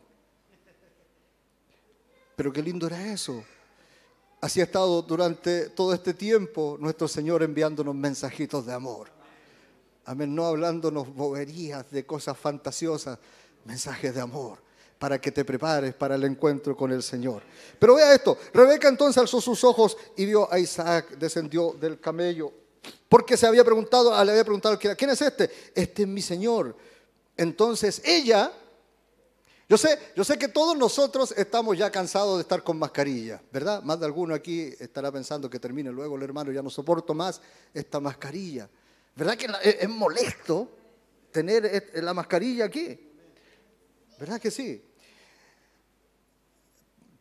Pero qué lindo era eso. Así ha estado durante todo este tiempo nuestro Señor enviándonos mensajitos de amor. Amén, no hablándonos boberías de cosas fantasiosas, mensajes de amor para que te prepares para el encuentro con el Señor. Pero vea esto, Rebeca entonces alzó sus ojos y vio a Isaac, descendió del camello, porque se había preguntado, le había preguntado, ¿quién es este? Este es mi Señor. Entonces ella, yo sé, yo sé que todos nosotros estamos ya cansados de estar con mascarilla, ¿verdad? Más de alguno aquí estará pensando que termine luego el hermano, ya no soporto más esta mascarilla. ¿Verdad que es molesto tener la mascarilla aquí? ¿Verdad que sí?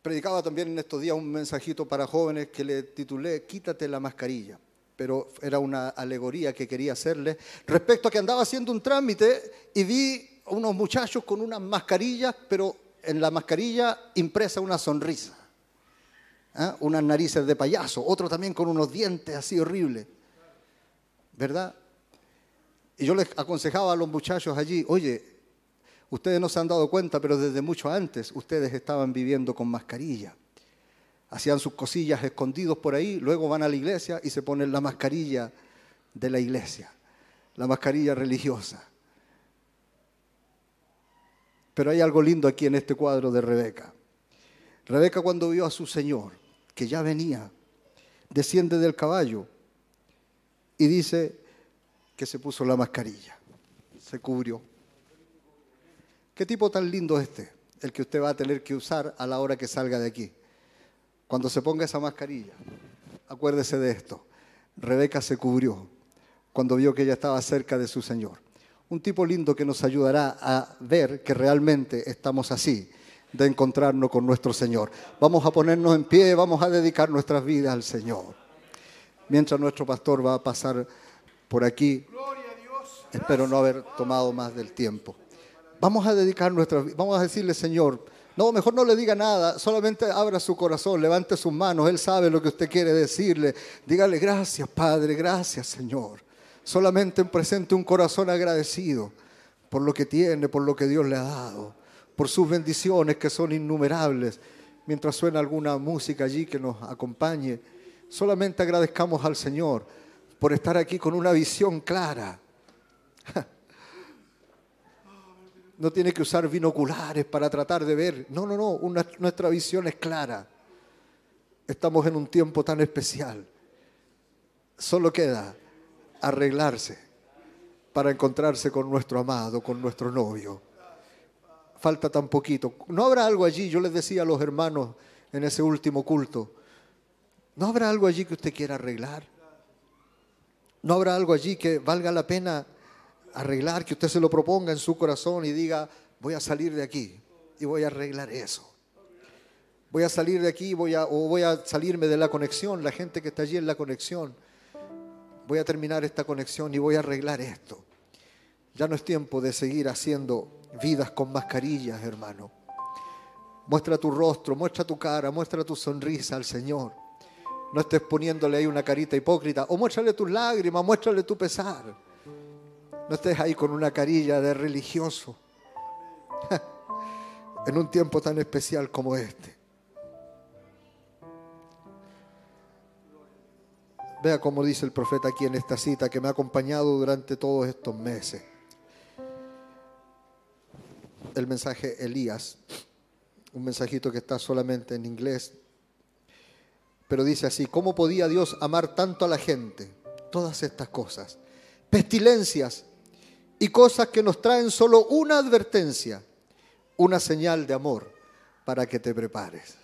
predicaba también en estos días un mensajito para jóvenes que le titulé Quítate la mascarilla, pero era una alegoría que quería hacerle respecto a que andaba haciendo un trámite y vi unos muchachos con unas mascarillas, pero en la mascarilla impresa una sonrisa, ¿ah? unas narices de payaso, otro también con unos dientes así horribles, ¿verdad? Y yo les aconsejaba a los muchachos allí, oye, Ustedes no se han dado cuenta, pero desde mucho antes ustedes estaban viviendo con mascarilla. Hacían sus cosillas escondidos por ahí, luego van a la iglesia y se ponen la mascarilla de la iglesia, la mascarilla religiosa. Pero hay algo lindo aquí en este cuadro de Rebeca. Rebeca cuando vio a su Señor, que ya venía, desciende del caballo y dice que se puso la mascarilla, se cubrió. ¿Qué tipo tan lindo es este? El que usted va a tener que usar a la hora que salga de aquí. Cuando se ponga esa mascarilla, acuérdese de esto. Rebeca se cubrió cuando vio que ella estaba cerca de su Señor. Un tipo lindo que nos ayudará a ver que realmente estamos así, de encontrarnos con nuestro Señor. Vamos a ponernos en pie, vamos a dedicar nuestras vidas al Señor. Mientras nuestro pastor va a pasar por aquí, espero no haber tomado más del tiempo. Vamos a dedicar nuestra vamos a decirle, Señor, no, mejor no le diga nada, solamente abra su corazón, levante sus manos, Él sabe lo que usted quiere decirle. Dígale, gracias Padre, gracias Señor. Solamente presente un corazón agradecido por lo que tiene, por lo que Dios le ha dado por sus bendiciones que son innumerables. Mientras suena alguna música allí que nos acompañe, solamente agradezcamos al Señor por estar aquí con una visión clara. No tiene que usar binoculares para tratar de ver. No, no, no, nuestra visión es clara. Estamos en un tiempo tan especial. Solo queda arreglarse para encontrarse con nuestro amado, con nuestro novio. Falta tan poquito. ¿No habrá algo allí? Yo les decía a los hermanos en ese último culto, ¿no habrá algo allí que usted quiera arreglar? ¿No habrá algo allí que valga la pena arreglar, que usted se lo proponga en su corazón y diga, voy a salir de aquí y voy a arreglar eso? Voy a salir de aquí voy a, o voy a salirme de la conexión, la gente que está allí en la conexión. Voy a terminar esta conexión y voy a arreglar esto. Ya no es tiempo de seguir haciendo vidas con mascarillas, hermano. Muestra tu rostro, muestra tu cara, muestra tu sonrisa al Señor. No estés poniéndole ahí una carita hipócrita. O muéstrale tus lágrimas, muéstrale tu pesar. No estés ahí con una carilla de religioso. en un tiempo tan especial como este. Vea cómo dice el profeta aquí en esta cita que me ha acompañado durante todos estos meses. El mensaje Elías, un mensajito que está solamente en inglés, pero dice así, ¿cómo podía Dios amar tanto a la gente? Todas estas cosas, pestilencias y cosas que nos traen solo una advertencia, una señal de amor para que te prepares.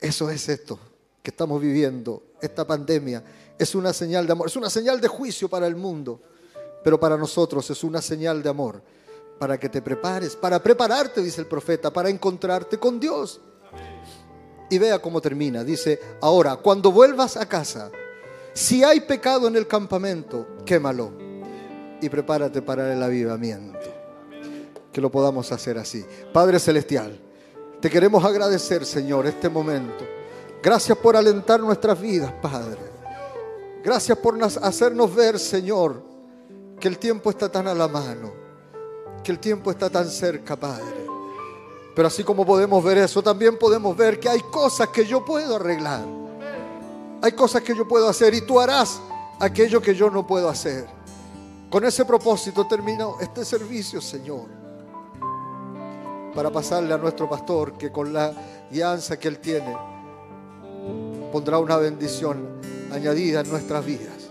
Eso es esto que estamos viviendo, esta pandemia, es una señal de amor, es una señal de juicio para el mundo, pero para nosotros es una señal de amor, para que te prepares, para prepararte, dice el profeta, para encontrarte con Dios. Y vea cómo termina, dice, ahora, cuando vuelvas a casa, si hay pecado en el campamento, quémalo y prepárate para el avivamiento. Que lo podamos hacer así. Padre Celestial, te queremos agradecer, Señor, este momento. Gracias por alentar nuestras vidas, Padre. Gracias por hacernos ver, Señor, que el tiempo está tan a la mano, que el tiempo está tan cerca, Padre. Pero así como podemos ver eso, también podemos ver que hay cosas que yo puedo arreglar. Hay cosas que yo puedo hacer y tú harás aquello que yo no puedo hacer. Con ese propósito termino este servicio, Señor, para pasarle a nuestro pastor que con la guianza que él tiene pondrá una bendición añadida en nuestras vidas.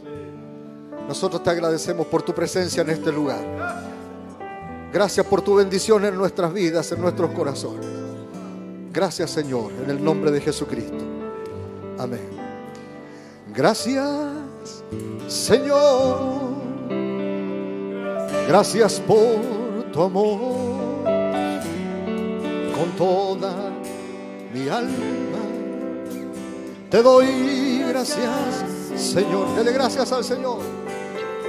Nosotros te agradecemos por tu presencia en este lugar. Gracias por tu bendición en nuestras vidas, en nuestros corazones. Gracias Señor, en el nombre de Jesucristo. Amén. Gracias Señor. Gracias por tu amor. Con toda mi alma te doy gracias, Señor. Dele gracias al Señor.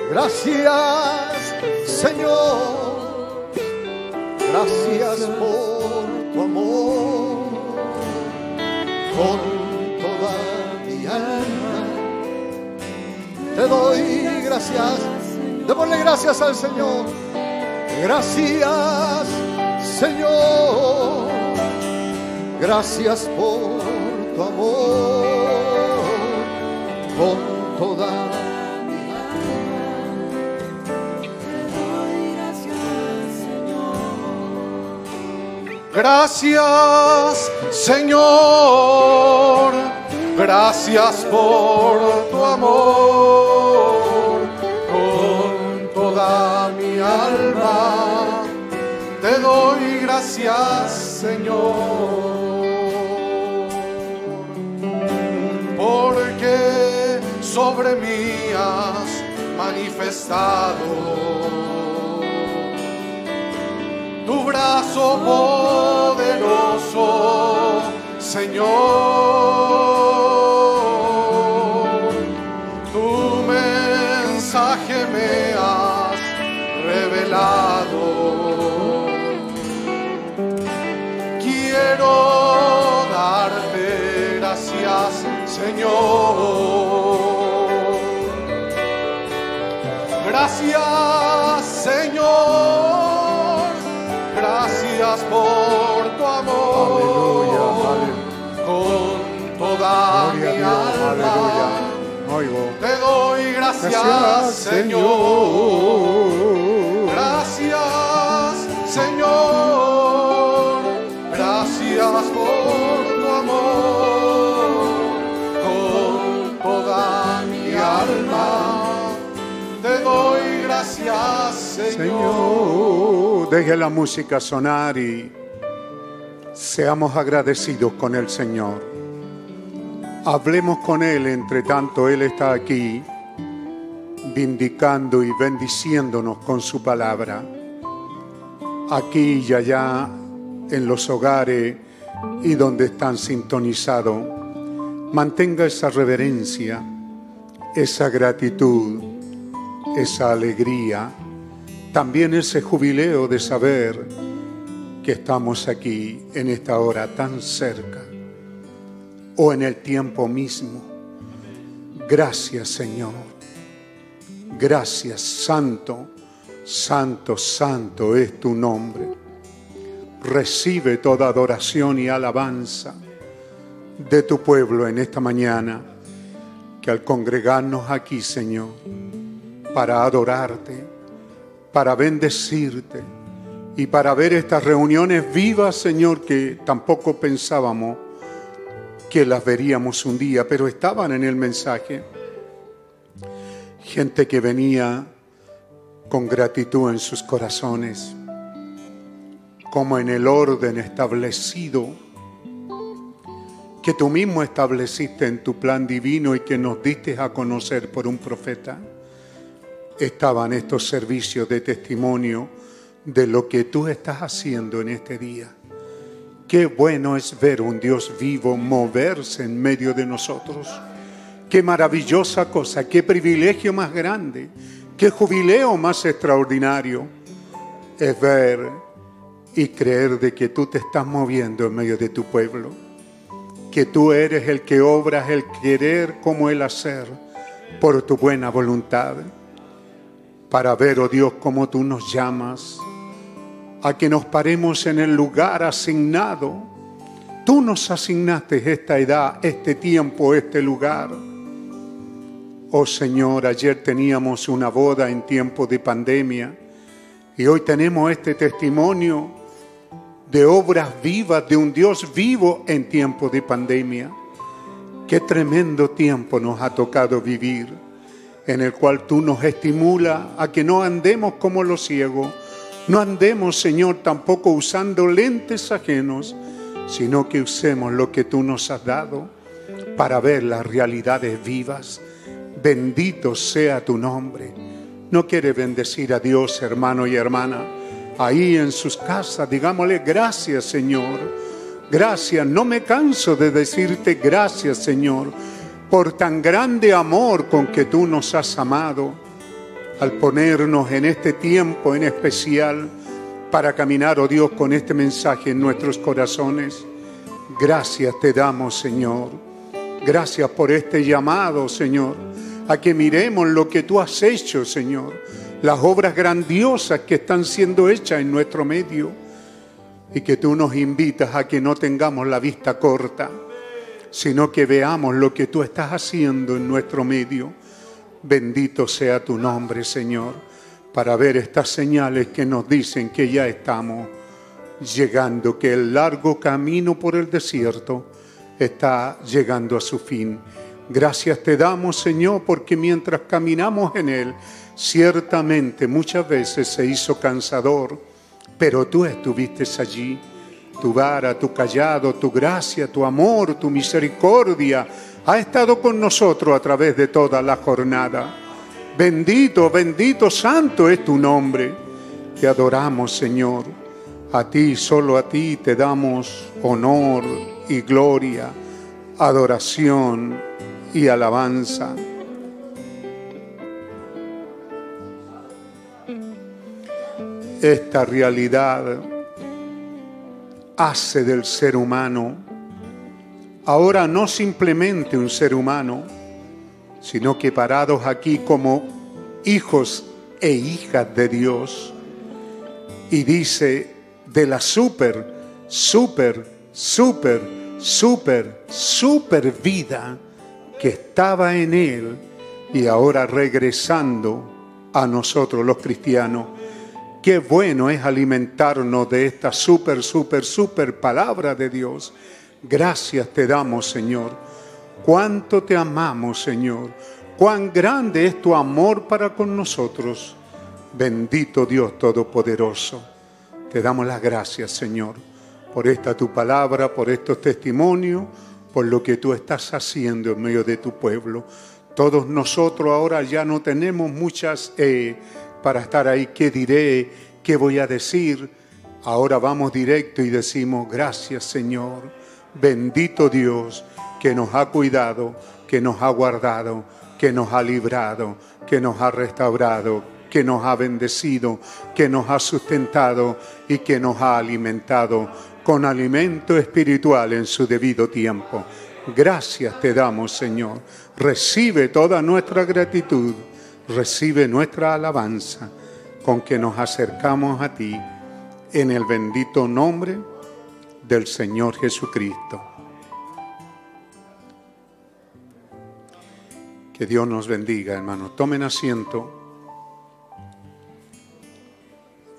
Gracias, Señor. Gracias por tu amor. Con toda mi alma te doy gracias. Démosle gracias al Señor. Gracias, Señor. Gracias por tu amor. Con toda mi Gracias, Señor. Gracias por tu amor. Con toda mi alma te doy gracias, Señor. Porque sobre mí has manifestado tu brazo poderoso, Señor. Señor. Gracias, Señor. Gracias por tu amor. Aleluya, Con toda Gloria mi Dios, alma. Aleluya. Te doy gracias. Señor. Gracias. Señor. Deje la música sonar y seamos agradecidos con el Señor. Hablemos con Él entre tanto Él está aquí, vindicando y bendiciéndonos con su palabra. Aquí y allá, en los hogares y donde están sintonizados, mantenga esa reverencia, esa gratitud, esa alegría, también ese jubileo de saber que estamos aquí en esta hora tan cerca o en el tiempo mismo. Gracias Señor. Gracias Santo, Santo, Santo es tu nombre. Recibe toda adoración y alabanza de tu pueblo en esta mañana, que al congregarnos aquí, Señor, para adorarte, para bendecirte y para ver estas reuniones vivas, Señor, que tampoco pensábamos que las veríamos un día, pero estaban en el mensaje. Gente que venía con gratitud en sus corazones, como en el orden establecido que tú mismo estableciste en tu plan divino y que nos diste a conocer por un profeta. Estaban estos servicios de testimonio de lo que tú estás haciendo en este día. Qué bueno es ver un Dios vivo moverse en medio de nosotros. Qué maravillosa cosa, qué privilegio más grande, qué jubileo más extraordinario es ver y creer de que tú te estás moviendo en medio de tu pueblo, que tú eres el que obras el querer como el hacer por tu buena voluntad, para ver, oh Dios, cómo tú nos llamas a que nos paremos en el lugar asignado. Tú nos asignaste esta edad, este tiempo, este lugar. Oh Señor, ayer teníamos una boda en tiempo de pandemia y hoy tenemos este testimonio de obras vivas de un Dios vivo en tiempo de pandemia. Qué tremendo tiempo nos ha tocado vivir, en el cual tú nos estimulas a que no andemos como los ciegos, no andemos, Señor, tampoco usando lentes ajenos, sino que usemos lo que tú nos has dado para ver las realidades vivas. Bendito sea tu nombre. ¿No quiere bendecir a Dios, hermano y hermana? Ahí en sus casas, digámosle gracias, Señor. Gracias. No me canso de decirte gracias, Señor, por tan grande amor con que tú nos has amado al ponernos en este tiempo en especial para caminar, oh Dios, con este mensaje en nuestros corazones. Gracias te damos, Señor. Gracias por este llamado, Señor, a que miremos lo que tú has hecho, Señor, las obras grandiosas que están siendo hechas en nuestro medio y que tú nos invitas a que no tengamos la vista corta, sino que veamos lo que tú estás haciendo en nuestro medio Bendito sea tu nombre, Señor, para ver estas señales que nos dicen que ya estamos llegando, que el largo camino por el desierto está llegando a su fin. Gracias te damos, Señor, porque mientras caminamos en él, ciertamente muchas veces se hizo cansador, pero tú estuviste allí. Tu vara, tu callado, tu gracia, tu amor, tu misericordia, ha estado con nosotros a través de toda la jornada. Bendito, bendito, santo es tu nombre. Te adoramos, Señor. A ti, solo a ti te damos honor y gloria, adoración y alabanza. Esta realidad hace del ser humano ahora no simplemente un ser humano, sino que parados aquí como hijos e hijas de Dios. Y dice de la super, super, super, super, super vida que estaba en Él y ahora regresando a nosotros los cristianos. Qué bueno es alimentarnos de esta súper, súper, súper palabra de Dios. Gracias te damos, Señor. Cuánto te amamos, Señor. Cuán grande es tu amor para con nosotros. Bendito Dios Todopoderoso. Te damos las gracias, Señor, por esta tu palabra, por estos testimonios, por lo que tú estás haciendo en medio de tu pueblo. Todos nosotros ahora ya no tenemos muchas eh, para estar ahí. ¿Qué diré? ¿Qué voy a decir? Ahora vamos directo y decimos, gracias Señor, bendito Dios que nos ha cuidado, que nos ha guardado, que nos ha librado, que nos ha restaurado, que nos ha bendecido, que nos ha sustentado y que nos ha alimentado con alimento espiritual en su debido tiempo. Gracias te damos, Señor. Recibe toda nuestra gratitud, recibe nuestra alabanza con que nos acercamos a ti en el bendito nombre del Señor Jesucristo. Que Dios nos bendiga, hermanos. Tomen asiento.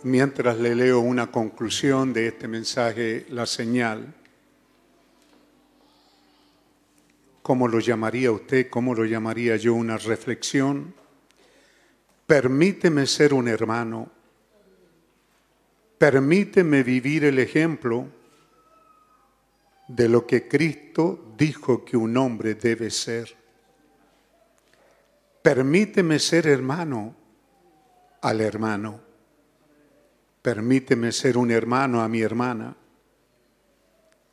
Mientras le leo una conclusión de este mensaje, la señal. ¿Cómo lo llamaría usted? ¿Cómo lo llamaría yo? Una reflexión. Permíteme ser un hermano. Permíteme vivir el ejemplo de lo que Cristo dijo que un hombre debe ser. Permíteme ser hermano al hermano. Permíteme ser un hermano a mi hermana.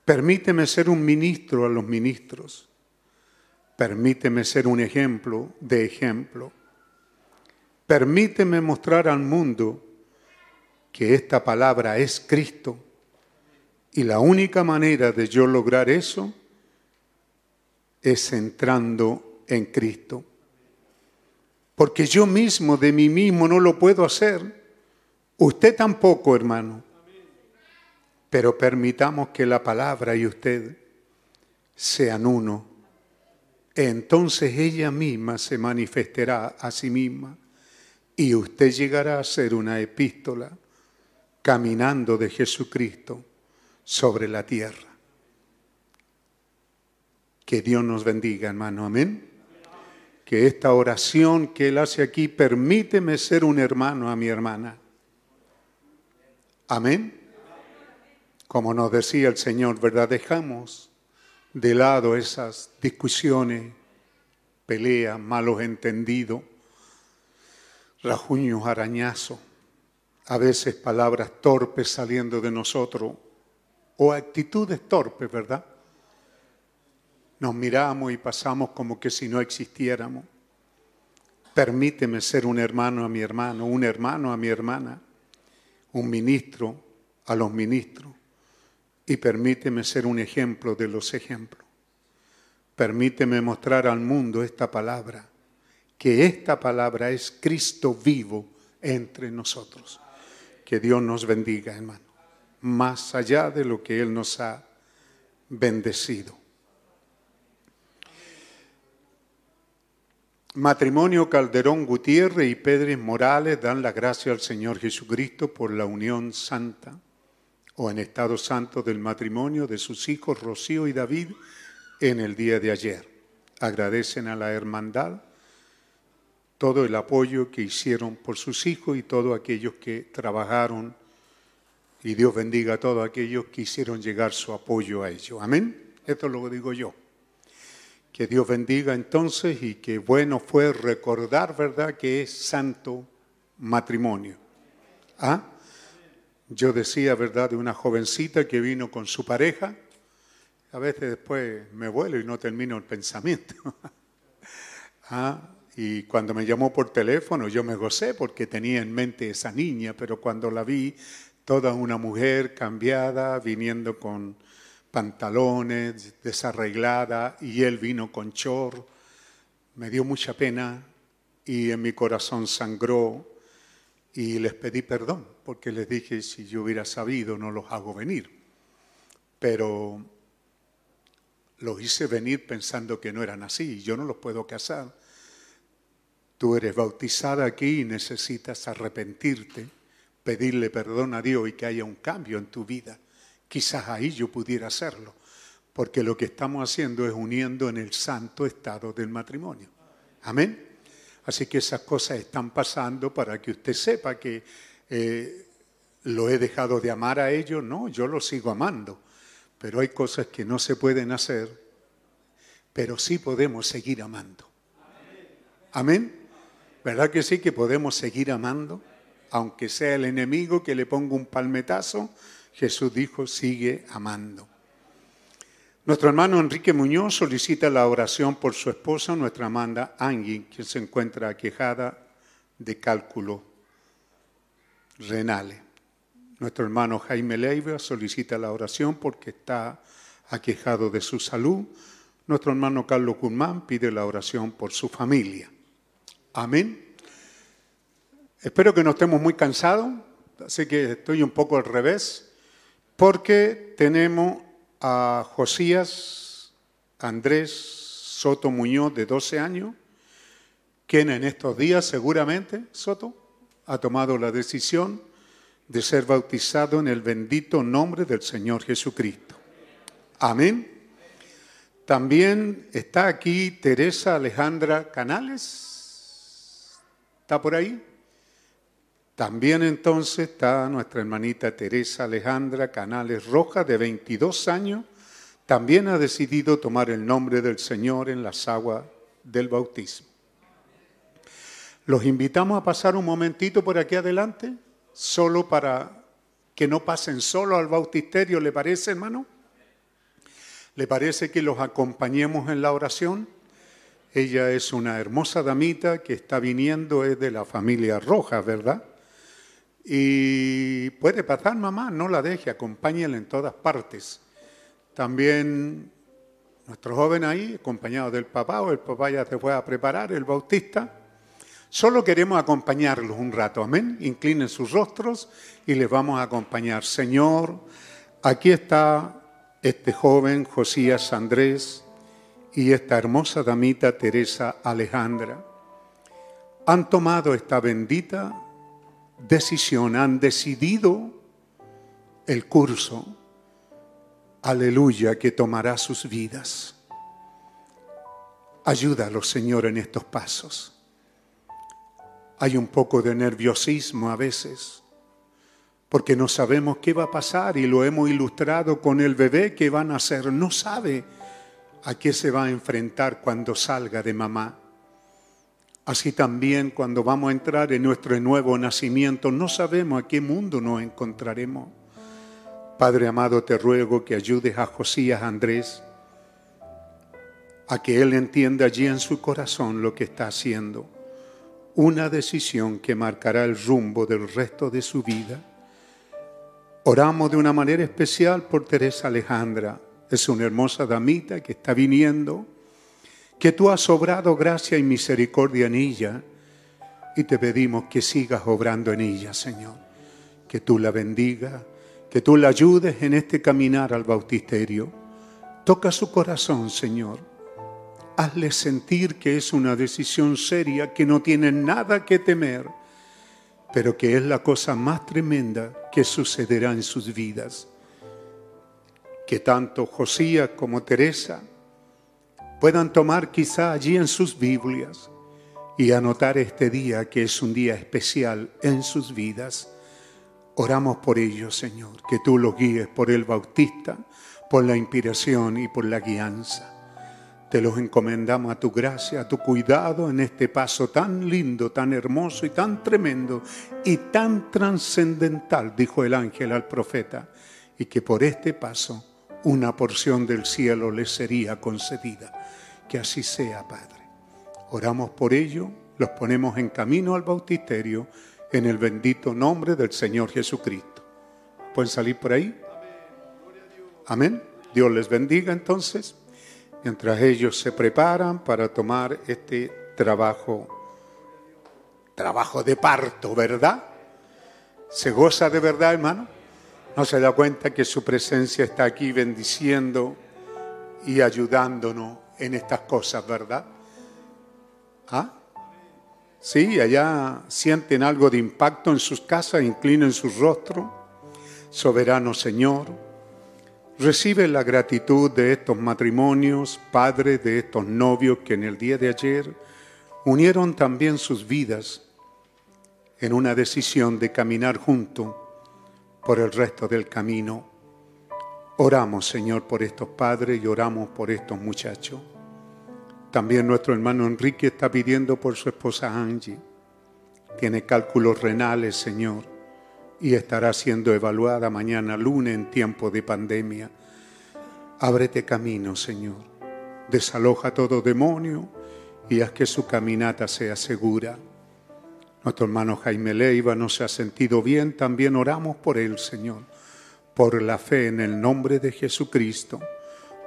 Permíteme ser un ministro a los ministros. Permíteme ser un ejemplo de ejemplo. Permíteme mostrar al mundo que esta palabra es Cristo. Y la única manera de yo lograr eso es entrando en Cristo. Porque yo mismo, de mí mismo, no lo puedo hacer. Usted tampoco, hermano. Pero permitamos que la palabra y usted sean uno entonces ella misma se manifestará a sí misma y usted llegará a ser una epístola caminando de Jesucristo sobre la tierra. Que Dios nos bendiga, hermano. Amén. Que esta oración que Él hace aquí, permíteme ser un hermano a mi hermana. Amén. Como nos decía el Señor, ¿verdad? Dejamos de lado esas discusiones, peleas, malos entendidos, rajuños, arañazos, a veces palabras torpes saliendo de nosotros o actitudes torpes, ¿verdad? Nos miramos y pasamos como que si no existiéramos. Permíteme ser un hermano a mi hermano, un hermano a mi hermana, un ministro a los ministros y permíteme ser un ejemplo de los ejemplos. Permíteme mostrar al mundo esta palabra, que esta palabra es Cristo vivo entre nosotros. Que Dios nos bendiga, hermano, más allá de lo que Él nos ha bendecido. Matrimonio Calderón Gutiérrez y Pedro Morales dan la gracia al Señor Jesucristo por la unión santa o en estado santo del matrimonio de sus hijos Rocío y David en el día de ayer. Agradecen a la hermandad todo el apoyo que hicieron por sus hijos y todos aquellos que trabajaron. Y Dios bendiga a todos aquellos que hicieron llegar su apoyo a ellos. Amén. Esto lo digo yo. Que Dios bendiga entonces y que bueno fue recordar, ¿verdad?, que es santo matrimonio. ¿Ah? Yo decía, ¿verdad?, de una jovencita que vino con su pareja. A veces después me vuelo y no termino el pensamiento. ah, y cuando me llamó por teléfono yo me gocé porque tenía en mente esa niña, pero cuando la vi, toda una mujer cambiada, viniendo con pantalones, desarreglada, y él vino con chor, me dio mucha pena y en mi corazón sangró y les pedí perdón, porque les dije, si yo hubiera sabido, no los hago venir. Pero los hice venir pensando que no eran así yo no los puedo casar. Tú eres bautizada aquí y necesitas arrepentirte, pedirle perdón a Dios y que haya un cambio en tu vida. Quizás ahí yo pudiera hacerlo, porque lo que estamos haciendo es uniendo en el santo estado del matrimonio. Amén. Así que esas cosas están pasando para que usted sepa que eh, lo he dejado de amar a ellos. No, yo lo sigo amando. Pero hay cosas que no se pueden hacer, pero sí podemos seguir amando. Amén. ¿Verdad que sí que podemos seguir amando? Aunque sea el enemigo que le ponga un palmetazo, Jesús dijo, sigue amando. Nuestro hermano Enrique Muñoz solicita la oración por su esposa, nuestra Amanda Angie, quien se encuentra aquejada de cálculo renales. Nuestro hermano Jaime Leiva solicita la oración porque está aquejado de su salud. Nuestro hermano Carlos Guzmán pide la oración por su familia. Amén. Espero que no estemos muy cansados, así que estoy un poco al revés, porque tenemos a Josías Andrés Soto Muñoz, de 12 años, quien en estos días seguramente, Soto, ha tomado la decisión de ser bautizado en el bendito nombre del Señor Jesucristo. Amén. También está aquí Teresa Alejandra Canales. ¿Está por ahí? También entonces está nuestra hermanita Teresa Alejandra Canales Roja, de 22 años. También ha decidido tomar el nombre del Señor en las aguas del bautismo. Los invitamos a pasar un momentito por aquí adelante, solo para que no pasen solo al bautisterio, ¿le parece, hermano? ¿Le parece que los acompañemos en la oración? Ella es una hermosa damita que está viniendo, es de la familia Roja, ¿verdad? Y puede pasar, mamá, no la deje, acompáñela en todas partes. También nuestro joven ahí, acompañado del papá, o el papá ya se fue a preparar, el bautista. Solo queremos acompañarlos un rato, amén. Inclinen sus rostros y les vamos a acompañar. Señor, aquí está este joven Josías Andrés y esta hermosa damita Teresa Alejandra. Han tomado esta bendita decisión, han decidido el curso, aleluya, que tomará sus vidas. Ayúdalos, Señor, en estos pasos. Hay un poco de nerviosismo a veces, porque no sabemos qué va a pasar y lo hemos ilustrado con el bebé que va a nacer. No sabe a qué se va a enfrentar cuando salga de mamá. Así también cuando vamos a entrar en nuestro nuevo nacimiento, no sabemos a qué mundo nos encontraremos. Padre amado, te ruego que ayudes a Josías Andrés a que él entienda allí en su corazón lo que está haciendo. Una decisión que marcará el rumbo del resto de su vida. Oramos de una manera especial por Teresa Alejandra. Es una hermosa damita que está viniendo que tú has obrado gracia y misericordia en ella y te pedimos que sigas obrando en ella, Señor. Que tú la bendiga, que tú la ayudes en este caminar al bautisterio. Toca su corazón, Señor. Hazle sentir que es una decisión seria, que no tiene nada que temer, pero que es la cosa más tremenda que sucederá en sus vidas. Que tanto Josías como Teresa puedan tomar quizá allí en sus Biblias y anotar este día que es un día especial en sus vidas. Oramos por ellos, Señor, que tú los guíes por el Bautista, por la inspiración y por la guianza. Te los encomendamos a tu gracia, a tu cuidado en este paso tan lindo, tan hermoso y tan tremendo y tan trascendental, dijo el ángel al profeta, y que por este paso una porción del cielo les sería concedida. Que así sea, Padre. Oramos por ello, los ponemos en camino al bautisterio en el bendito nombre del Señor Jesucristo. ¿Pueden salir por ahí? Amén. Dios les bendiga entonces, mientras ellos se preparan para tomar este trabajo, trabajo de parto, ¿verdad? ¿Se goza de verdad, hermano? ¿No se da cuenta que su presencia está aquí bendiciendo? y ayudándonos en estas cosas, ¿verdad? ¿Ah? Sí, allá sienten algo de impacto en sus casas, inclinen su rostro. Soberano Señor, recibe la gratitud de estos matrimonios, padres de estos novios que en el día de ayer unieron también sus vidas en una decisión de caminar juntos por el resto del camino. Oramos, Señor, por estos padres y oramos por estos muchachos. También nuestro hermano Enrique está pidiendo por su esposa Angie. Tiene cálculos renales, Señor, y estará siendo evaluada mañana lunes en tiempo de pandemia. Ábrete camino, Señor. Desaloja todo demonio y haz que su caminata sea segura. Nuestro hermano Jaime Leiva no se ha sentido bien, también oramos por él, Señor, por la fe en el nombre de Jesucristo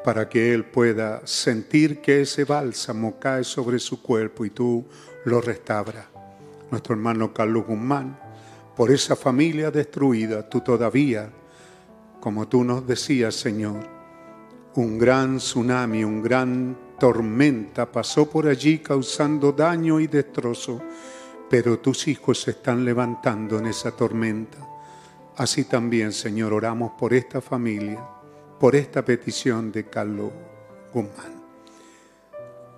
para que Él pueda sentir que ese bálsamo cae sobre su cuerpo y tú lo restauras. Nuestro hermano Carlos Guzmán, por esa familia destruida, tú todavía, como tú nos decías, Señor, un gran tsunami, un gran tormenta pasó por allí causando daño y destrozo, pero tus hijos se están levantando en esa tormenta. Así también, Señor, oramos por esta familia por esta petición de Carlos Guzmán.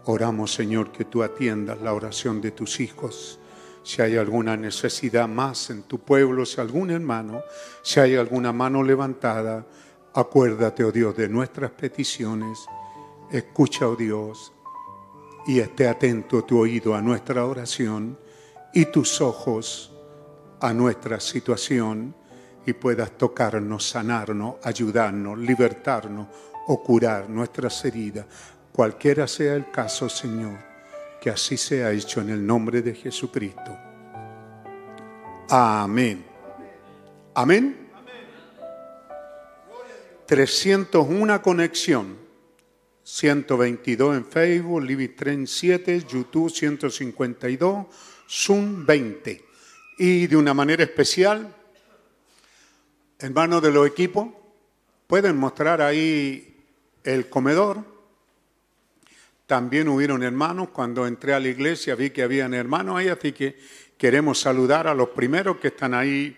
Oramos, Señor, que tú atiendas la oración de tus hijos. Si hay alguna necesidad más en tu pueblo, si algún hermano, si hay alguna mano levantada, acuérdate, oh Dios, de nuestras peticiones. Escucha, oh Dios, y esté atento tu oído a nuestra oración y tus ojos a nuestra situación y puedas tocarnos, sanarnos, ayudarnos, libertarnos o curar nuestras heridas. Cualquiera sea el caso, Señor, que así sea hecho en el nombre de Jesucristo. Amén. Amén. 301 conexión. 122 en Facebook, Libby 37, YouTube 152, Zoom 20. Y de una manera especial, hermanos de los equipos, pueden mostrar ahí el comedor. También hubieron hermanos, cuando entré a la iglesia vi que habían hermanos ahí, así que queremos saludar a los primeros que están ahí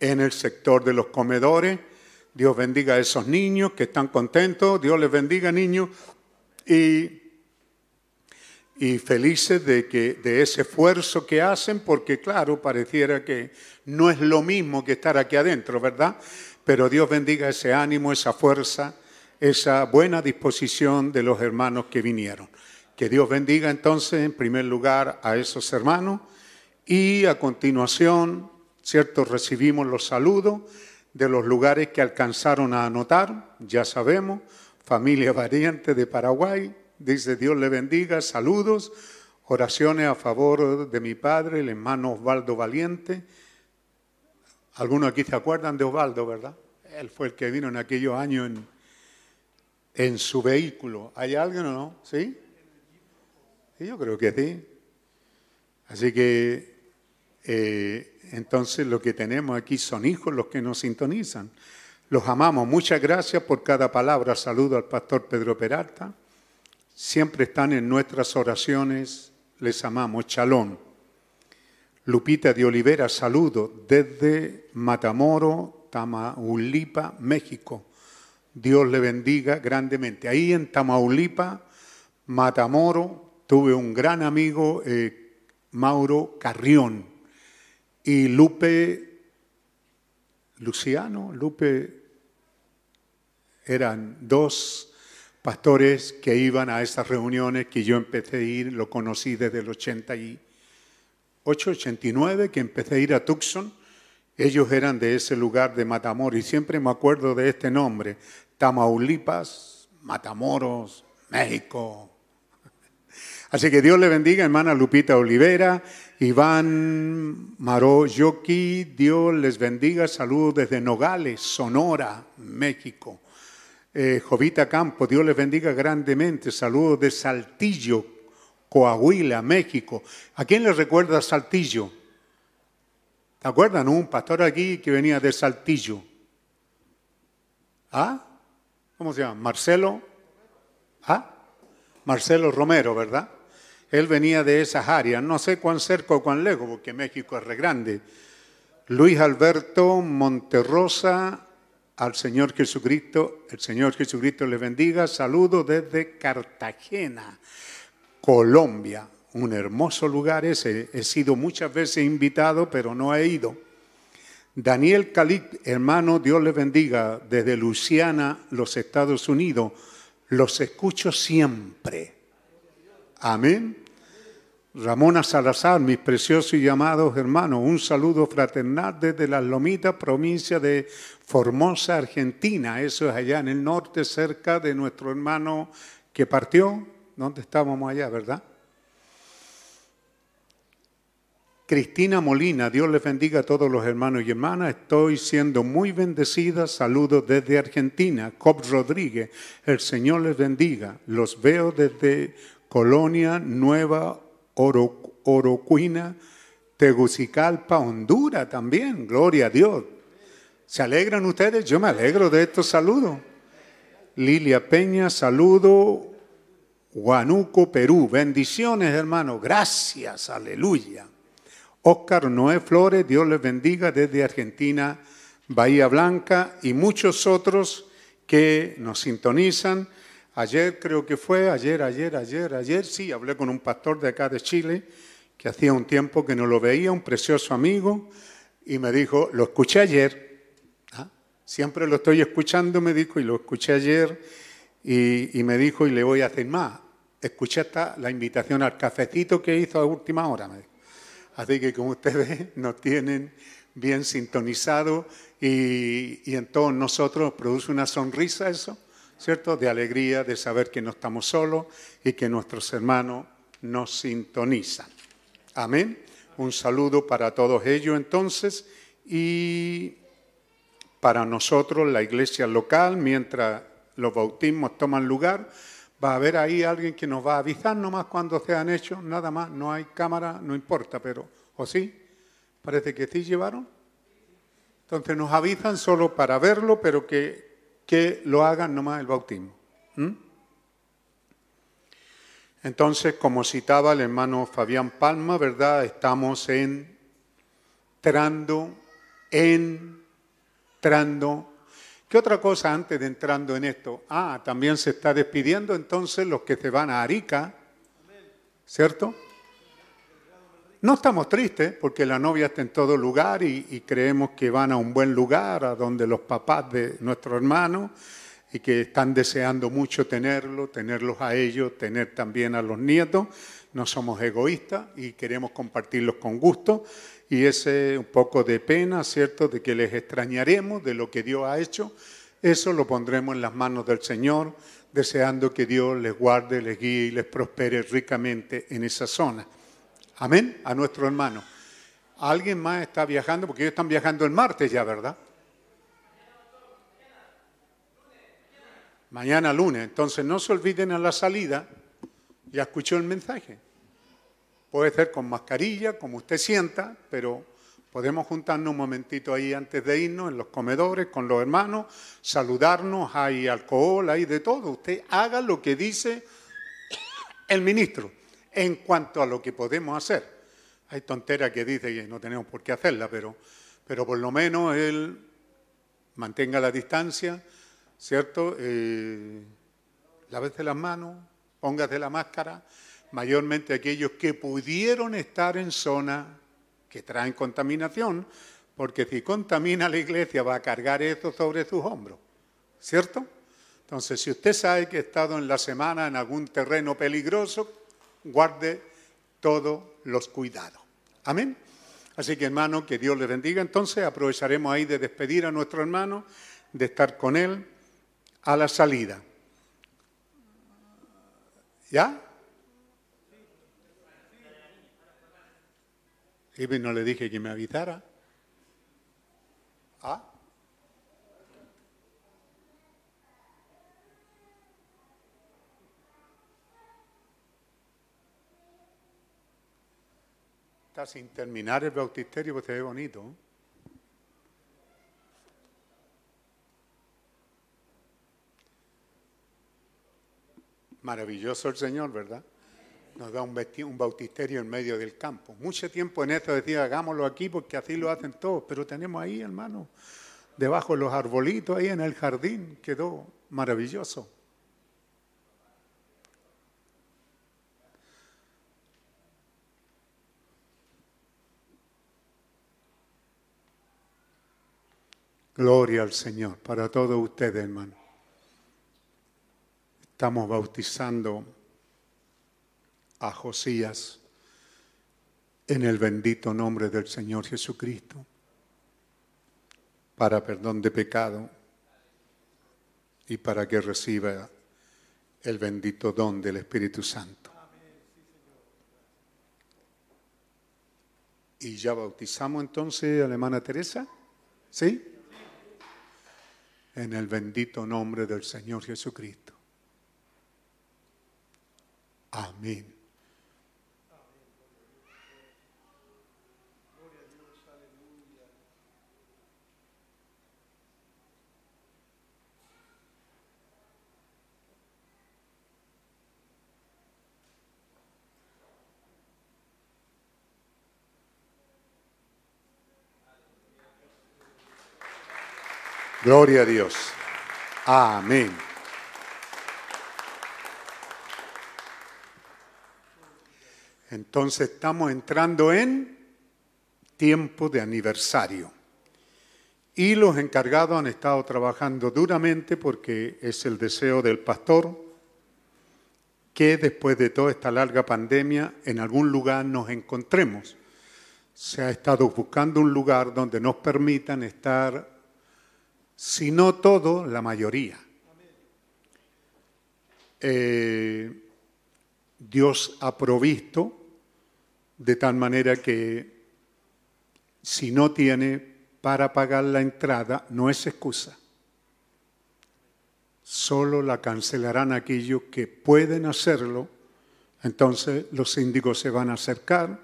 en el sector de los comedores. Dios bendiga a esos niños que están contentos, Dios les bendiga niños y y felices de, que, de ese esfuerzo que hacen, porque claro, pareciera que no es lo mismo que estar aquí adentro, ¿verdad? Pero Dios bendiga ese ánimo, esa fuerza, esa buena disposición de los hermanos que vinieron. Que Dios bendiga entonces en primer lugar a esos hermanos y a continuación, ¿cierto? Recibimos los saludos de los lugares que alcanzaron a anotar, ya sabemos, familia variante de Paraguay, Dice, Dios le bendiga, saludos, oraciones a favor de mi padre, el hermano Osvaldo Valiente. Algunos aquí se acuerdan de Osvaldo, ¿verdad? Él fue el que vino en aquellos años en, en su vehículo. ¿Hay alguien o no? ¿Sí? Yo creo que sí. Así que eh, entonces lo que tenemos aquí son hijos los que nos sintonizan. Los amamos. Muchas gracias por cada palabra. Saludo al pastor Pedro Peralta siempre están en nuestras oraciones, les amamos. Chalón. Lupita de Olivera, saludo desde Matamoro, Tamaulipa, México. Dios le bendiga grandemente. Ahí en Tamaulipa, Matamoro, tuve un gran amigo, eh, Mauro Carrión, y Lupe, Luciano, Lupe, eran dos pastores que iban a esas reuniones que yo empecé a ir, lo conocí desde el 88, 89, que empecé a ir a Tucson. Ellos eran de ese lugar de Matamoros y siempre me acuerdo de este nombre, Tamaulipas, Matamoros, México. Así que Dios le bendiga, hermana Lupita Olivera, Iván Maró Yoki, Dios les bendiga, saludos desde Nogales, Sonora, México. Eh, Jovita Campo, Dios les bendiga grandemente. Saludos de Saltillo, Coahuila, México. ¿A quién le recuerda Saltillo? ¿Te acuerdan? Un pastor aquí que venía de Saltillo. ¿Ah? ¿cómo se llama? Marcelo, ¿ah? Marcelo Romero, ¿verdad? Él venía de esas áreas, no sé cuán cerca o cuán lejos, porque México es re grande. Luis Alberto Monterrosa, al Señor Jesucristo, el Señor Jesucristo le bendiga. Saludo desde Cartagena, Colombia. Un hermoso lugar ese. He sido muchas veces invitado, pero no he ido. Daniel Calic, hermano, Dios le bendiga, desde Luciana, los Estados Unidos. Los escucho siempre. Amén. Ramona Salazar, mis preciosos y amados hermanos, un saludo fraternal desde las Lomitas, provincia de Formosa, Argentina. Eso es allá en el norte, cerca de nuestro hermano que partió. ¿Dónde estábamos allá, verdad? Cristina Molina, Dios les bendiga a todos los hermanos y hermanas. Estoy siendo muy bendecida. Saludos desde Argentina. Cobb Rodríguez, el Señor les bendiga. Los veo desde Colonia Nueva Oro, Orocuina, Tegucigalpa, Honduras también. Gloria a Dios. ¿Se alegran ustedes? Yo me alegro de estos saludos. Lilia Peña, saludo. Huanuco, Perú. Bendiciones, hermano. Gracias, aleluya. Óscar Noé Flores, Dios les bendiga desde Argentina, Bahía Blanca y muchos otros que nos sintonizan. Ayer creo que fue, ayer, ayer, ayer, ayer, sí, hablé con un pastor de acá de Chile que hacía un tiempo que no lo veía, un precioso amigo, y me dijo, lo escuché ayer, ¿Ah? siempre lo estoy escuchando, me dijo, y lo escuché ayer, y, me dijo, y le voy a hacer más. Escuché hasta la invitación al cafecito que hizo a última hora, me dijo. Así que como ustedes nos tienen bien sintonizado y, y en todos nosotros produce una sonrisa eso, ¿cierto? De alegría, de saber que no estamos solos y que nuestros hermanos nos sintonizan. Amén. Un saludo para todos ellos entonces y para nosotros, la iglesia local, mientras los bautismos toman lugar, Va a haber ahí alguien que nos va a avisar nomás cuando sean hechos, nada más, no hay cámara, no importa, pero, ¿o sí? Parece que sí llevaron. Entonces nos avisan solo para verlo, pero que, que lo hagan nomás el bautismo. Entonces, como citaba el hermano Fabián Palma, ¿verdad? Estamos entrando, entrando ¿Qué otra cosa antes de entrando en esto? Ah, también se está despidiendo entonces los que se van a Arica, ¿cierto? No estamos tristes porque la novia está en todo lugar y, creemos que van a un buen lugar, a donde los papás de nuestro hermano y que están deseando mucho tenerlo, tenerlos a ellos, tener también a los nietos. No somos egoístas y queremos compartirlos con gusto y ese un poco de pena, ¿cierto?, de que les extrañaremos de lo que Dios ha hecho, eso lo pondremos en las manos del Señor, deseando que Dios les guarde, les guíe y les prospere ricamente en esa zona. Amén, a nuestro hermano. ¿Alguien más está viajando? Porque ellos están viajando el martes ya, ¿verdad? Mañana lunes. Entonces no se olviden a la salida. Ya escuchó el mensaje. Puede ser con mascarilla, como usted sienta, pero podemos juntarnos un momentito ahí antes de irnos en los comedores con los hermanos, saludarnos, hay alcohol, hay de todo. Usted haga lo que dice el ministro en cuanto a lo que podemos hacer. Hay tonteras que dice que no tenemos por qué hacerla, pero, pero por lo menos él mantenga la distancia, ¿cierto? Eh, lávese las manos, póngase la máscara mayormente aquellos que pudieron estar en zonas que traen contaminación, porque si contamina la iglesia va a cargar eso sobre sus hombros, ¿cierto? Entonces, si usted sabe que ha estado en la semana en algún terreno peligroso, guarde todos los cuidados. Amén. Así que hermano, que Dios le bendiga. Entonces aprovecharemos ahí de despedir a nuestro hermano, de estar con él a la salida. ¿Ya? Y no le dije que me avisara. ¿Ah? Está sin terminar el bautisterio, pues se ve bonito. Maravilloso el Señor, ¿verdad? Nos da un, un bautisterio en medio del campo. Mucho tiempo en esto decía, hagámoslo aquí porque así lo hacen todos, pero tenemos ahí, hermano, debajo de los arbolitos, ahí en el jardín, quedó maravilloso. Gloria al Señor para todos ustedes, hermano. Estamos bautizando a Josías en el bendito nombre del Señor Jesucristo para perdón de pecado y para que reciba el bendito don del Espíritu Santo. Y ya bautizamos entonces a la hermana Teresa, ¿sí? En el bendito nombre del Señor Jesucristo. Amén. Gloria a Dios. Amén. Entonces estamos entrando en tiempo de aniversario. Y los encargados han estado trabajando duramente porque es el deseo del pastor que después de toda esta larga pandemia en algún lugar nos encontremos. Se ha estado buscando un lugar donde nos permitan estar, si no todo, la mayoría. Eh, Dios ha provisto de tal manera que si no tiene para pagar la entrada, no es excusa. Solo la cancelarán aquellos que pueden hacerlo. Entonces los síndicos se van a acercar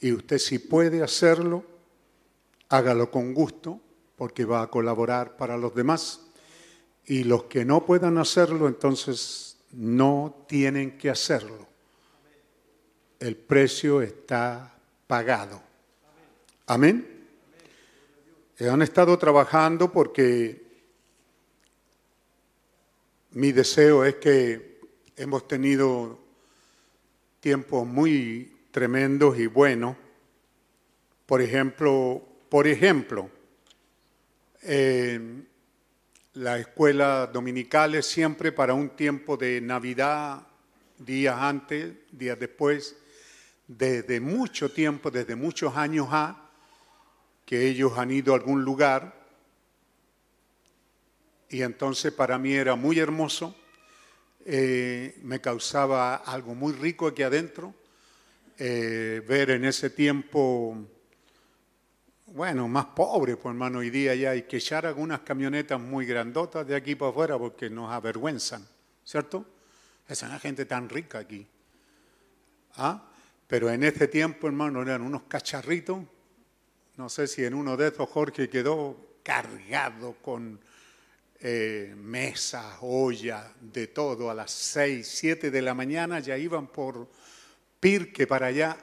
y usted si puede hacerlo, hágalo con gusto porque va a colaborar para los demás. Y los que no puedan hacerlo, entonces no tienen que hacerlo. El precio está pagado. Amén. Han estado trabajando porque mi deseo es que hemos tenido tiempos muy tremendos y buenos. Por ejemplo, por ejemplo, eh, la escuela dominicales siempre para un tiempo de Navidad, días antes, días después, desde mucho tiempo, desde muchos años a, que ellos han ido a algún lugar. Y entonces para mí era muy hermoso, eh, me causaba algo muy rico aquí adentro, eh, ver en ese tiempo, bueno, más pobre, pues hermano, hoy día ya hay que echar algunas camionetas muy grandotas de aquí para afuera porque nos avergüenzan, ¿cierto? Es una gente tan rica aquí. ¿Ah? Pero en ese tiempo, hermano, eran unos cacharritos. No sé si en uno de esos Jorge quedó cargado con eh, mesas, ollas, de todo. A las seis, siete de la mañana ya iban por Pirque para allá,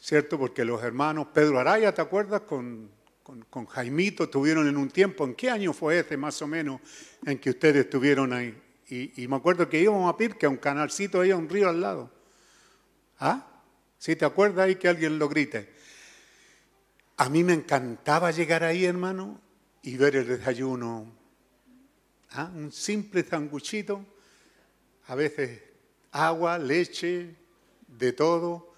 ¿cierto? Porque los hermanos Pedro Araya, ¿te acuerdas? Con, con, con Jaimito tuvieron en un tiempo. ¿En qué año fue ese más o menos en que ustedes estuvieron ahí? Y, y me acuerdo que íbamos a Pirque, a un canalcito ahí, a un río al lado. ¿Ah? Si te acuerdas ahí que alguien lo grite. A mí me encantaba llegar ahí, hermano, y ver el desayuno. ¿Ah? Un simple sanguchito, a veces agua, leche, de todo.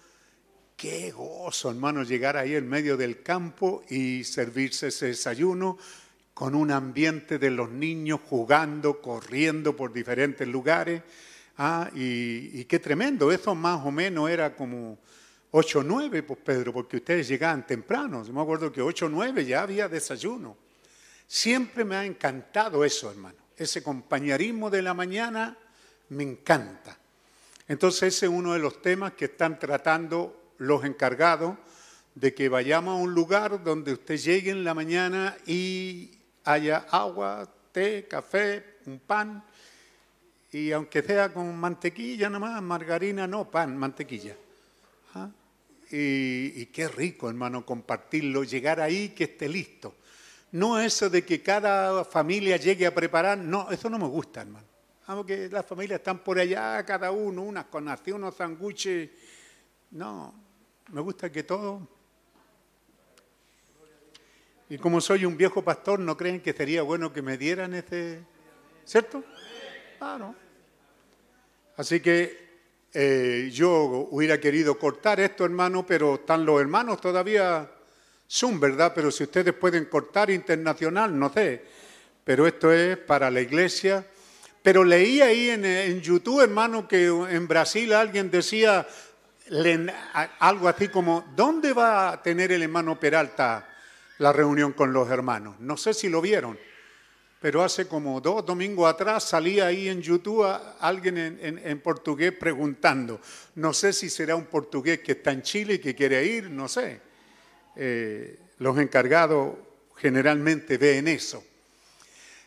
Qué gozo, hermano, llegar ahí en medio del campo y servirse ese desayuno con un ambiente de los niños jugando, corriendo por diferentes lugares. Ah, y, y qué tremendo, eso más o menos era como 8 o 9, pues Pedro, porque ustedes llegaban temprano. Yo me acuerdo que 8 o 9 ya había desayuno. Siempre me ha encantado eso, hermano. Ese compañerismo de la mañana me encanta. Entonces ese es uno de los temas que están tratando los encargados de que vayamos a un lugar donde usted llegue en la mañana y haya agua, té, café, un pan Y aunque sea con mantequilla nomás, margarina no, pan, mantequilla. ¿Ah? Y, qué rico, hermano, compartirlo, llegar ahí que esté listo. No eso de que cada familia llegue a preparar, no, eso no me gusta, hermano. Aunque las familias están por allá, cada uno, unas con así, unos. No, me gusta que todo. Y como soy un viejo pastor, ¿no creen que sería bueno que me dieran ese. ¿Cierto? Claro. Así que eh, yo hubiera querido cortar esto, hermano, pero están los hermanos todavía Zoom, ¿verdad? Pero si ustedes pueden cortar internacional, no sé. Pero esto es para la iglesia. Pero leí ahí en, YouTube, hermano, que en Brasil alguien decía algo así como, ¿dónde va a tener el hermano Peralta la reunión con los hermanos? No sé si lo vieron, pero hace como dos domingos atrás salía ahí en YouTube alguien en, portugués preguntando, no sé si será un portugués que está en Chile y que quiere ir, no sé. Eh, los encargados generalmente ven eso.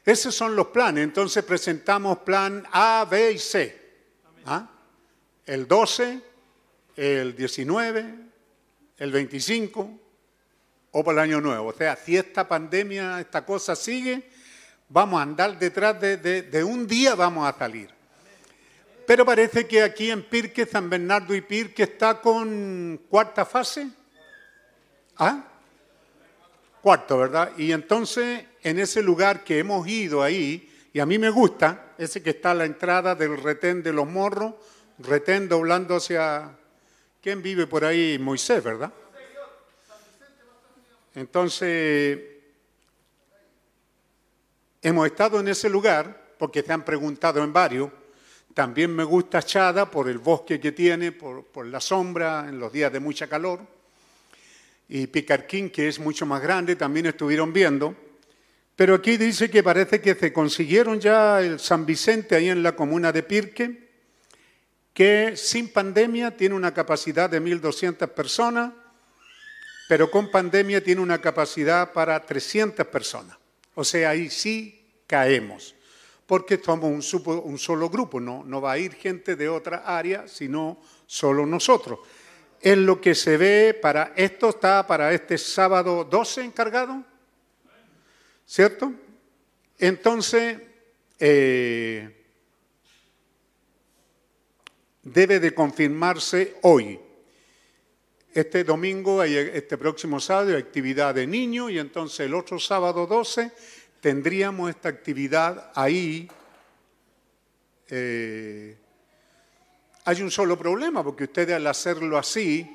Esos son los planes. Entonces presentamos plan A, B y C. ¿Ah? El 12, el 19, el 25 o para el año nuevo. O sea, si esta pandemia, esta cosa sigue, vamos a andar detrás de, un día, vamos a salir. Pero parece que aquí en Pirque, San Bernardo y Pirque está con cuarta fase. ¿Ah? Cuarto, ¿verdad? Y entonces, en ese lugar que hemos ido ahí, y a mí me gusta, ese que está a la entrada del retén de los morros, retén doblando hacia... ¿Quién vive por ahí? Moisés, ¿verdad? Entonces, hemos estado en ese lugar, porque te han preguntado en varios, también me gusta Chada por el bosque que tiene, por, la sombra en los días de mucha calor y Picarquín, que es mucho más grande, también estuvieron viendo. Pero aquí dice que parece que se consiguieron ya el San Vicente ahí en la comuna de Pirque, que sin pandemia tiene una capacidad de 1.200 personas, pero con pandemia tiene una capacidad para 300 personas. O sea, ahí sí caemos, porque somos un, solo grupo, no, no va a ir gente de otra área, sino solo nosotros es lo que se ve para, esto está para este sábado 12 encargado, ¿cierto? Entonces, eh, debe de confirmarse hoy. Este domingo, este próximo sábado, hay actividad de niños y entonces el otro sábado 12 tendríamos esta actividad ahí eh, hay un solo problema, porque ustedes al hacerlo así,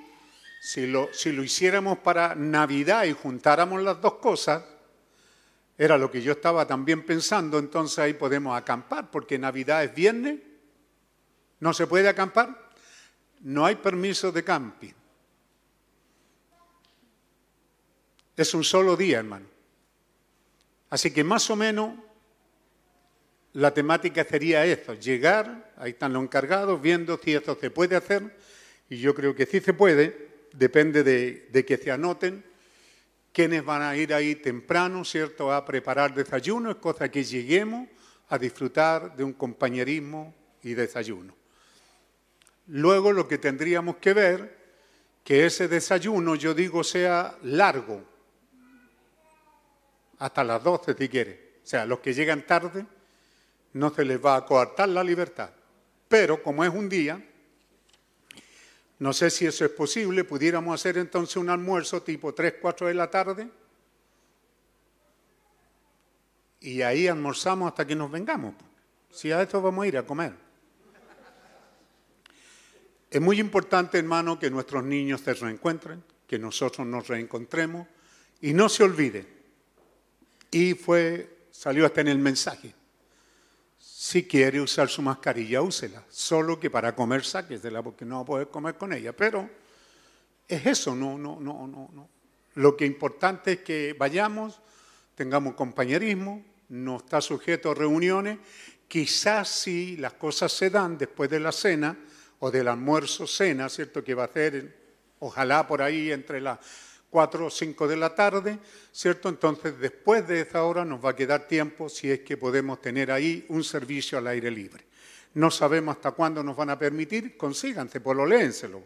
si lo, si lo hiciéramos para Navidad y juntáramos las dos cosas, era lo que yo estaba también pensando, entonces ahí podemos acampar, porque Navidad es viernes, no se puede acampar, no hay permiso de camping. Es un solo día, hermano. Así que más o menos la temática sería eso, llegar, ahí están los encargados, viendo si eso se puede hacer, y yo creo que sí se puede, depende de, que se anoten quiénes van a ir ahí temprano, ¿cierto?, a preparar desayuno, es cosa que lleguemos a disfrutar de un compañerismo y desayuno. Luego lo que tendríamos que ver, que ese desayuno, yo digo, sea largo, hasta las 12 si quiere. O sea, los que llegan tarde, no se les va a coartar la libertad. Pero como es un día, no sé si eso es posible, pudiéramos hacer entonces un almuerzo tipo 3, 4 de la tarde y ahí almorzamos hasta que nos vengamos. Si a esto vamos a ir a comer. Es muy importante, hermano, que nuestros niños se reencuentren, que nosotros nos reencontremos y no se olvide. Y fue, salió hasta en el mensaje. Si quiere usar su mascarilla, úsela. Solo que para comer, sáquesela, porque no va a poder comer con ella. Pero es eso, no, no, no, no, no. Lo que importante es que vayamos, tengamos compañerismo, no está sujeto a reuniones. Quizás si las cosas se dan después de la cena o del almuerzo, cena, ¿cierto? Que va a ser, ojalá por ahí entre las 4 o 5 de la tarde, ¿cierto? Entonces, después de esa hora nos va a quedar tiempo si es que podemos tener ahí un servicio al aire libre. no sabemos hasta cuándo nos van a permitir, consíganse, por lo léenselo.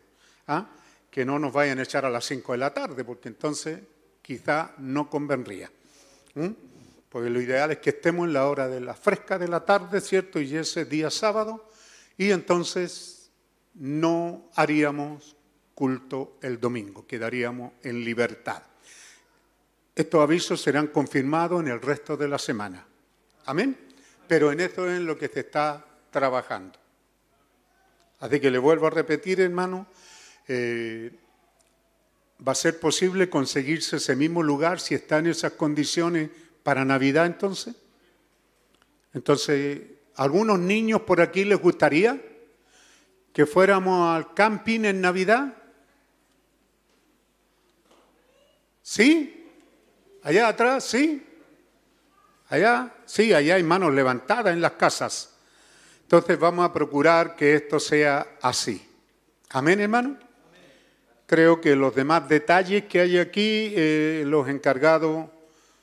¿ah? Que no nos vayan a echar a las 5 de la tarde, porque entonces quizá no convendría. Porque lo ideal es que estemos en la hora de la fresca de la tarde, ¿cierto? Y ese día sábado, y entonces no haríamos culto el domingo, quedaríamos en libertad. Estos avisos serán confirmados en el resto de la semana. Amén. Pero en esto es en lo que se está trabajando. Así que le vuelvo a repetir, hermano, eh, va a ser posible conseguirse ese mismo lugar si está en esas condiciones para Navidad entonces. Entonces, ¿algunos niños por aquí les gustaría que fuéramos al camping en Navidad? ¿Sí? Allá atrás, sí. Allá, sí, allá hay manos levantadas en las casas. Entonces vamos a procurar que esto sea así. Amén, hermano. Creo que los demás detalles que hay aquí, eh, los encargados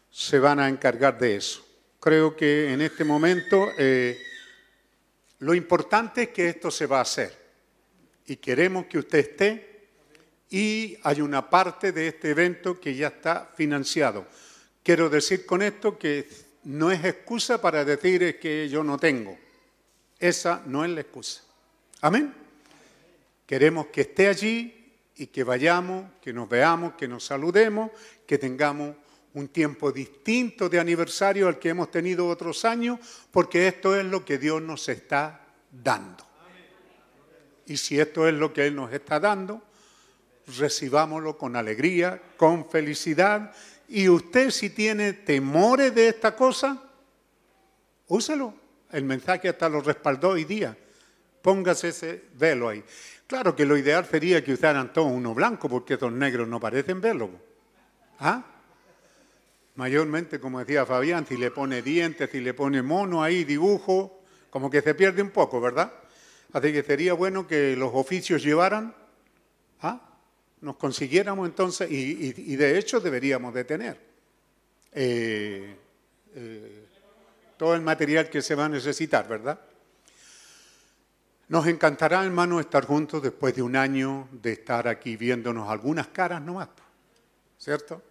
se van a encargar de eso. Creo que en este momento eh, lo importante es que esto se va a hacer y queremos que usted esté y hay una parte de este evento que ya está financiado. Quiero decir con esto que no es excusa para decir que yo no tengo. Esa no es la excusa. Amén. Queremos que esté allí y que vayamos, que nos veamos, que nos saludemos, que tengamos un tiempo distinto de aniversario al que hemos tenido otros años, porque esto es lo que Dios nos está dando. Y si esto es lo que Él nos está dando, recibámoslo con alegría, con felicidad. Y usted si tiene temores de esta cosa, úselo. El mensaje hasta lo respaldó hoy día. Póngase ese velo ahí. Claro que lo ideal sería que usaran todos uno blanco, porque estos negros no parecen velo. ¿Ah? Mayormente, como decía Fabián, si le pone dientes, si le pone mono ahí, dibujo, como que se pierde un poco, ¿verdad? Así que sería bueno que los oficios llevaran ¿ah? nos consiguiéramos entonces, y, de hecho deberíamos de tener eh, eh, todo el material que se va a necesitar, ¿verdad? Nos encantará, hermano, estar juntos después de un año de estar aquí viéndonos algunas caras nomás, ¿cierto?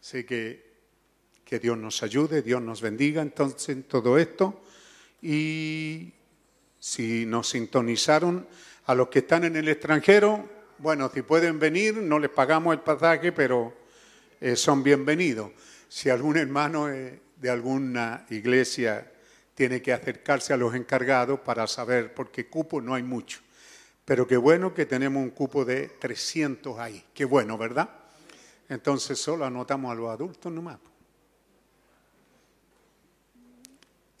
Así que que Dios nos ayude, Dios nos bendiga entonces en todo esto. Y si nos sintonizaron a los que están en el extranjero, bueno, si pueden venir, no les pagamos el pasaje, pero eh, son bienvenidos. Si algún hermano eh, de alguna iglesia tiene que acercarse a los encargados para saber, porque cupo no hay mucho. Pero qué bueno que tenemos un cupo de 300 ahí. Qué bueno, ¿verdad? Entonces solo anotamos a los adultos nomás.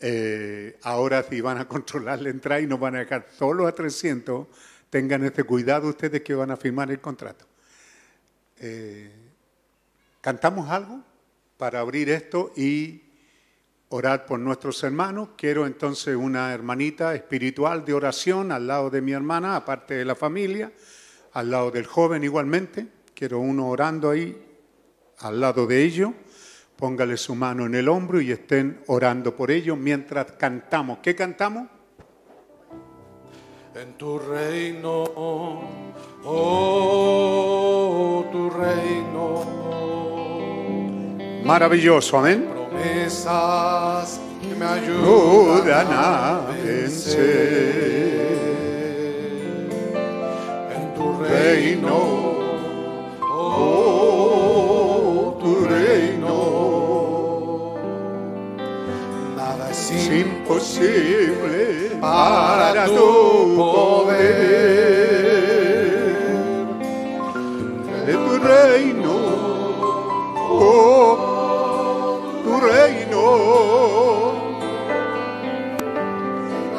Eh, ahora si van a controlar la entrada y nos van a dejar solo a 300, tengan este cuidado ustedes que van a firmar el contrato. Eh, ¿Cantamos algo para abrir esto y orar por nuestros hermanos? Quiero entonces una hermanita espiritual de oración al lado de mi hermana, aparte de la familia, al lado del joven igualmente. Quiero uno orando ahí al lado de ellos. Póngale su mano en el hombro y estén orando por ellos mientras cantamos. ¿Qué cantamos? en tu reino, oh tu reino. Maravilloso, amén. Promesas que me ayudan a vencer. En tu reino, oh es imposible para tu poder. De tu reino, oh, tu reino,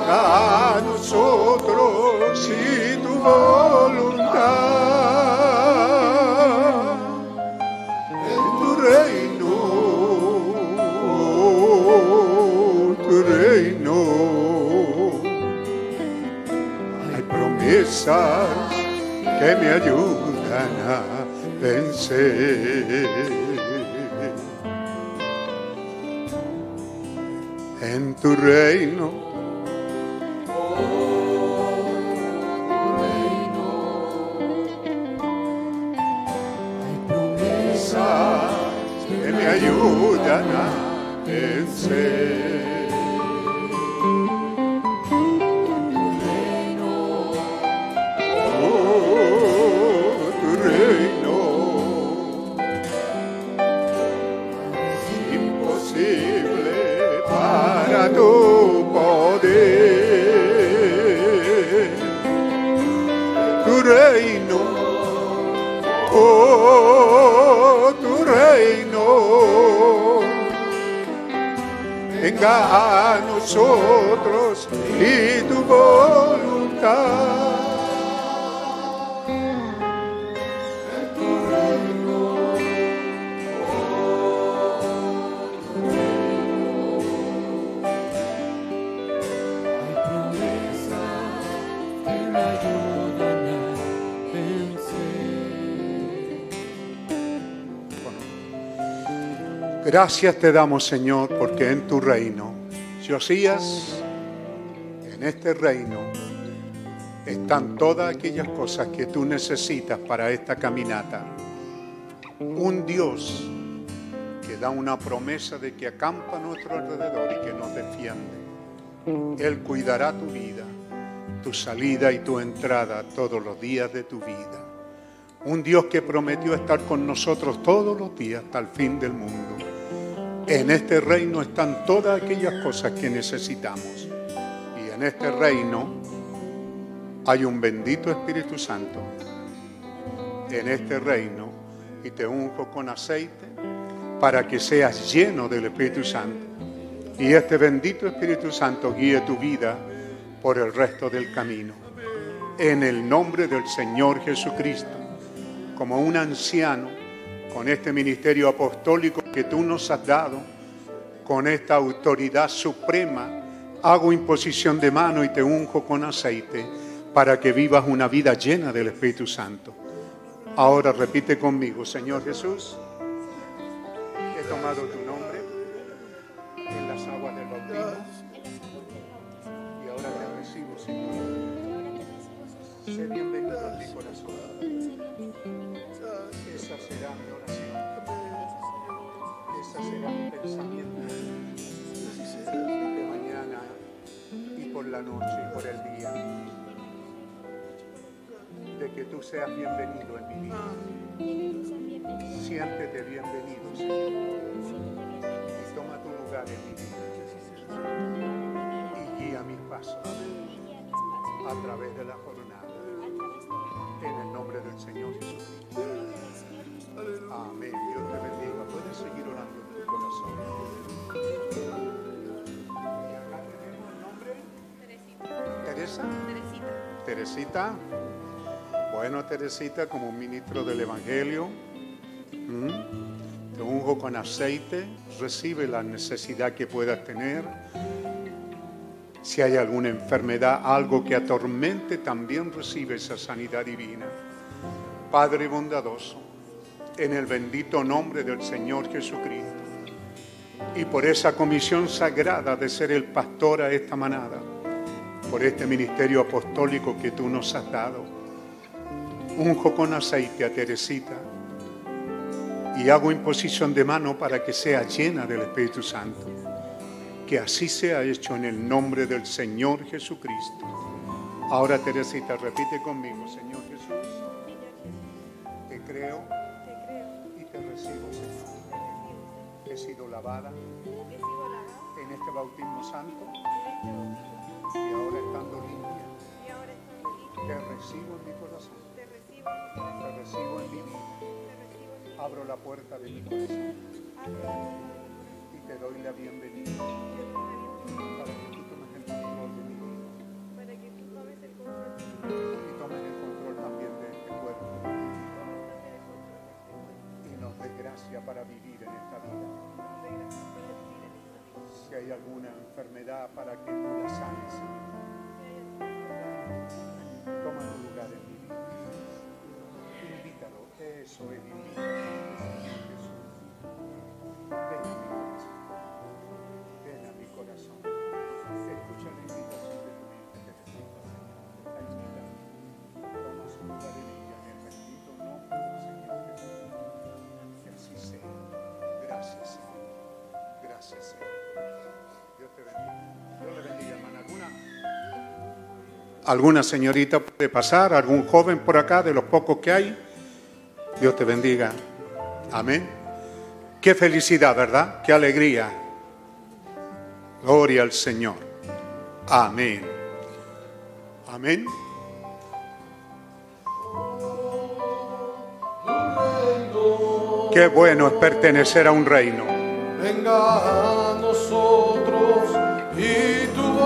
a nosotros y tu voluntad. que me ayudan a vencer. En tu reino, promesas que me ayudan a vencer. A nosotros y tu voluntad. Gracias te damos, Señor, porque en tu reino, Josías, en este reino, están todas aquellas cosas que tú necesitas para esta caminata. Un Dios que da una promesa de que acampa a nuestro alrededor y que nos defiende. Él cuidará tu vida, tu salida y tu entrada todos los días de tu vida. Un Dios que prometió estar con nosotros todos los días hasta el fin del mundo. En este reino están todas aquellas cosas que necesitamos. Y en este reino hay un bendito Espíritu Santo. En este reino y te unjo con aceite para que seas lleno del Espíritu Santo. Y este bendito Espíritu Santo guíe tu vida por el resto del camino. En el nombre del Señor Jesucristo, como un anciano, con este ministerio apostólico que tú nos has dado, con esta autoridad suprema, hago imposición de mano y te unjo con aceite para que vivas una vida llena del Espíritu Santo. Ahora repite conmigo, Señor Jesús, he tomado tu nombre la noche y por el día. De que tú seas bienvenido en mi vida. Siéntete bienvenido, Señor. Y toma tu lugar en mi vida. Y guía mis pasos a través de la jornada. En el nombre del Señor Jesucristo. Amén. Dios te bendiga. Puedes seguir orando en tu corazón. Teresa. Teresita. Bueno, Teresita, como ministro del Evangelio, te unjo con aceite, recibe la necesidad que puedas tener. Si hay alguna enfermedad, algo que atormente, también recibe esa sanidad divina. Padre bondadoso, en el bendito nombre del Señor Jesucristo, y por esa comisión sagrada de ser el pastor a esta manada, por este ministerio apostólico que tú nos has dado, unjo con aceite a Teresita y hago imposición de mano para que sea llena del Espíritu Santo. Que así sea hecho en el nombre del Señor Jesucristo. Ahora Teresita, repite conmigo, Señor Jesús, te creo y te recibo, Señor. He sido lavada en este bautismo santo y ahora estando limpia, te recibo en mi corazón, te recibo en mi vida, abro la puerta de mi corazón. Y te doy la bienvenida. Para que tú tomes el control de mi vida. Y tomes el control también de este cuerpo. Y nos dé gracia para vivir en esta vida. Si hay alguna enfermedad para que tú la Señor. toma tu lugar en mi vida. Invítalo, eso es invítalo. Jesús. Ven a mi corazón. Ven a mi corazón. Escucha la invitación de tu mente que necesitas, Señor. Invitando. Toma su lugar en ella en el bendito nombre del Señor Jesús. Que así sea. Gracias, alguna señorita puede pasar, algún joven por acá, de los pocos que hay. Dios te bendiga. Amén. Qué felicidad, ¿verdad? Qué alegría. Gloria al Señor. Amén. Amén. Qué bueno es pertenecer a un reino. Venga.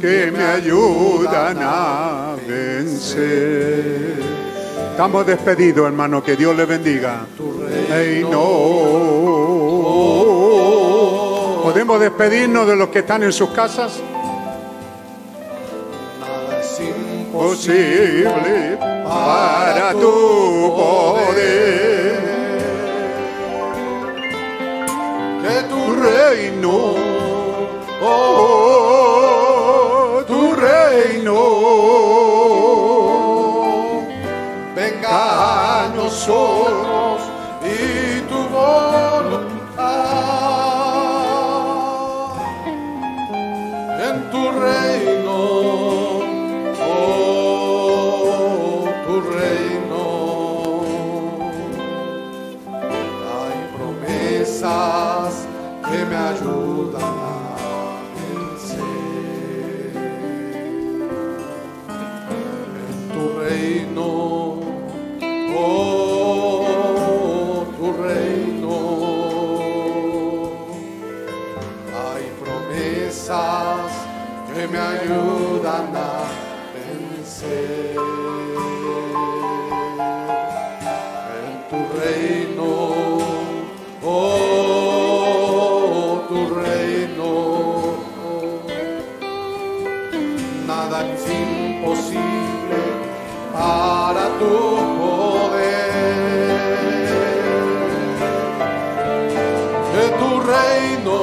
que me ayudan a vencer. Estamos despedidos, hermano. Que Dios le bendiga. Reino. ¿Podemos despedirnos de los que están en sus casas? Nada es Posible para tu poder. que tu reino, oh, tu reino, venga a nosotros en tu reino, oh, tu reino. Nada es imposible para tu poder. De tu reino,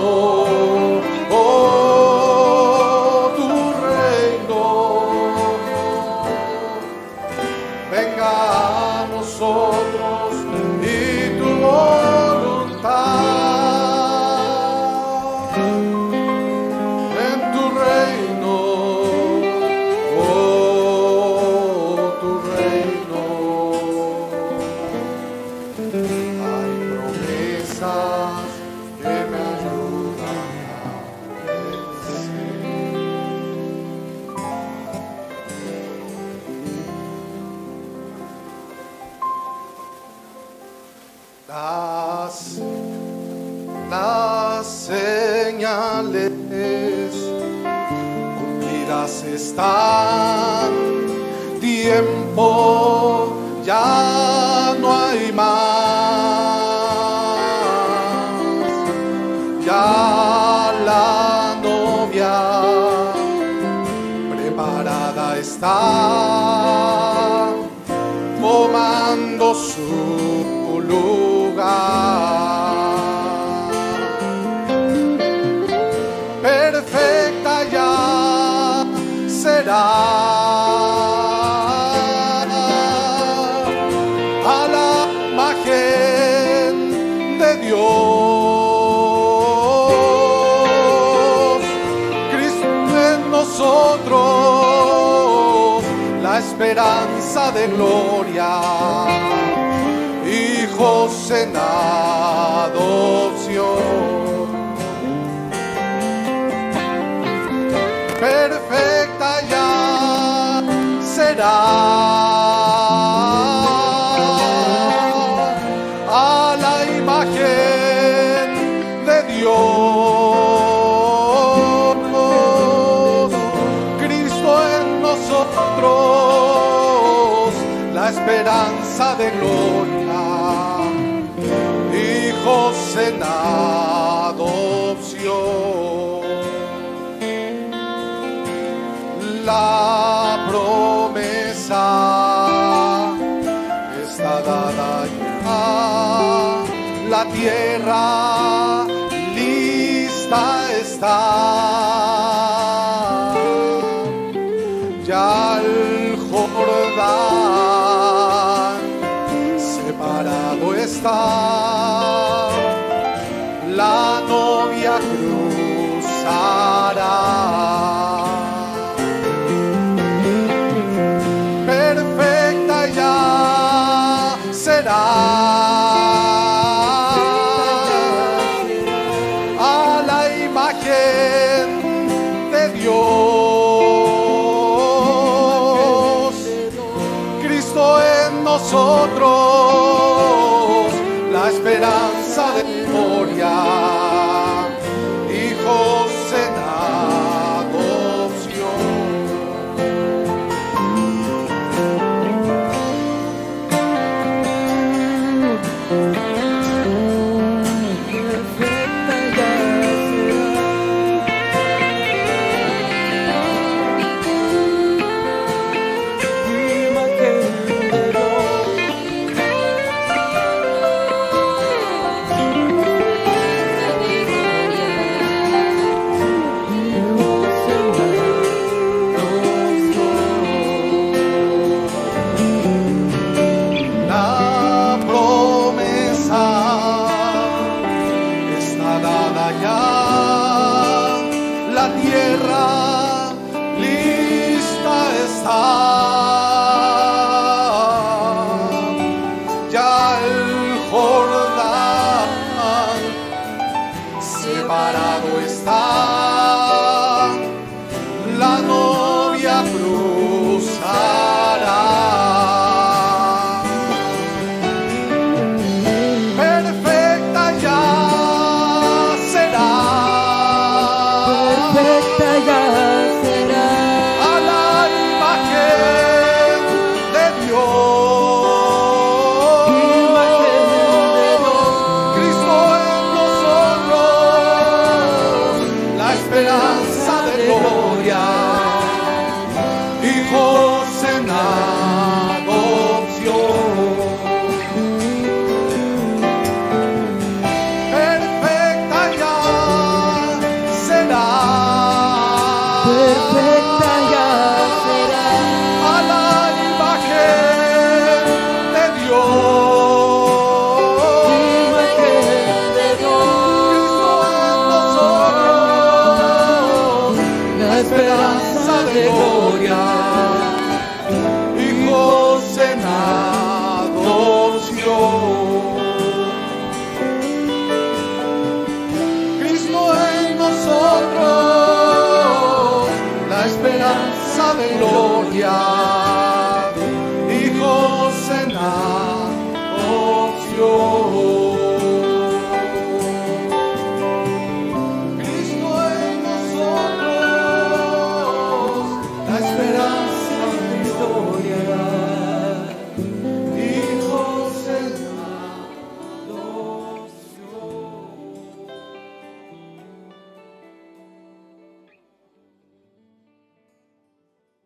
gloria, hijos en tierra lista está.